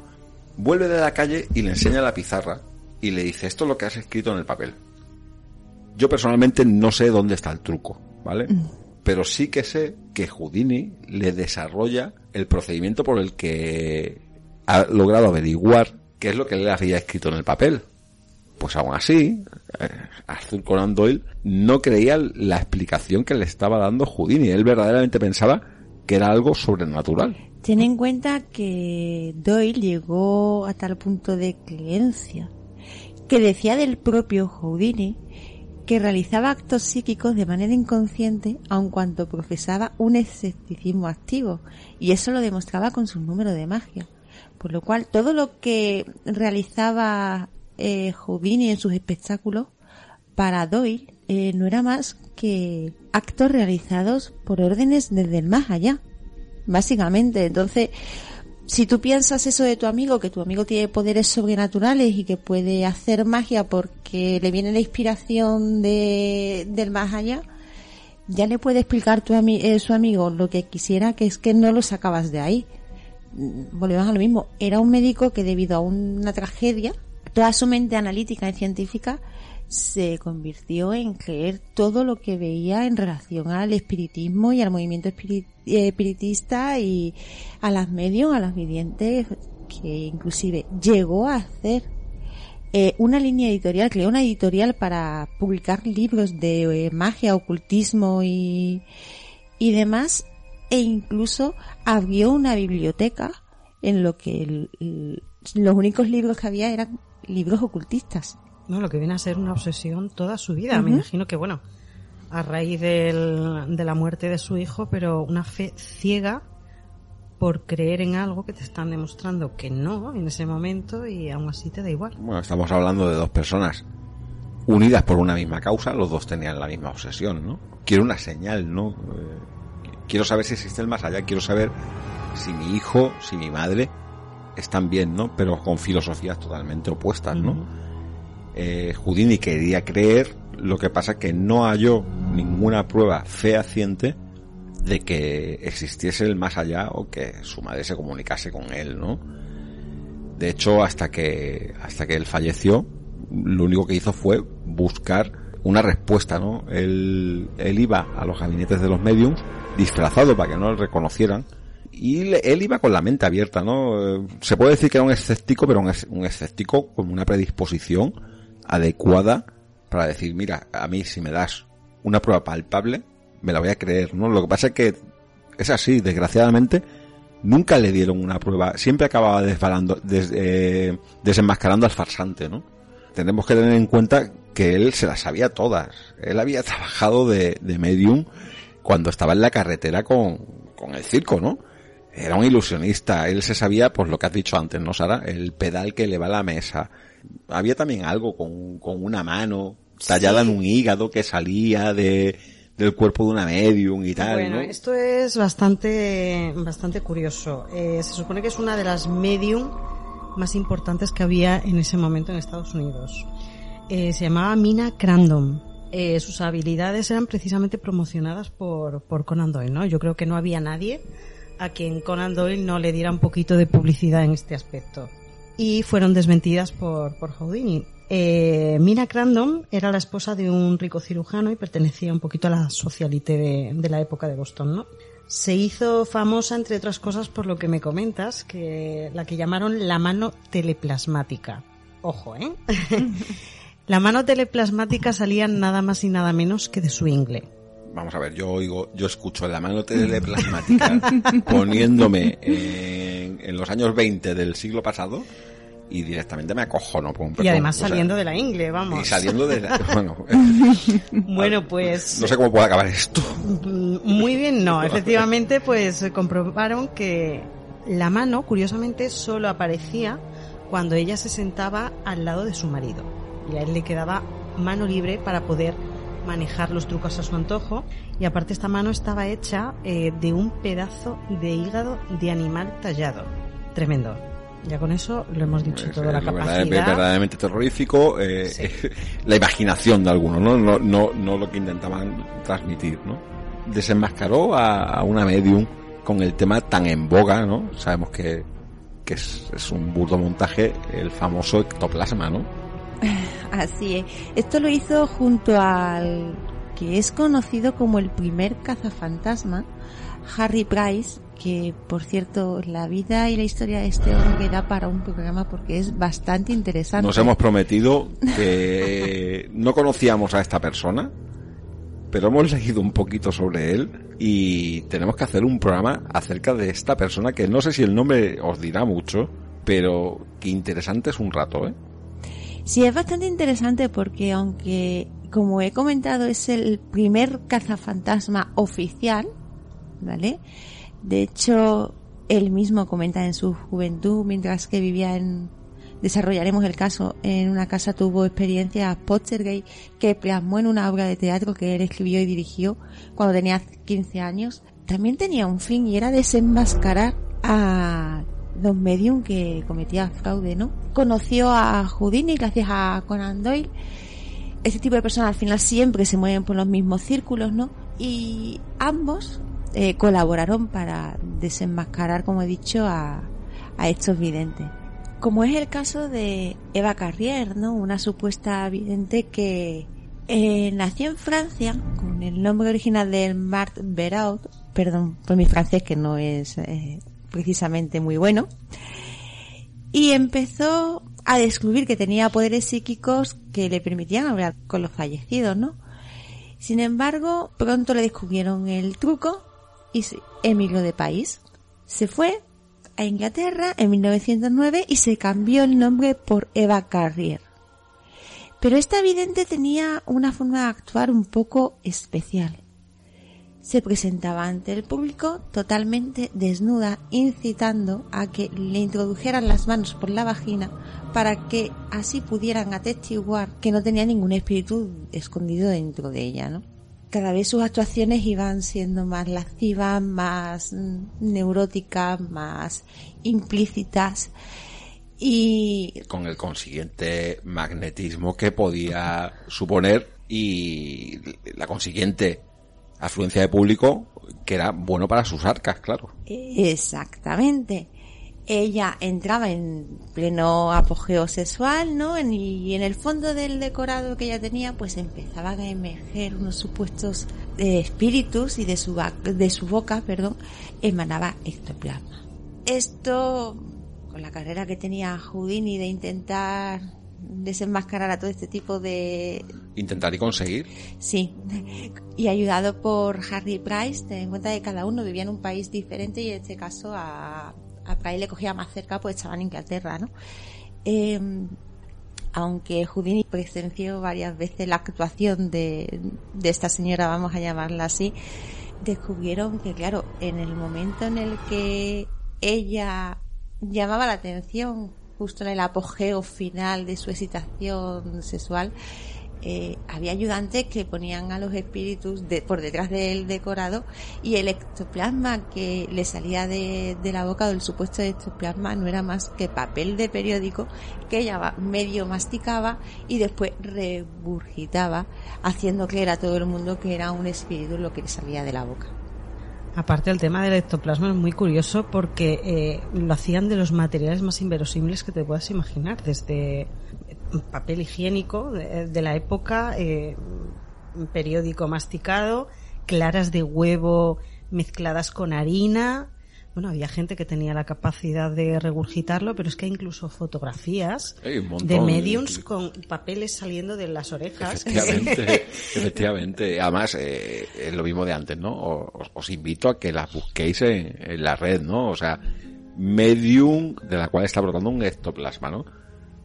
Vuelve de la calle y le enseña la pizarra y le dice, esto es lo que has escrito en el papel. Yo personalmente no sé dónde está el truco, ¿vale? Pero sí que sé que Houdini le desarrolla el procedimiento por el que ha logrado averiguar qué es lo que él había escrito en el papel. Pues aún así, eh, Arthur Conan Doyle no creía la explicación que le estaba dando Houdini. Él verdaderamente pensaba que era algo sobrenatural. Ten en cuenta que Doyle llegó a tal punto de creencia que decía del propio Houdini que realizaba actos psíquicos de manera inconsciente, aun cuando profesaba un escepticismo activo, y eso lo demostraba con su número de magia. Por lo cual, todo lo que realizaba eh, en sus espectáculos, para Doyle, eh, no era más que actos realizados por órdenes desde el más allá, básicamente. Entonces, si tú piensas eso de tu amigo, que tu amigo tiene poderes sobrenaturales y que puede hacer magia porque le viene la inspiración de, del más allá, ya le puede explicar tu ami- eh, su amigo lo que quisiera, que es que no lo sacabas de ahí. Mm, Volvemos a lo mismo. Era un médico que debido a una tragedia, toda su mente analítica y científica se convirtió en creer todo lo que veía en relación al espiritismo y al movimiento eh, espiritista y a las medios, a las videntes, que inclusive llegó a hacer eh, una línea editorial, creó una editorial para publicar libros de eh, magia, ocultismo y, y demás, e incluso abrió una biblioteca en lo que los únicos libros que había eran libros ocultistas. No, lo que viene a ser una obsesión toda su vida. Me imagino que, bueno, a raíz del- de la muerte de su hijo, pero una fe ciega por creer en algo que te están demostrando que no en ese momento y aún así te da igual. Bueno, estamos hablando de dos personas unidas por una misma causa, los dos tenían la misma obsesión, ¿no? Quiero una señal, ¿no? Eh, quiero saber si existe el más allá, quiero saber si mi hijo, si mi madre están bien, ¿no? Pero con filosofías totalmente opuestas, ¿no? Eh, Houdini quería creer, lo que pasa que no halló ninguna prueba fehaciente de que existiese el más allá o que su madre se comunicase con él, ¿no? De hecho, hasta que, hasta que él falleció, lo único que hizo fue buscar una respuesta, ¿no? Él, él iba a los gabinetes de los mediums disfrazado para que no le reconocieran y él iba con la mente abierta, ¿no? Se puede decir que era un escéptico, pero un escéptico con una predisposición adecuada para decir, mira, a mí si me das una prueba palpable, me la voy a creer, ¿no? Lo que pasa es que es así, desgraciadamente, nunca le dieron una prueba, siempre acababa desbalando, des- eh, desenmascarando al farsante, ¿no? Tenemos que tener en cuenta que él se las sabía todas. Él había [laughs] trabajado de, de medium cuando estaba en la carretera con, con el circo, ¿no? Era un ilusionista, él se sabía, pues lo que has dicho antes, ¿no, Sara? El pedal que le va a la mesa. Había también algo con, con una mano tallada en un hígado que salía de, del cuerpo de una medium y tal, Bueno, ¿no? esto es bastante, bastante curioso. Eh, se supone que es una de las medium más importantes que había en ese momento en Estados Unidos. Eh, se llamaba Mina Crandom. Eh, sus habilidades eran precisamente promocionadas por, por Conan Doyle, ¿no? Yo creo que no había nadie a quien Conan Doyle no le diera un poquito de publicidad en este aspecto. Y fueron desmentidas por, por Houdini. Eh, Mina Crandom era la esposa de un rico cirujano y pertenecía un poquito a la socialité de, de la época de Boston, ¿no? Se hizo famosa, entre otras cosas, por lo que me comentas, que la que llamaron la mano teleplasmática. Ojo, ¿eh? [laughs] la mano teleplasmática salía nada más y nada menos que de su ingle. Vamos a ver, yo oigo, yo escucho la mano teleplasmática [laughs] poniéndome en, en los años 20 del siglo pasado y directamente me acojono. por un Y además o sea, saliendo de la ingle, vamos. Y saliendo de la, [laughs] bueno, [laughs] Bueno, pues no sé cómo puede acabar esto. Mm, Muy bien, no. Efectivamente, pues eh, comprobaron que la mano, curiosamente, solo aparecía cuando ella se sentaba al lado de su marido. Y a él le quedaba mano libre para poder manejar los trucos a su antojo. Y aparte esta mano estaba hecha eh, de un pedazo de hígado de animal tallado. Tremendo. Ya con eso lo hemos dicho todo, la Es verdad- capacidad. es verdaderamente terrorífico, eh, [laughs] la imaginación de algunos, ¿no? No, no, no lo que intentaban transmitir, ¿no? Desenmascaró a, a una medium con el tema tan en boga, ¿no? Sabemos que, que es, es un burdo montaje, el famoso ectoplasma, ¿no? [laughs] Así es. Esto lo hizo junto al que es conocido como el primer cazafantasma, Harry Price, que por cierto la vida y la historia de este hombre da para un programa porque es bastante interesante. Nos hemos prometido que [laughs] no conocíamos a esta persona, pero hemos leído un poquito sobre él y tenemos que hacer un programa acerca de esta persona que no sé si el nombre os dirá mucho, pero que interesante es un rato, ¿eh? Sí, es bastante interesante porque aunque como he comentado, es el primer cazafantasma oficial, ¿vale? De hecho, él mismo comenta en su juventud, mientras que vivía en, desarrollaremos el caso, en una casa tuvo experiencias Pottergate que plasmó en una obra de teatro que él escribió y dirigió cuando tenía 15 años. También tenía un fin y era desenmascarar a los medium que cometía fraude, ¿no? Conoció a Houdini gracias a Conan Doyle. Este tipo de personas al final siempre se mueven por los mismos círculos, ¿no? Y ambos eh, colaboraron para desenmascarar, como he dicho, a, a estos videntes. Como es el caso de Eva Carrier, ¿no? Una supuesta vidente que eh, nació en Francia con el nombre original de Marthe Beraud, perdón por mi francés que no es eh, precisamente muy bueno, y empezó a descubrir que tenía poderes psíquicos que le permitían hablar con los fallecidos, ¿no? Sin embargo, pronto le descubrieron el truco y emigró de país. Se fue a Inglaterra en 1909 y se cambió el nombre por Eva Carrier. Pero esta vidente tenía una forma de actuar un poco especial. Se presentaba ante el público totalmente desnuda, incitando a que le introdujeran las manos por la vagina para que así pudieran atestiguar que no tenía ningún espíritu escondido dentro de ella, ¿no? cada vez sus actuaciones iban siendo más lascivas, más mm, neuróticas, más implícitas y con el consiguiente magnetismo que podía suponer y la consiguiente afluencia de público que era bueno para sus arcas, claro. exactamente. Ella entraba en pleno apogeo sexual, ¿no? Y en el fondo del decorado que ella tenía, pues empezaban a emerger unos supuestos eh, espíritus y de su, de su boca, perdón, emanaba ectoplasma. Esto, con la carrera que tenía Houdini de intentar desenmascarar a todo este tipo de, Intentar y conseguir. Sí, y ayudado por Harry Price, ten en cuenta que cada uno vivía en un país diferente y en este caso a, a Price le cogía más cerca, pues estaba en Inglaterra, ¿no? Eh, aunque Houdini presenció varias veces la actuación de, de esta señora, vamos a llamarla así, descubrieron que, claro, en el momento en el que ella llamaba la atención, justo en el apogeo final de su excitación sexual, eh, había ayudantes que ponían a los espíritus de- por detrás del decorado y el ectoplasma que le salía de, de la boca del supuesto ectoplasma no era más que papel de periódico que ella medio masticaba y después regurgitaba haciendo creer a todo el mundo que era un espíritu lo que le salía de la boca. Aparte, el tema del ectoplasma es muy curioso porque eh, lo hacían de los materiales más inverosímiles que te puedas imaginar, desde papel higiénico de, de la época, eh, periódico masticado, claras de huevo mezcladas con harina. Bueno, había gente que tenía la capacidad de regurgitarlo, pero es que hay incluso fotografías montón de mediums con papeles saliendo de las orejas. Efectivamente, [laughs] efectivamente. Además, eh, es lo mismo de antes, ¿no? Os invito a que las busquéis en, en la red, ¿no? O sea, medium de la cual está brotando un ectoplasma, ¿no?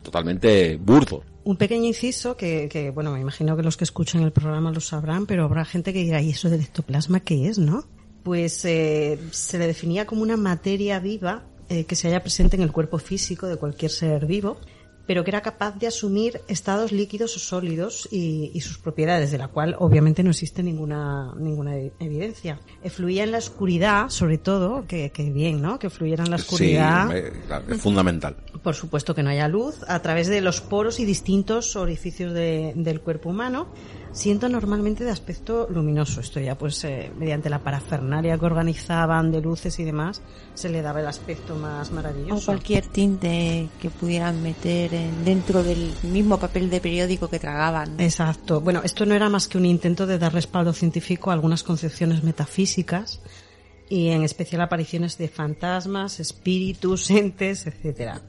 Totalmente burdo. Un pequeño inciso que, que, bueno, me imagino que los que escuchan el programa lo sabrán, pero habrá gente que dirá, ¿y eso del ectoplasma qué es, no? Pues eh, se le definía como una materia viva eh, que se halla presente en el cuerpo físico de cualquier ser vivo, pero que era capaz de asumir estados líquidos o sólidos y, y sus propiedades, de la cual obviamente no existe ninguna, ninguna e- evidencia. Eh, fluía en la oscuridad, sobre todo, que, que bien, ¿no? Que fluyera en la oscuridad. Sí, es fundamental. Por supuesto que no haya luz, a través de los poros y distintos orificios de- del cuerpo humano, siendo normalmente de aspecto luminoso. Esto ya pues eh, mediante la parafernalia que organizaban de luces y demás, se le daba el aspecto más O maravilloso. cualquier tinte que pudieran meter en- dentro del mismo papel de periódico que tragaban. Exacto. Bueno, esto no era más que un intento de dar respaldo científico a algunas concepciones metafísicas y en especial apariciones de fantasmas, espíritus, [laughs] entes, etcétera.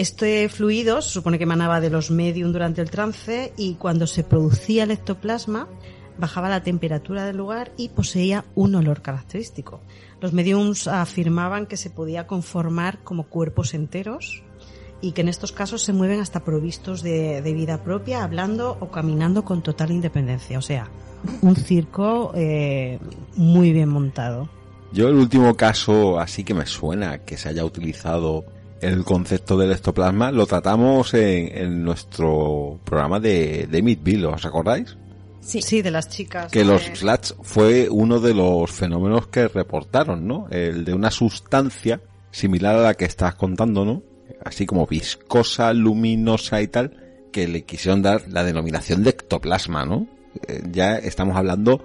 Este fluido se supone que emanaba de los medium durante el trance y cuando se producía el ectoplasma bajaba la temperatura del lugar y poseía un olor característico. Los mediums afirmaban que se podía conformar como cuerpos enteros y que en estos casos se mueven hasta provistos de, vida propia, hablando o caminando con total independencia. O sea, un circo eh, muy bien montado. Yo el último caso así que me suena que se haya utilizado el concepto del ectoplasma lo tratamos en, en nuestro programa de, de Meatville, ¿os acordáis? Sí. sí, de las chicas. Que los slats fue uno de los fenómenos que reportaron, ¿no? El de una sustancia similar a la que estás contando, ¿no? Así como viscosa, luminosa y tal, que le quisieron dar la denominación de ectoplasma, ¿no? Eh, ya estamos hablando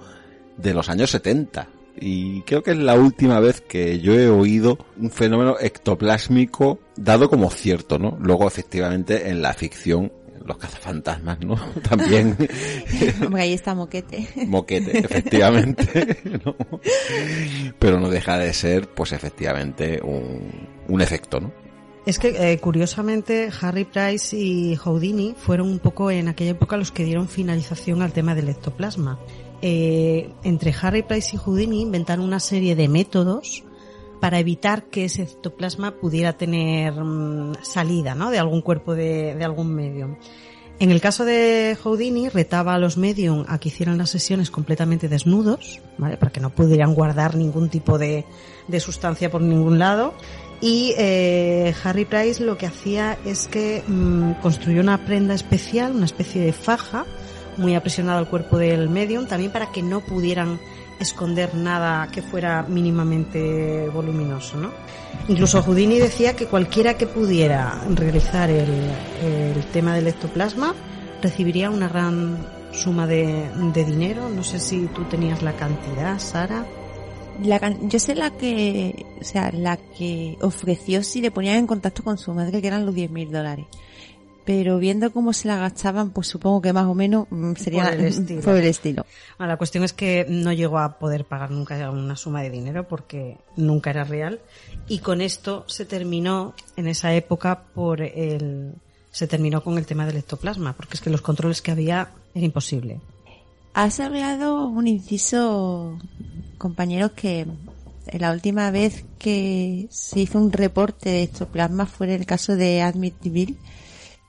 de los años 70. Y creo que es la última vez que yo he oído un fenómeno ectoplásmico dado como cierto, ¿no? Luego, efectivamente, en la ficción, los cazafantasmas, ¿no? [laughs] También. [laughs] Hombre, ahí está Moquete. [laughs] Moquete, efectivamente. ¿no? Pero no deja de ser, pues efectivamente, un, un efecto, ¿no? Es que, eh, curiosamente, Harry Price y Houdini fueron un poco en aquella época los que dieron finalización al tema del ectoplasma. Eh, entre Harry Price y Houdini inventaron una serie de métodos para evitar que ese ectoplasma pudiera tener mm, salida ¿no? de algún cuerpo de, de algún medium. En el caso de Houdini, retaba a los medium a que hicieran las sesiones completamente desnudos, ¿vale? para que no pudieran guardar ningún tipo de, de sustancia por ningún lado. Y eh, Harry Price lo que hacía es que mmm, construyó una prenda especial, una especie de faja, muy apresionada al cuerpo del medium, también para que no pudieran esconder nada que fuera mínimamente voluminoso, ¿no? Incluso Houdini decía que cualquiera que pudiera realizar el, el tema del ectoplasma recibiría una gran suma de, de dinero. No sé si tú tenías la cantidad, Sara. La, yo sé la que, o sea, la que ofreció si le ponían en contacto con su madre, que eran los 10 mil dólares. Pero viendo cómo se la gastaban, pues supongo que más o menos sería [laughs] por el estilo. Por el estilo. Bueno, la cuestión es que no llegó a poder pagar nunca una suma de dinero porque nunca era real. Y con esto se terminó en esa época por el, se terminó con el tema del ectoplasma, porque es que los controles que había era imposible. Has hablado un inciso, compañeros, que la última vez que se hizo un reporte de ectoplasma fue en el caso de Admitville.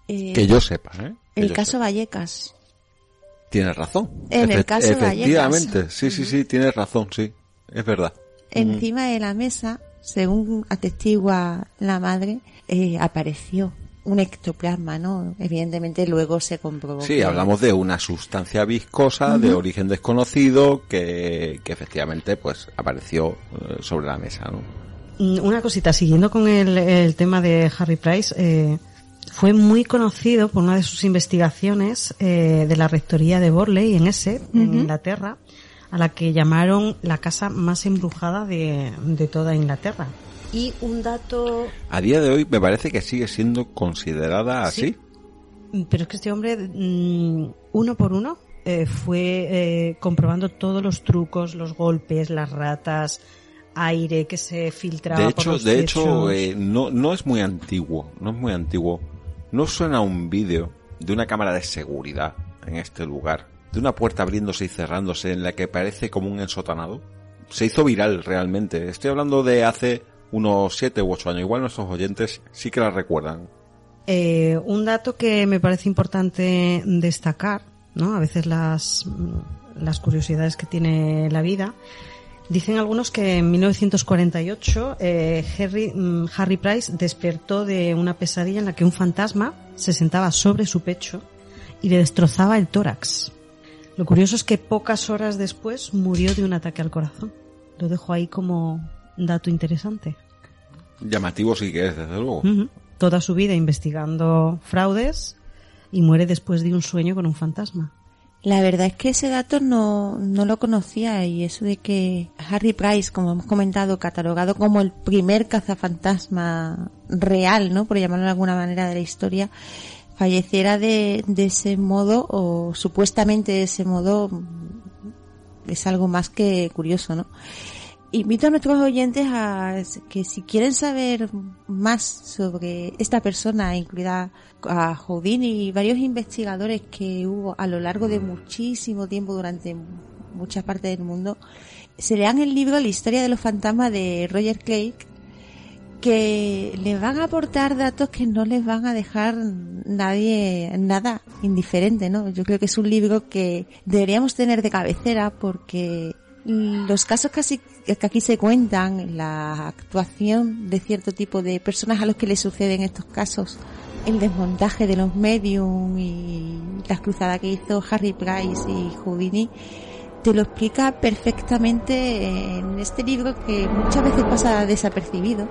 Eh, que yo sepa, ¿eh? Que el caso sepa. Vallecas. Tienes razón. En el caso Efectivamente, Vallecas. sí, sí, sí, tienes razón, sí. Es verdad. Encima de la mesa, según atestigua la madre, eh, apareció un ectoplasma, ¿no? Evidentemente luego se comprobó. Sí, que- hablamos de una sustancia viscosa de origen desconocido que, que efectivamente pues apareció eh, sobre la mesa, ¿no? Mm, Una cosita, siguiendo con el, el tema de Harry Price, eh, fue muy conocido por una de sus investigaciones eh, de la rectoría de Borley en Essex, en. Inglaterra, a la que llamaron la casa más embrujada de, de toda Inglaterra. Y un dato, A día de hoy me parece que sigue siendo considerada así. Sí. pero es que este hombre, mm, uno por uno, eh, fue eh, comprobando todos los trucos, los golpes, las ratas, aire que se filtraba De por hecho, los de hecho, eh, no, no es muy antiguo, no es muy antiguo. No suena un vídeo de una cámara de seguridad en este lugar, de una puerta abriéndose y cerrándose en la que parece como un ensotanado. Se hizo viral realmente. Estoy hablando de hace unos 7 u 8 años. Igual nuestros oyentes sí que la recuerdan. Eh, un dato que me parece importante destacar, ¿no? A veces las, las curiosidades que tiene la vida. Dicen algunos que en 1948 eh, Harry, mm, Harry Price despertó de una pesadilla en la que un fantasma se sentaba sobre su pecho y le destrozaba el tórax. Lo curioso es que pocas horas después murió de un ataque al corazón. Lo dejo ahí como dato interesante. Llamativo sí que es, desde luego. Toda su vida investigando fraudes y muere después de un sueño con un fantasma. La verdad es que ese dato no, no lo conocía y eso de que Harry Price, como hemos comentado, catalogado como el primer cazafantasma real, ¿no? Por llamarlo de alguna manera de la historia, falleciera de, de ese modo o supuestamente de ese modo es algo más que curioso, ¿no? Invito a nuestros oyentes a que si quieren saber más sobre esta persona, incluida a Houdini y varios investigadores que hubo a lo largo de muchísimo tiempo durante muchas partes del mundo, se lean el libro La historia de los fantasmas de Roger Craig, que les van a aportar datos que no les van a dejar nadie nada indiferente, ¿no? Yo creo que es un libro que deberíamos tener de cabecera porque los casos casi que aquí se cuentan, la actuación de cierto tipo de personas a los que les suceden estos casos, el desmontaje de los medium y las cruzadas que hizo Harry Price y Houdini, te lo explica perfectamente en este libro que muchas veces pasa desapercibido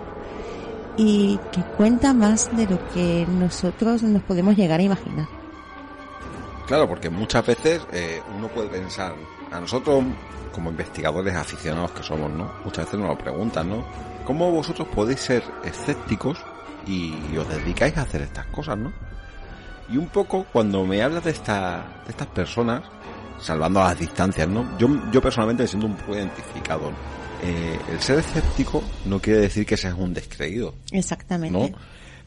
y que cuenta más de lo que nosotros nos podemos llegar a imaginar. Claro, porque muchas veces eh, uno puede pensar, a nosotros como investigadores aficionados que somos, ¿no? Muchas veces nos lo preguntan, ¿no? ¿Cómo vosotros podéis ser escépticos y os dedicáis a hacer estas cosas, ¿no? Y un poco cuando me hablas de, esta, de estas personas, salvando las distancias, ¿no? Yo, yo personalmente me siento un poco identificado. Eh, el ser escéptico no quiere decir que seas un descreído. Exactamente. ¿no?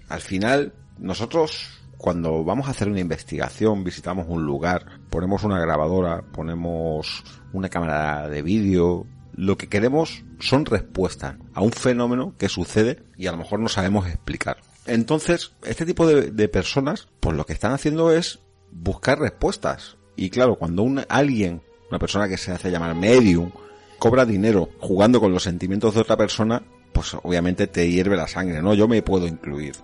Al final, nosotros cuando vamos a hacer una investigación, visitamos un lugar, ponemos una grabadora, ponemos una cámara de vídeo, lo que queremos son respuestas a un fenómeno que sucede y a lo mejor no sabemos explicar. Entonces, este tipo de, personas, pues lo que están haciendo es buscar respuestas. Y claro, cuando un, alguien, una persona que se hace llamar medium, cobra dinero jugando con los sentimientos de otra persona, pues obviamente te hierve la sangre, ¿no? Yo me puedo incluir.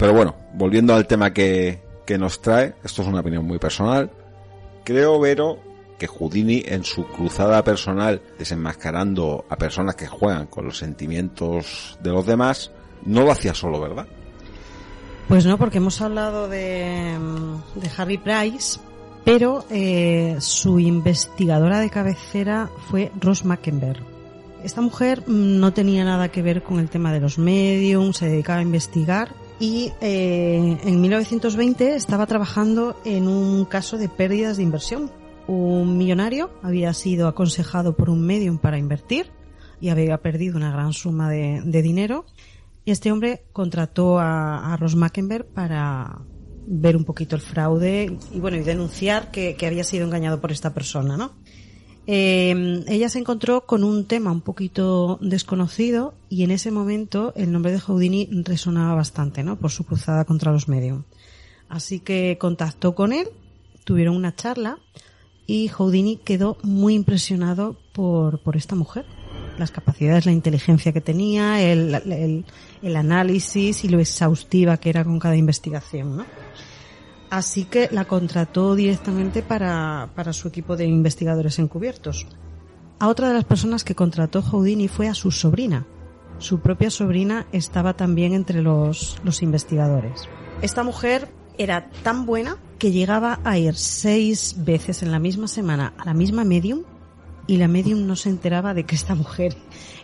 Pero bueno, volviendo al tema que, que nos trae, esto es una opinión muy personal, creo, Vero, que Houdini en su cruzada personal desenmascarando a personas que juegan con los sentimientos de los demás, no lo hacía solo, ¿verdad? Pues no, porque hemos hablado de, de Harry Price, pero eh, su investigadora de cabecera fue Ross Mackenberg. Esta mujer no tenía nada que ver con el tema de los mediums, se dedicaba a investigar y eh, en 1920 estaba trabajando en un caso de pérdidas de inversión. Un millonario había sido aconsejado por un medium para invertir y había perdido una gran suma de, dinero. Y este hombre contrató a, a Ross Mackenberg para ver un poquito el fraude y bueno y denunciar que, que había sido engañado por esta persona, ¿no? Eh, ella se encontró con un tema un poquito desconocido y en ese momento el nombre de Houdini resonaba bastante, ¿no? Por su cruzada contra los medios. Así que contactó con él, tuvieron una charla y Houdini quedó muy impresionado por, por esta mujer. Las capacidades, la inteligencia que tenía, el, el, el análisis y lo exhaustiva que era con cada investigación, ¿no? Así que la contrató directamente para, para su equipo de investigadores encubiertos. A otra de las personas que contrató Houdini fue a su sobrina. Su propia sobrina estaba también entre los, los investigadores. Esta mujer era tan buena que llegaba a ir seis veces en la misma semana a la misma medium y la medium no se enteraba de que esta [laughs] mujer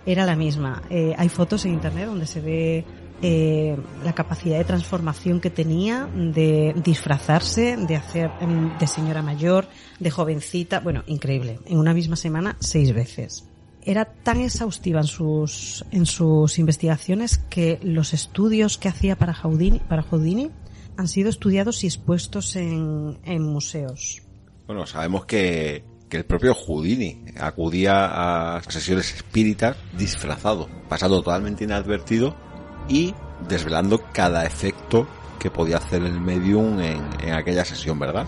era la misma. Eh, hay fotos en internet donde se ve eh, la capacidad de transformación que tenía, de disfrazarse, de hacer em, de señora mayor, de jovencita, bueno, increíble. En una misma semana, seis veces. Era tan exhaustiva en sus, en sus investigaciones que los estudios que hacía para Houdini, para Houdini han sido estudiados y expuestos en, en museos. Bueno, sabemos que, que el propio Houdini acudía a sesiones espíritas disfrazado, pasando totalmente inadvertido y desvelando cada efecto que podía hacer el medium en, en, aquella sesión, ¿verdad?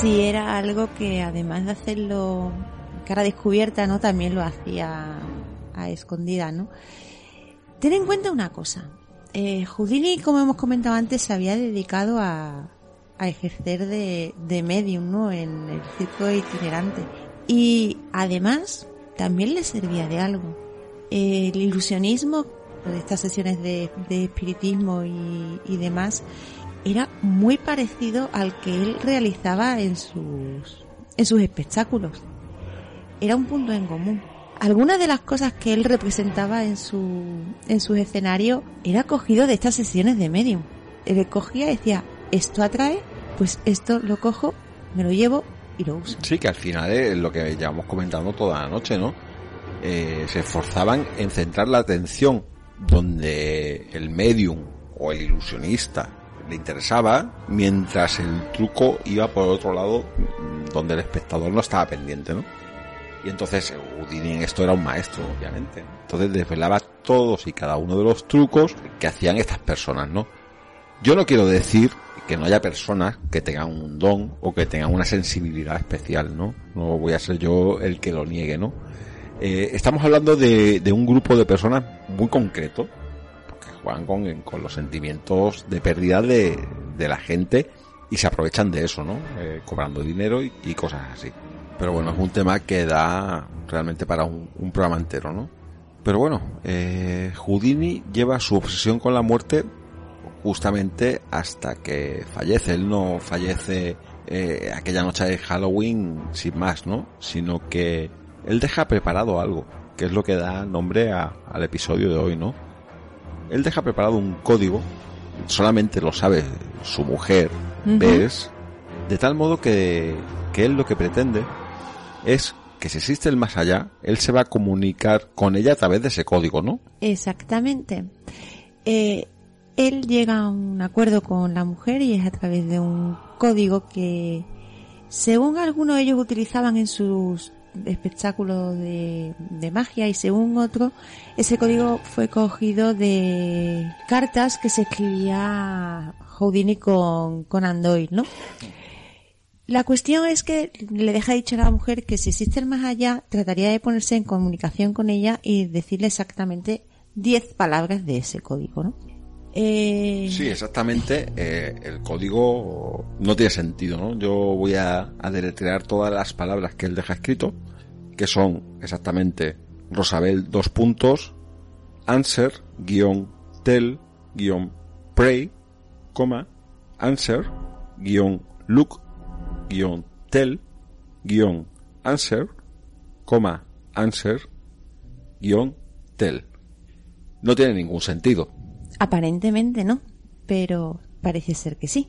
Sí, era algo que además de hacerlo cara descubierta, ¿no? También lo hacía a escondida, ¿no? Ten en cuenta una cosa. Eh, Houdini, como hemos comentado antes, se había dedicado a, a ejercer de, de medium, ¿no? En el circo itinerante. Y además, también le servía de algo. El ilusionismo de estas sesiones de, espiritismo y, y, demás, era muy parecido al que él realizaba en sus, en sus espectáculos. Era un punto en común. Algunas de las cosas que él representaba en su, en sus escenarios era cogido de estas sesiones de medium. Él cogía y decía, esto atrae, pues esto lo cojo, me lo llevo y lo uso. Sí, que al final es lo que llevamos comentando toda la noche, ¿no? Eh, se esforzaban en centrar la atención donde el medium o el ilusionista le interesaba, mientras el truco iba por otro lado donde el espectador no estaba pendiente, ¿no? Y entonces Houdini esto era un maestro, obviamente. Entonces desvelaba todos y cada uno de los trucos que hacían estas personas, ¿no? Yo no quiero decir que no haya personas que tengan un don o que tengan una sensibilidad especial, ¿no? No voy a ser yo el que lo niegue, ¿no? Eh, estamos hablando de, un grupo de personas muy concreto, porque juegan con, los sentimientos de pérdida de, la gente y se aprovechan de eso, ¿no? Eh, cobrando dinero y, y cosas así. Pero bueno, es un tema que da realmente para un, un programa entero, ¿no? Pero bueno, eh, Houdini lleva su obsesión con la muerte justamente hasta que fallece. Él no fallece eh, aquella noche de Halloween sin más, ¿no? Sino que él deja preparado algo, que es lo que da nombre a- al episodio de hoy, ¿no? Él deja preparado un código, solamente lo sabe su mujer, de tal modo que, que él lo que pretende es que si existe el más allá, él se va a comunicar con ella a través de ese código, ¿no? Exactamente. Eh, él llega a un acuerdo con la mujer y es a través de un código que, según algunos ellos utilizaban en sus espectáculos de, de magia y según otros, ese código fue cogido de cartas que se escribía Houdini con, con Andoil, ¿no? La cuestión es que le deja dicho a la mujer que si existe el más allá, trataría de ponerse en comunicación con ella y decirle exactamente 10 palabras de ese código, ¿no? Eh, Sí, exactamente. eh, el código no tiene sentido, ¿no? Yo voy a, a todas las palabras que él deja escrito, que son exactamente Rosabel dos puntos, answer, guion, tell, guion, pray, coma, answer, guion, look, guion, tell, guion, answer, coma, answer, guion, tell. No tiene ningún sentido. Aparentemente no, pero parece ser que sí.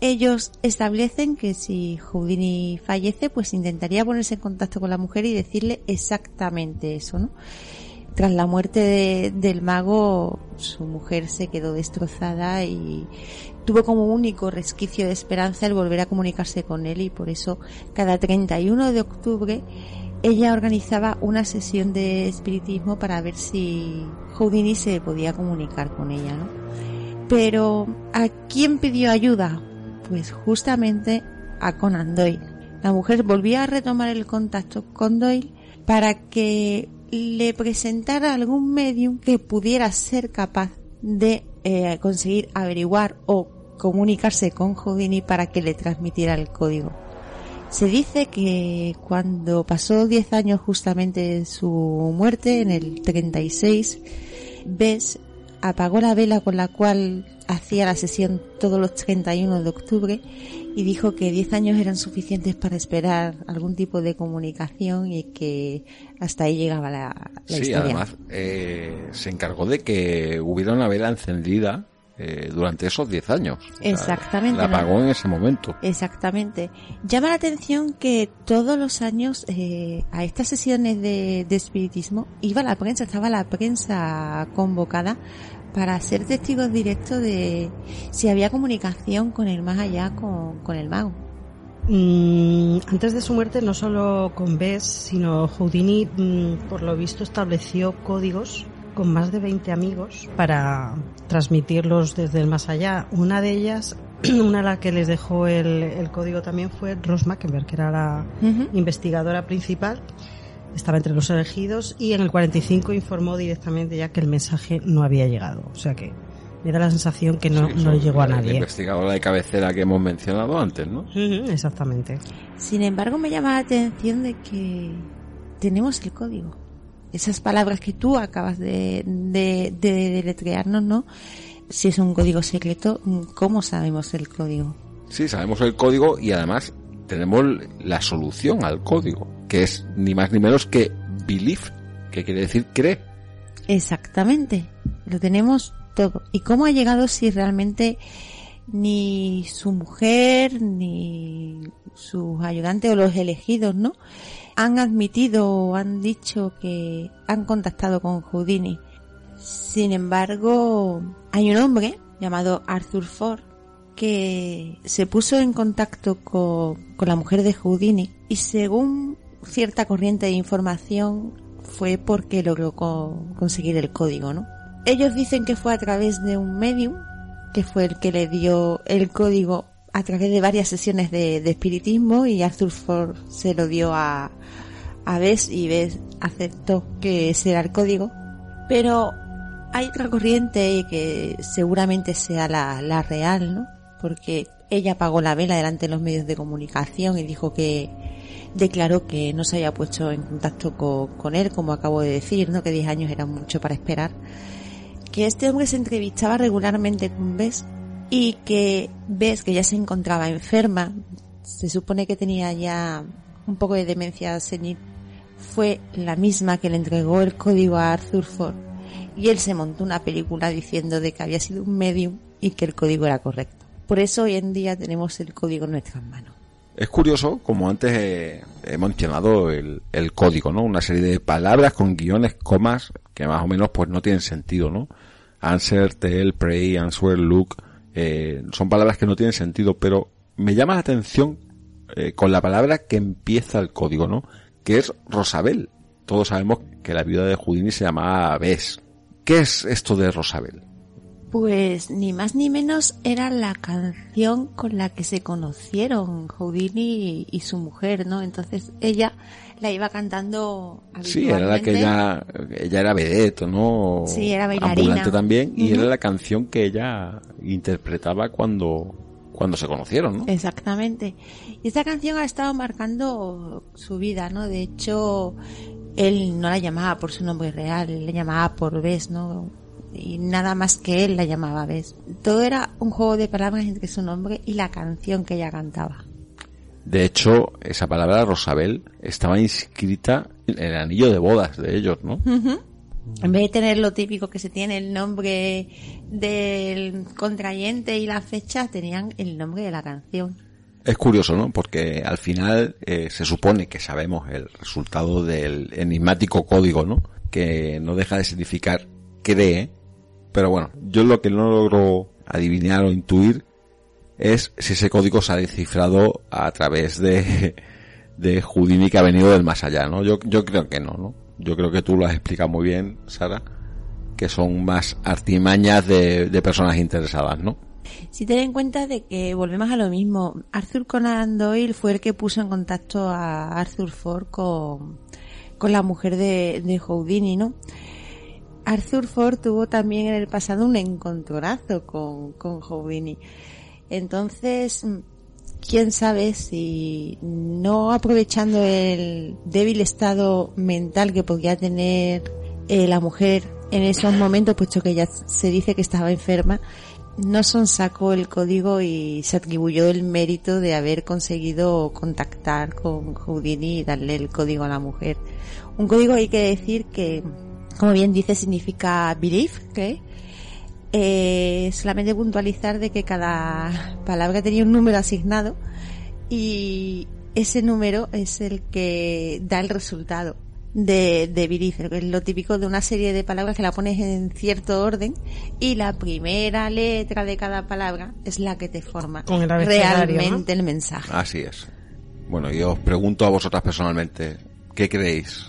Ellos establecen que si Houdini fallece, pues intentaría ponerse en contacto con la mujer y decirle exactamente eso, ¿no? Tras la muerte de- del mago, su mujer se quedó destrozada y tuvo como único resquicio de esperanza el volver a comunicarse con él y por eso cada 31 de octubre ella organizaba una sesión de espiritismo para ver si Houdini se podía comunicar con ella, ¿no? Pero ¿a quién pidió ayuda? Pues justamente a Conan Doyle. La mujer volvía a retomar el contacto con Doyle para que le presentara algún medium que pudiera ser capaz de eh, conseguir averiguar o comunicarse con Houdini para que le transmitiera el código. Se dice que cuando pasó 10 años justamente de su muerte, en el 36, Bess apagó la vela con la cual hacía la sesión todos los 31 de octubre y dijo que 10 años eran suficientes para esperar algún tipo de comunicación y que hasta ahí llegaba la, la Sí, historia. además eh, se encargó de que hubiera una vela encendida eh, durante esos 10 años. O sea, Exactamente, La ¿no? apagó en ese momento. Exactamente. Llama la atención que todos los años eh, a estas sesiones de, de espiritismo iba la prensa, estaba la prensa convocada para ser testigos directos de si había comunicación con el más allá, con, con el mago. Mm, antes de su muerte, no solo con Bess, sino Houdini, mm, por lo visto, estableció códigos con más de 20 amigos para transmitirlos desde el más allá. Una de ellas, [clears throat] una a la que les dejó el, el código también fue Ross Mackenberg, que era la investigadora principal. Estaba entre los elegidos y en el 45 informó directamente ya que el mensaje no había llegado. O sea que me da la sensación que no, Sí, no llegó a la- La nadie. investigadora de cabecera que hemos mencionado antes, ¿no? Exactamente. Sin embargo, me llama la atención de que tenemos el código. Esas palabras que tú acabas de, de, de deletrearnos, ¿no? Si es un código secreto, ¿cómo sabemos el código? Sí, sabemos el código y además tenemos la solución al código, que es ni más ni menos que believe, que quiere decir cree. Exactamente, lo tenemos todo. ¿Y cómo ha llegado si realmente ni su mujer, ni sus ayudantes o los elegidos, ¿no? Han admitido o han dicho que han contactado con Houdini. Sin embargo, hay un hombre llamado Arthur Ford que se puso en contacto con, con la mujer de Houdini y según cierta corriente de información fue porque logró co- conseguir el código, ¿no? Ellos dicen que fue a través de un medium, que fue el que le dio el código a través de varias sesiones de, espiritismo y Arthur Ford se lo dio a, a Bess y Bess aceptó que ese era el código. Pero hay otra corriente que seguramente sea la, la real, ¿no? Porque ella apagó la vela delante de los medios de comunicación y dijo que declaró que no se había puesto en contacto co- con, él, como acabo de decir, ¿no? Que 10 años eran mucho para esperar. Que este hombre se entrevistaba regularmente con Bess y que Bess, que ya se encontraba enferma, se supone que tenía ya un poco de demencia senil, fue la misma que le entregó el código a Arthur Ford y él se montó una película diciendo de que había sido un medium y que el código era correcto. Por eso hoy en día tenemos el código en nuestras manos. Es curioso, como antes eh, he mencionado, el, el código, ¿no? Una serie de palabras con guiones, comas, que más o menos pues no tienen sentido, ¿no? Answer, tell, pray, answer, look, eh, son palabras que no tienen sentido, pero me llama la atención eh, con la palabra que empieza el código, ¿no? Que es Rosabel. Todos sabemos que la viuda de Houdini se llamaba Bess. ¿Qué es esto de Rosabel? Pues ni más ni menos era la canción con la que se conocieron Houdini y, y su mujer, ¿no? Entonces ella la iba cantando Sí, era la que ella, ella era vedette, ¿no? Sí, era bailarina. Ambulante también, y era la canción que ella interpretaba cuando, cuando se conocieron, ¿no? Exactamente. Y esta canción ha estado marcando su vida, ¿no? De hecho, él no la llamaba por su nombre real, la llamaba por Bess, ¿no? Y nada más que él la llamaba Bess. Todo era un juego de palabras entre su nombre y la canción que ella cantaba. De hecho, esa palabra Rosabel estaba inscrita en el anillo de bodas de ellos, ¿no? Ujú. En vez de tener lo típico que se tiene, el nombre del contrayente y la fecha, tenían el nombre de la canción. Es curioso, ¿no? Porque al final eh, se supone que sabemos el resultado del enigmático código, ¿no? Que no deja de significar cree, pero bueno, yo lo que no logro adivinar o intuir es si ese código se ha descifrado a través de, de Houdini que ha venido del más allá, ¿no? Yo, yo creo que no, ¿no? Yo creo que tú lo has explicado muy bien, Sara, que son más artimañas de, de personas interesadas, ¿no? Si ten en cuenta de que volvemos a lo mismo, Arthur Conan Doyle fue el que puso en contacto a Arthur Ford con, con la mujer de, de Houdini, ¿no? Arthur Ford tuvo también en el pasado un encontronazo con, con Houdini. Entonces, quién sabe si no aprovechando el débil estado mental que podía tener eh, la mujer en esos momentos, puesto que ella se dice que estaba enferma, no sacó el código y se atribuyó el mérito de haber conseguido contactar con Houdini y darle el código a la mujer. Un código hay que decir que, como bien dice, significa believe, ¿cree? Eh, solamente puntualizar de que cada palabra tenía un número asignado y ese número es el que da el resultado de, de que es lo típico de una serie de palabras que la pones en cierto orden y la primera letra de cada palabra es la que te forma Con el realmente el mensaje. Así es. Bueno, y os pregunto a vosotras personalmente, ¿qué creéis?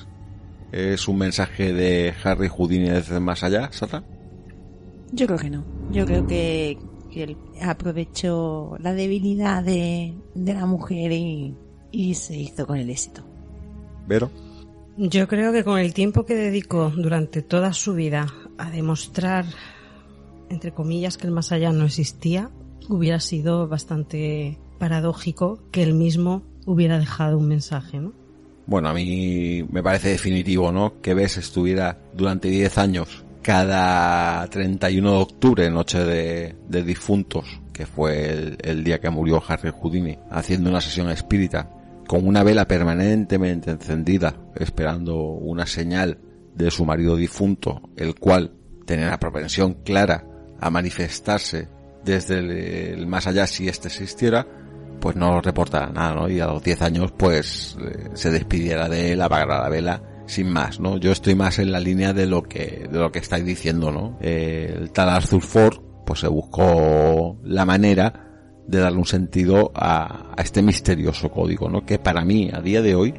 ¿Es un mensaje de Harry Houdini desde más allá, Sara? Yo creo que no. Yo creo que, que él aprovechó la debilidad de, de la mujer y, y se hizo con el éxito. ¿Vero? Yo creo que con el tiempo que dedicó durante toda su vida a demostrar, entre comillas, que el más allá no existía, hubiera sido bastante paradójico que él mismo hubiera dejado un mensaje, ¿no? Bueno, a mí me parece definitivo, ¿no? Que Bess estuviera durante 10 años, cada 31 de octubre, noche de, de difuntos, que fue el, día que murió Harry Houdini, haciendo una sesión espírita, con una vela permanentemente encendida, esperando una señal de su marido difunto, el cual tenía la propensión clara a manifestarse desde el, más allá si éste existiera, pues no reportará nada, ¿no? Y a los 10 años, pues, eh, se despidiera de él, apagara la vela, sin más, ¿no? Yo estoy más en la línea de lo que, de lo que estáis diciendo, ¿no? El tal Arthur Ford, pues se buscó la manera de darle un sentido a, a este misterioso código, ¿no? Que para mí, a día de hoy,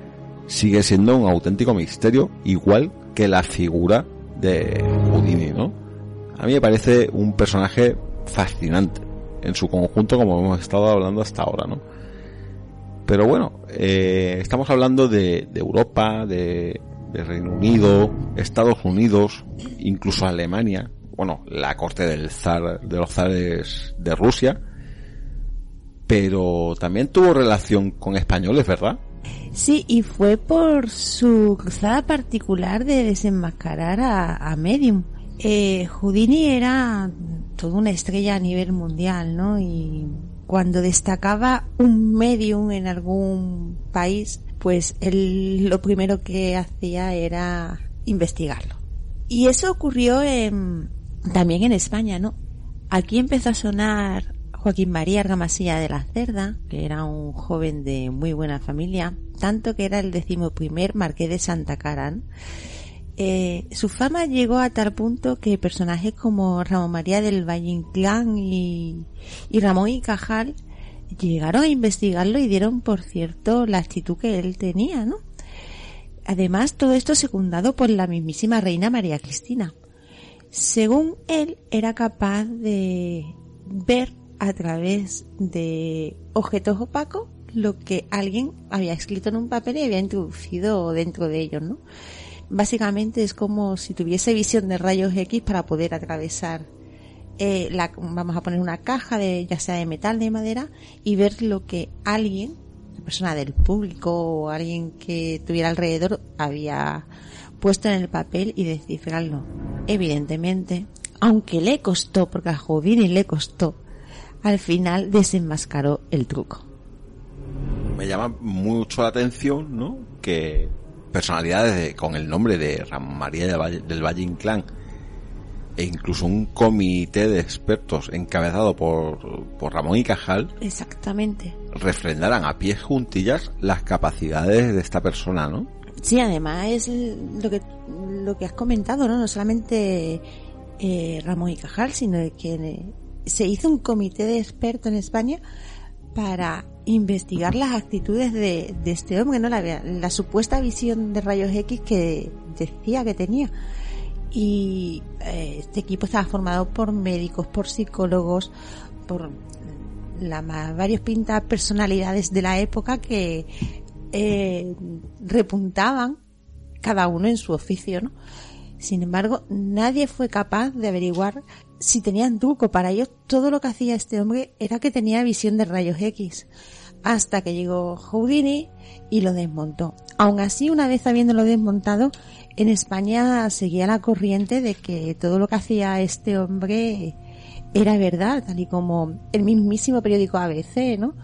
sigue siendo un auténtico misterio, igual que la figura de Houdini, ¿no? A mí me parece un personaje fascinante en su conjunto, como hemos estado hablando hasta ahora, ¿no? Pero bueno, eh, estamos hablando de, de Europa, de, de Reino Unido, Estados Unidos, incluso Alemania, bueno, la corte del zar, de los zares de Rusia, pero también tuvo relación con españoles, ¿verdad? Sí, y fue por su cruzada particular de desenmascarar a, a Medium. Eh, Houdini era toda una estrella a nivel mundial, ¿no? Y cuando destacaba un medium en algún país, pues él lo primero que hacía era investigarlo. Y eso ocurrió en, también en España, ¿no? Aquí empezó a sonar Joaquín María Argamasilla de la Cerda, que era un joven de muy buena familia, tanto que era el decimoprimer marqués de Santa Carán. Eh, su fama llegó a tal punto que personajes como Ramón María del Valle Inclán y, y Ramón y Cajal llegaron a investigarlo y dieron por cierto la actitud que él tenía, ¿no? Además, todo esto secundado por la mismísima reina María Cristina. Según él, era capaz de ver a través de objetos opacos lo que alguien había escrito en un papel y había introducido dentro de ellos, ¿no? Básicamente es como si tuviese visión de rayos X para poder atravesar eh, la, vamos a poner una caja de ya sea de metal de madera y ver lo que alguien una persona del público o alguien que tuviera alrededor había puesto en el papel y descifrarlo evidentemente aunque le costó porque a Houdini le costó al final desenmascaró el truco Me llama mucho la atención, ¿no? Que personalidades de- con el nombre de Ramón María del Valle, del Valle Inclán e incluso un comité de expertos encabezado por, por Ramón y Cajal exactamente refrendaran a pies juntillas las capacidades de esta persona, ¿no? Sí, además es lo que lo que has comentado, ¿no? No solamente eh, Ramón y Cajal, sino que eh, se hizo un comité de expertos en España para investigar las actitudes de, de este hombre, ¿no? La, la supuesta visión de rayos X que decía que tenía. Y eh, este equipo estaba formado por médicos, por psicólogos, por la más varios pintas personalidades de la época que eh, repuntaban cada uno en su oficio, ¿no? Sin embargo, nadie fue capaz de averiguar si tenían truco. Para ellos, todo lo que hacía este hombre era que tenía visión de rayos X. Hasta que llegó Houdini y lo desmontó. Aún así, una vez habiéndolo desmontado, en España seguía la corriente de que todo lo que hacía este hombre era verdad, tal y como el mismísimo periódico ABC, ¿no?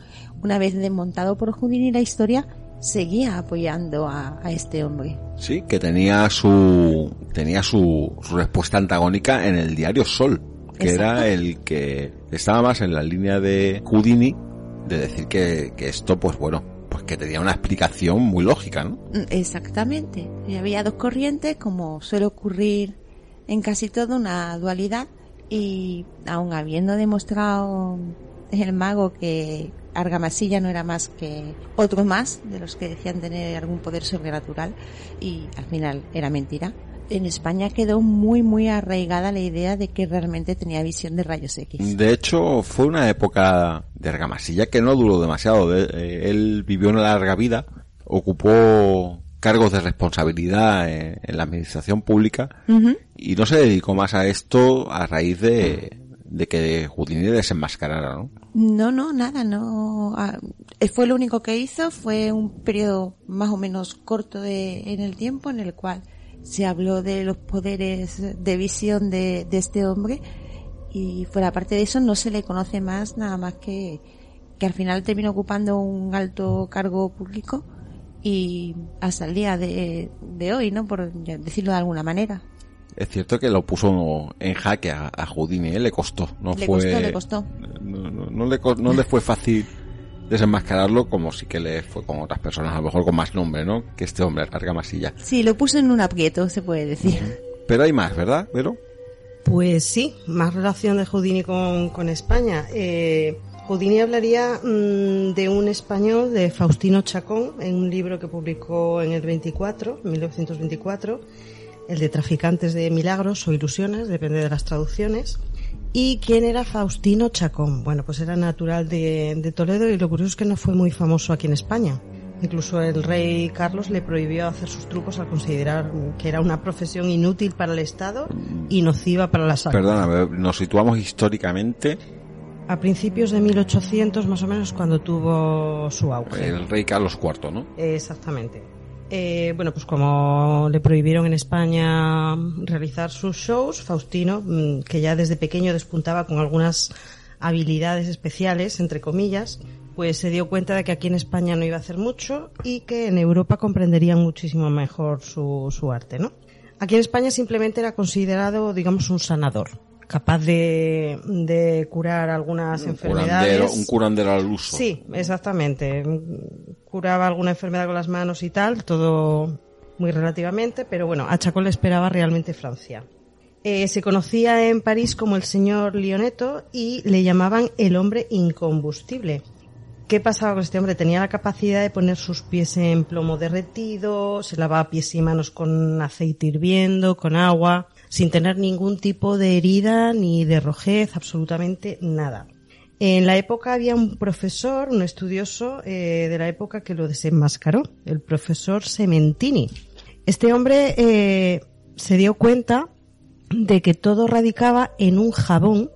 Una vez desmontado por Houdini la historia, seguía apoyando a, a este hombre. Sí, que tenía su tenía su, su respuesta antagónica en el diario Sol, que era el que estaba más en la línea de Houdini de decir que, que esto, pues bueno, pues que tenía una explicación muy lógica, ¿no? Mm, Exactamente. Y había dos corrientes, como suele ocurrir en casi todo, una dualidad. Y aun habiendo demostrado el mago que Argamasilla no era más que otro más de los que decían tener algún poder sobrenatural y al final era mentira. En España quedó muy muy arraigada la idea de que realmente tenía visión de rayos X. De hecho, fue una época de Argamasilla que no duró demasiado. De- eh, él vivió una larga vida, ocupó cargos de responsabilidad en, en la administración pública y no se dedicó más a esto a raíz de, de que Houdini desenmascarara, ¿no? No, no, nada, no. ah, eh, fue lo único que hizo, fue un periodo más o menos corto de, en el tiempo en el cual se habló de los poderes de visión de, de este hombre y fuera parte de eso no se le conoce más nada más que que al final terminó ocupando un alto cargo público y hasta el día de, de hoy, ¿no? Por decirlo de alguna manera. Es cierto que lo puso en jaque a, a Houdini, ¿eh? le costó. No le fue, costó, le costó. No, no- no le, co- no le fue fácil desenmascararlo como sí que le fue con otras personas, a lo mejor con más nombre, ¿no? Que este hombre, Argamasilla. Sí, lo puso en un aprieto, se puede decir. Pero hay más, ¿verdad? Pero Pues sí, más relación de Houdini con, con España. Eh, Houdini hablaría mm, de un español, de Faustino Chacón, en un libro que publicó en el 24, 1924, el de Traficantes de Milagros o Ilusiones, depende de las traducciones. ¿Y quién era Faustino Chacón? Bueno, pues era natural de, de Toledo y lo curioso es que no fue muy famoso aquí en España. Incluso el rey Carlos le prohibió hacer sus trucos al considerar que era una profesión inútil para el Estado y nociva para la salud. Perdóname, nos situamos históricamente. A principios de 1800 más o menos cuando tuvo su auge. El rey Carlos IV, ¿no? Exactamente. Eh, bueno, pues como le prohibieron en España realizar sus shows, Faustino, mm, que ya desde pequeño despuntaba con algunas habilidades especiales, entre comillas, pues se dio cuenta de que aquí en España no iba a hacer mucho y que en Europa comprenderían muchísimo mejor su, su arte, ¿no? Aquí en España simplemente era considerado, digamos, un sanador, capaz de, de curar algunas Un enfermedades. curandero, un curandero al uso. Sí, exactamente. Curaba alguna enfermedad con las manos y tal, todo muy relativamente, pero bueno, a Chacón le esperaba realmente Francia. Eh, se conocía en París como el señor Lionetto y le llamaban el hombre incombustible. ¿Qué pasaba con este hombre? Tenía la capacidad de poner sus pies en plomo derretido, se lavaba pies y manos con aceite hirviendo, con agua, sin tener ningún tipo de herida ni de rojez, absolutamente nada. En la época había un profesor, un estudioso eh, de la época que lo desenmascaró, el profesor Sementini. Este hombre eh, se dio cuenta de que todo radicaba en un jabón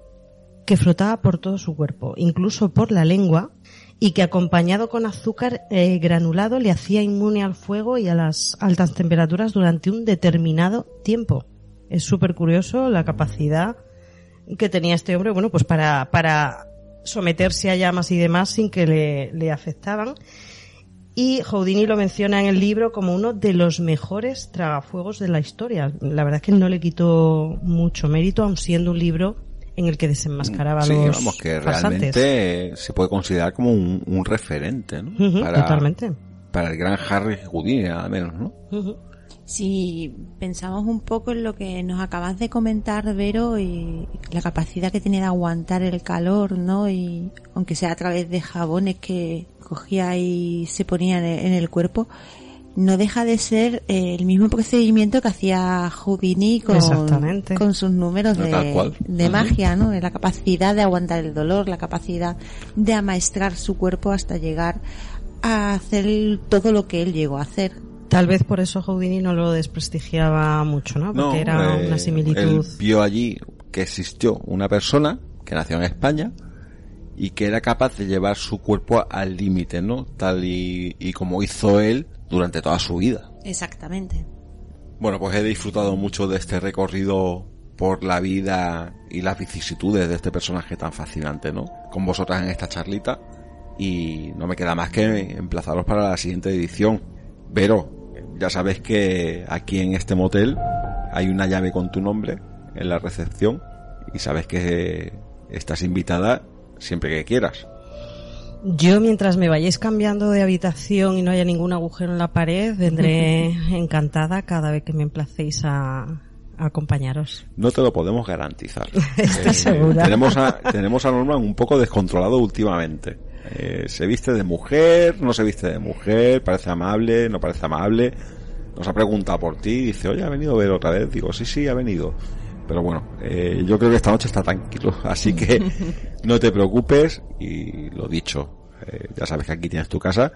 que frotaba por todo su cuerpo, incluso por la lengua, y que acompañado con azúcar eh, granulado le hacía inmune al fuego y a las altas temperaturas durante un determinado tiempo. Es súper curioso la capacidad que tenía este hombre, bueno, pues para, para someterse a llamas y demás sin que le, le afectaban. Y Houdini lo menciona en el libro como uno de los mejores tragafuegos de la historia. La verdad es que no le quitó mucho mérito, aun siendo un libro en el que desenmascaraba a Sí, los vamos, que realmente se puede considerar como un, un referente, ¿no? Ujú, totalmente. Para el gran Harry Houdini, al menos, ¿no? Si pensamos un poco en lo que nos acabas de comentar, Vero, y la capacidad que tiene de aguantar el calor, ¿no? Y aunque sea a través de jabones que cogía y se ponía en el, en el cuerpo, no deja de ser eh, el mismo procedimiento que hacía Houdini con, sus números No, de, de magia, ¿no? La capacidad de aguantar el dolor, la capacidad de amaestrar su cuerpo hasta llegar a hacer todo lo que él llegó a hacer. Tal vez por eso Houdini no lo desprestigiaba mucho, ¿no? Porque No, era eh, una similitud. Él vio allí que existió una persona que nació en España y que era capaz de llevar su cuerpo al límite, ¿no? Tal y, y como hizo él durante toda su vida. Exactamente. Bueno, pues he disfrutado mucho de este recorrido por la vida y las vicisitudes de este personaje tan fascinante, ¿no? Con vosotras en esta charlita y no me queda más que emplazaros para la siguiente edición. Pero, ya sabes que aquí en este motel hay una llave con tu nombre en la recepción y sabes que estás invitada siempre que quieras. Yo, mientras me vayáis cambiando de habitación y no haya ningún agujero en la pared, vendré [laughs] encantada cada vez que me emplacéis a, a acompañaros. No te lo podemos garantizar. [laughs] Estoy segura. Tenemos a, tenemos a Norman un poco descontrolado últimamente. Eh, se viste de mujer, no se viste de mujer, parece amable, no parece amable. Nos ha preguntado por ti, dice, oye, ¿ha venido a ver otra vez? Digo, sí, sí, ha venido. Pero bueno, eh, yo creo que esta noche está tranquilo, [laughs] así que [laughs] no te preocupes y lo dicho, eh, ya sabes que aquí tienes tu casa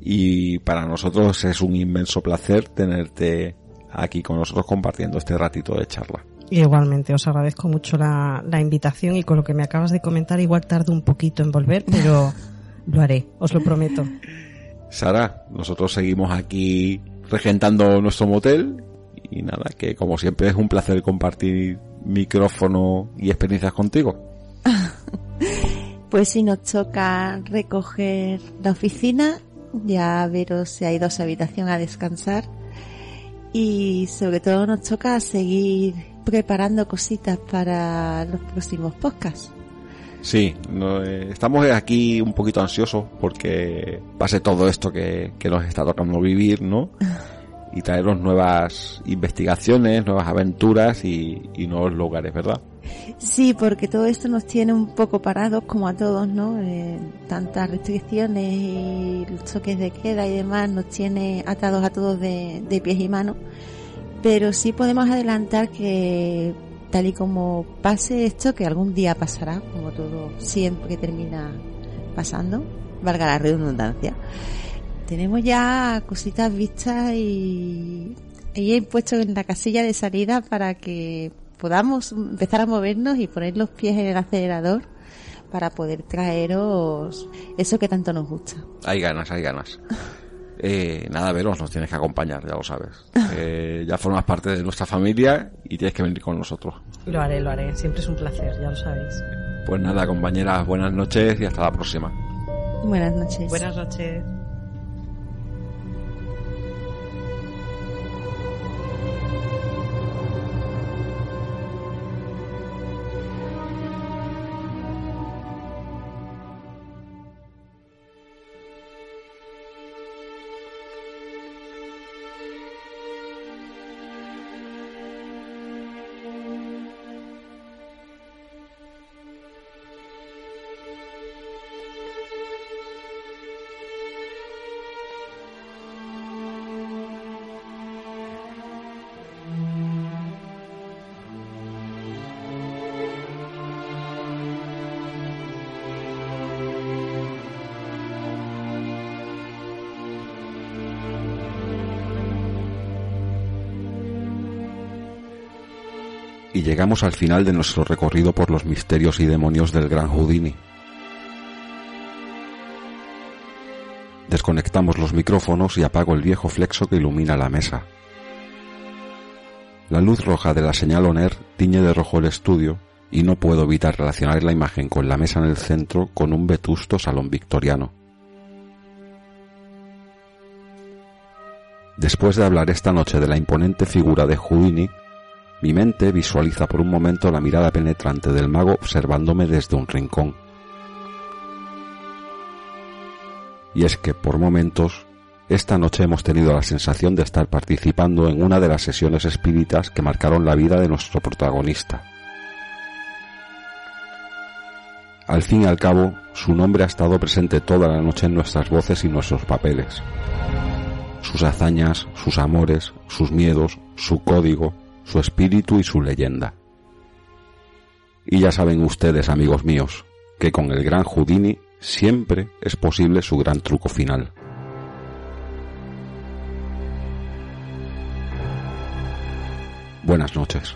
y para nosotros es un inmenso placer tenerte aquí con nosotros compartiendo este ratito de charla. Igualmente, os agradezco mucho la, la invitación y con lo que me acabas de comentar, igual tardo un poquito en volver, pero [laughs] lo haré, os lo prometo. Sara, nosotros seguimos aquí regentando nuestro motel y nada, que como siempre es un placer compartir micrófono y experiencias contigo. [laughs] Pues si nos toca recoger la oficina, ya Vero se ha ido a su habitación a descansar y sobre todo nos toca seguir preparando cositas para los próximos podcasts. Sí, no, eh, estamos aquí un poquito ansiosos porque pase todo esto que, que nos está tocando vivir, ¿no? [laughs] Y traeros nuevas investigaciones, nuevas aventuras y, y nuevos lugares, ¿verdad? Sí, porque todo esto nos tiene un poco parados, como a todos, ¿no? Eh, tantas restricciones y los toques de queda y demás nos tiene atados a todos de, de pies y manos. Pero sí podemos adelantar que, tal y como pase esto, que algún día pasará, como todo siempre que termina pasando, valga la redundancia. Tenemos ya cositas vistas y, y he puesto en la casilla de salida para que podamos empezar a movernos y poner los pies en el acelerador para poder traeros eso que tanto nos gusta. Hay ganas, hay ganas. Eh, nada, Veros, nos tienes que acompañar, ya lo sabes. [laughs] Eh, ya formas parte de nuestra familia y tienes que venir con nosotros. Lo haré, lo haré. Siempre es un placer, ya lo sabéis. Pues nada, compañeras, buenas noches y hasta la próxima. Buenas noches. Buenas noches. Llegamos al final de nuestro recorrido por los misterios y demonios del gran Houdini. Desconectamos los micrófonos y apago el viejo flexo que ilumina la mesa. La luz roja de la señal ONER tiñe de rojo el estudio y no puedo evitar relacionar la imagen con la mesa en el centro con un vetusto salón victoriano. Después de hablar esta noche de la imponente figura de Houdini, mi mente visualiza por un momento la mirada penetrante del mago observándome desde un rincón. Y es que por momentos, esta noche hemos tenido la sensación de estar participando en una de las sesiones espíritas que marcaron la vida de nuestro protagonista. Al fin y al cabo, su nombre ha estado presente toda la noche en nuestras voces y nuestros papeles. Sus hazañas, sus amores, sus miedos, su código, su espíritu y su leyenda. Y ya saben ustedes, amigos míos, que con el gran Houdini siempre es posible su gran truco final. Buenas noches.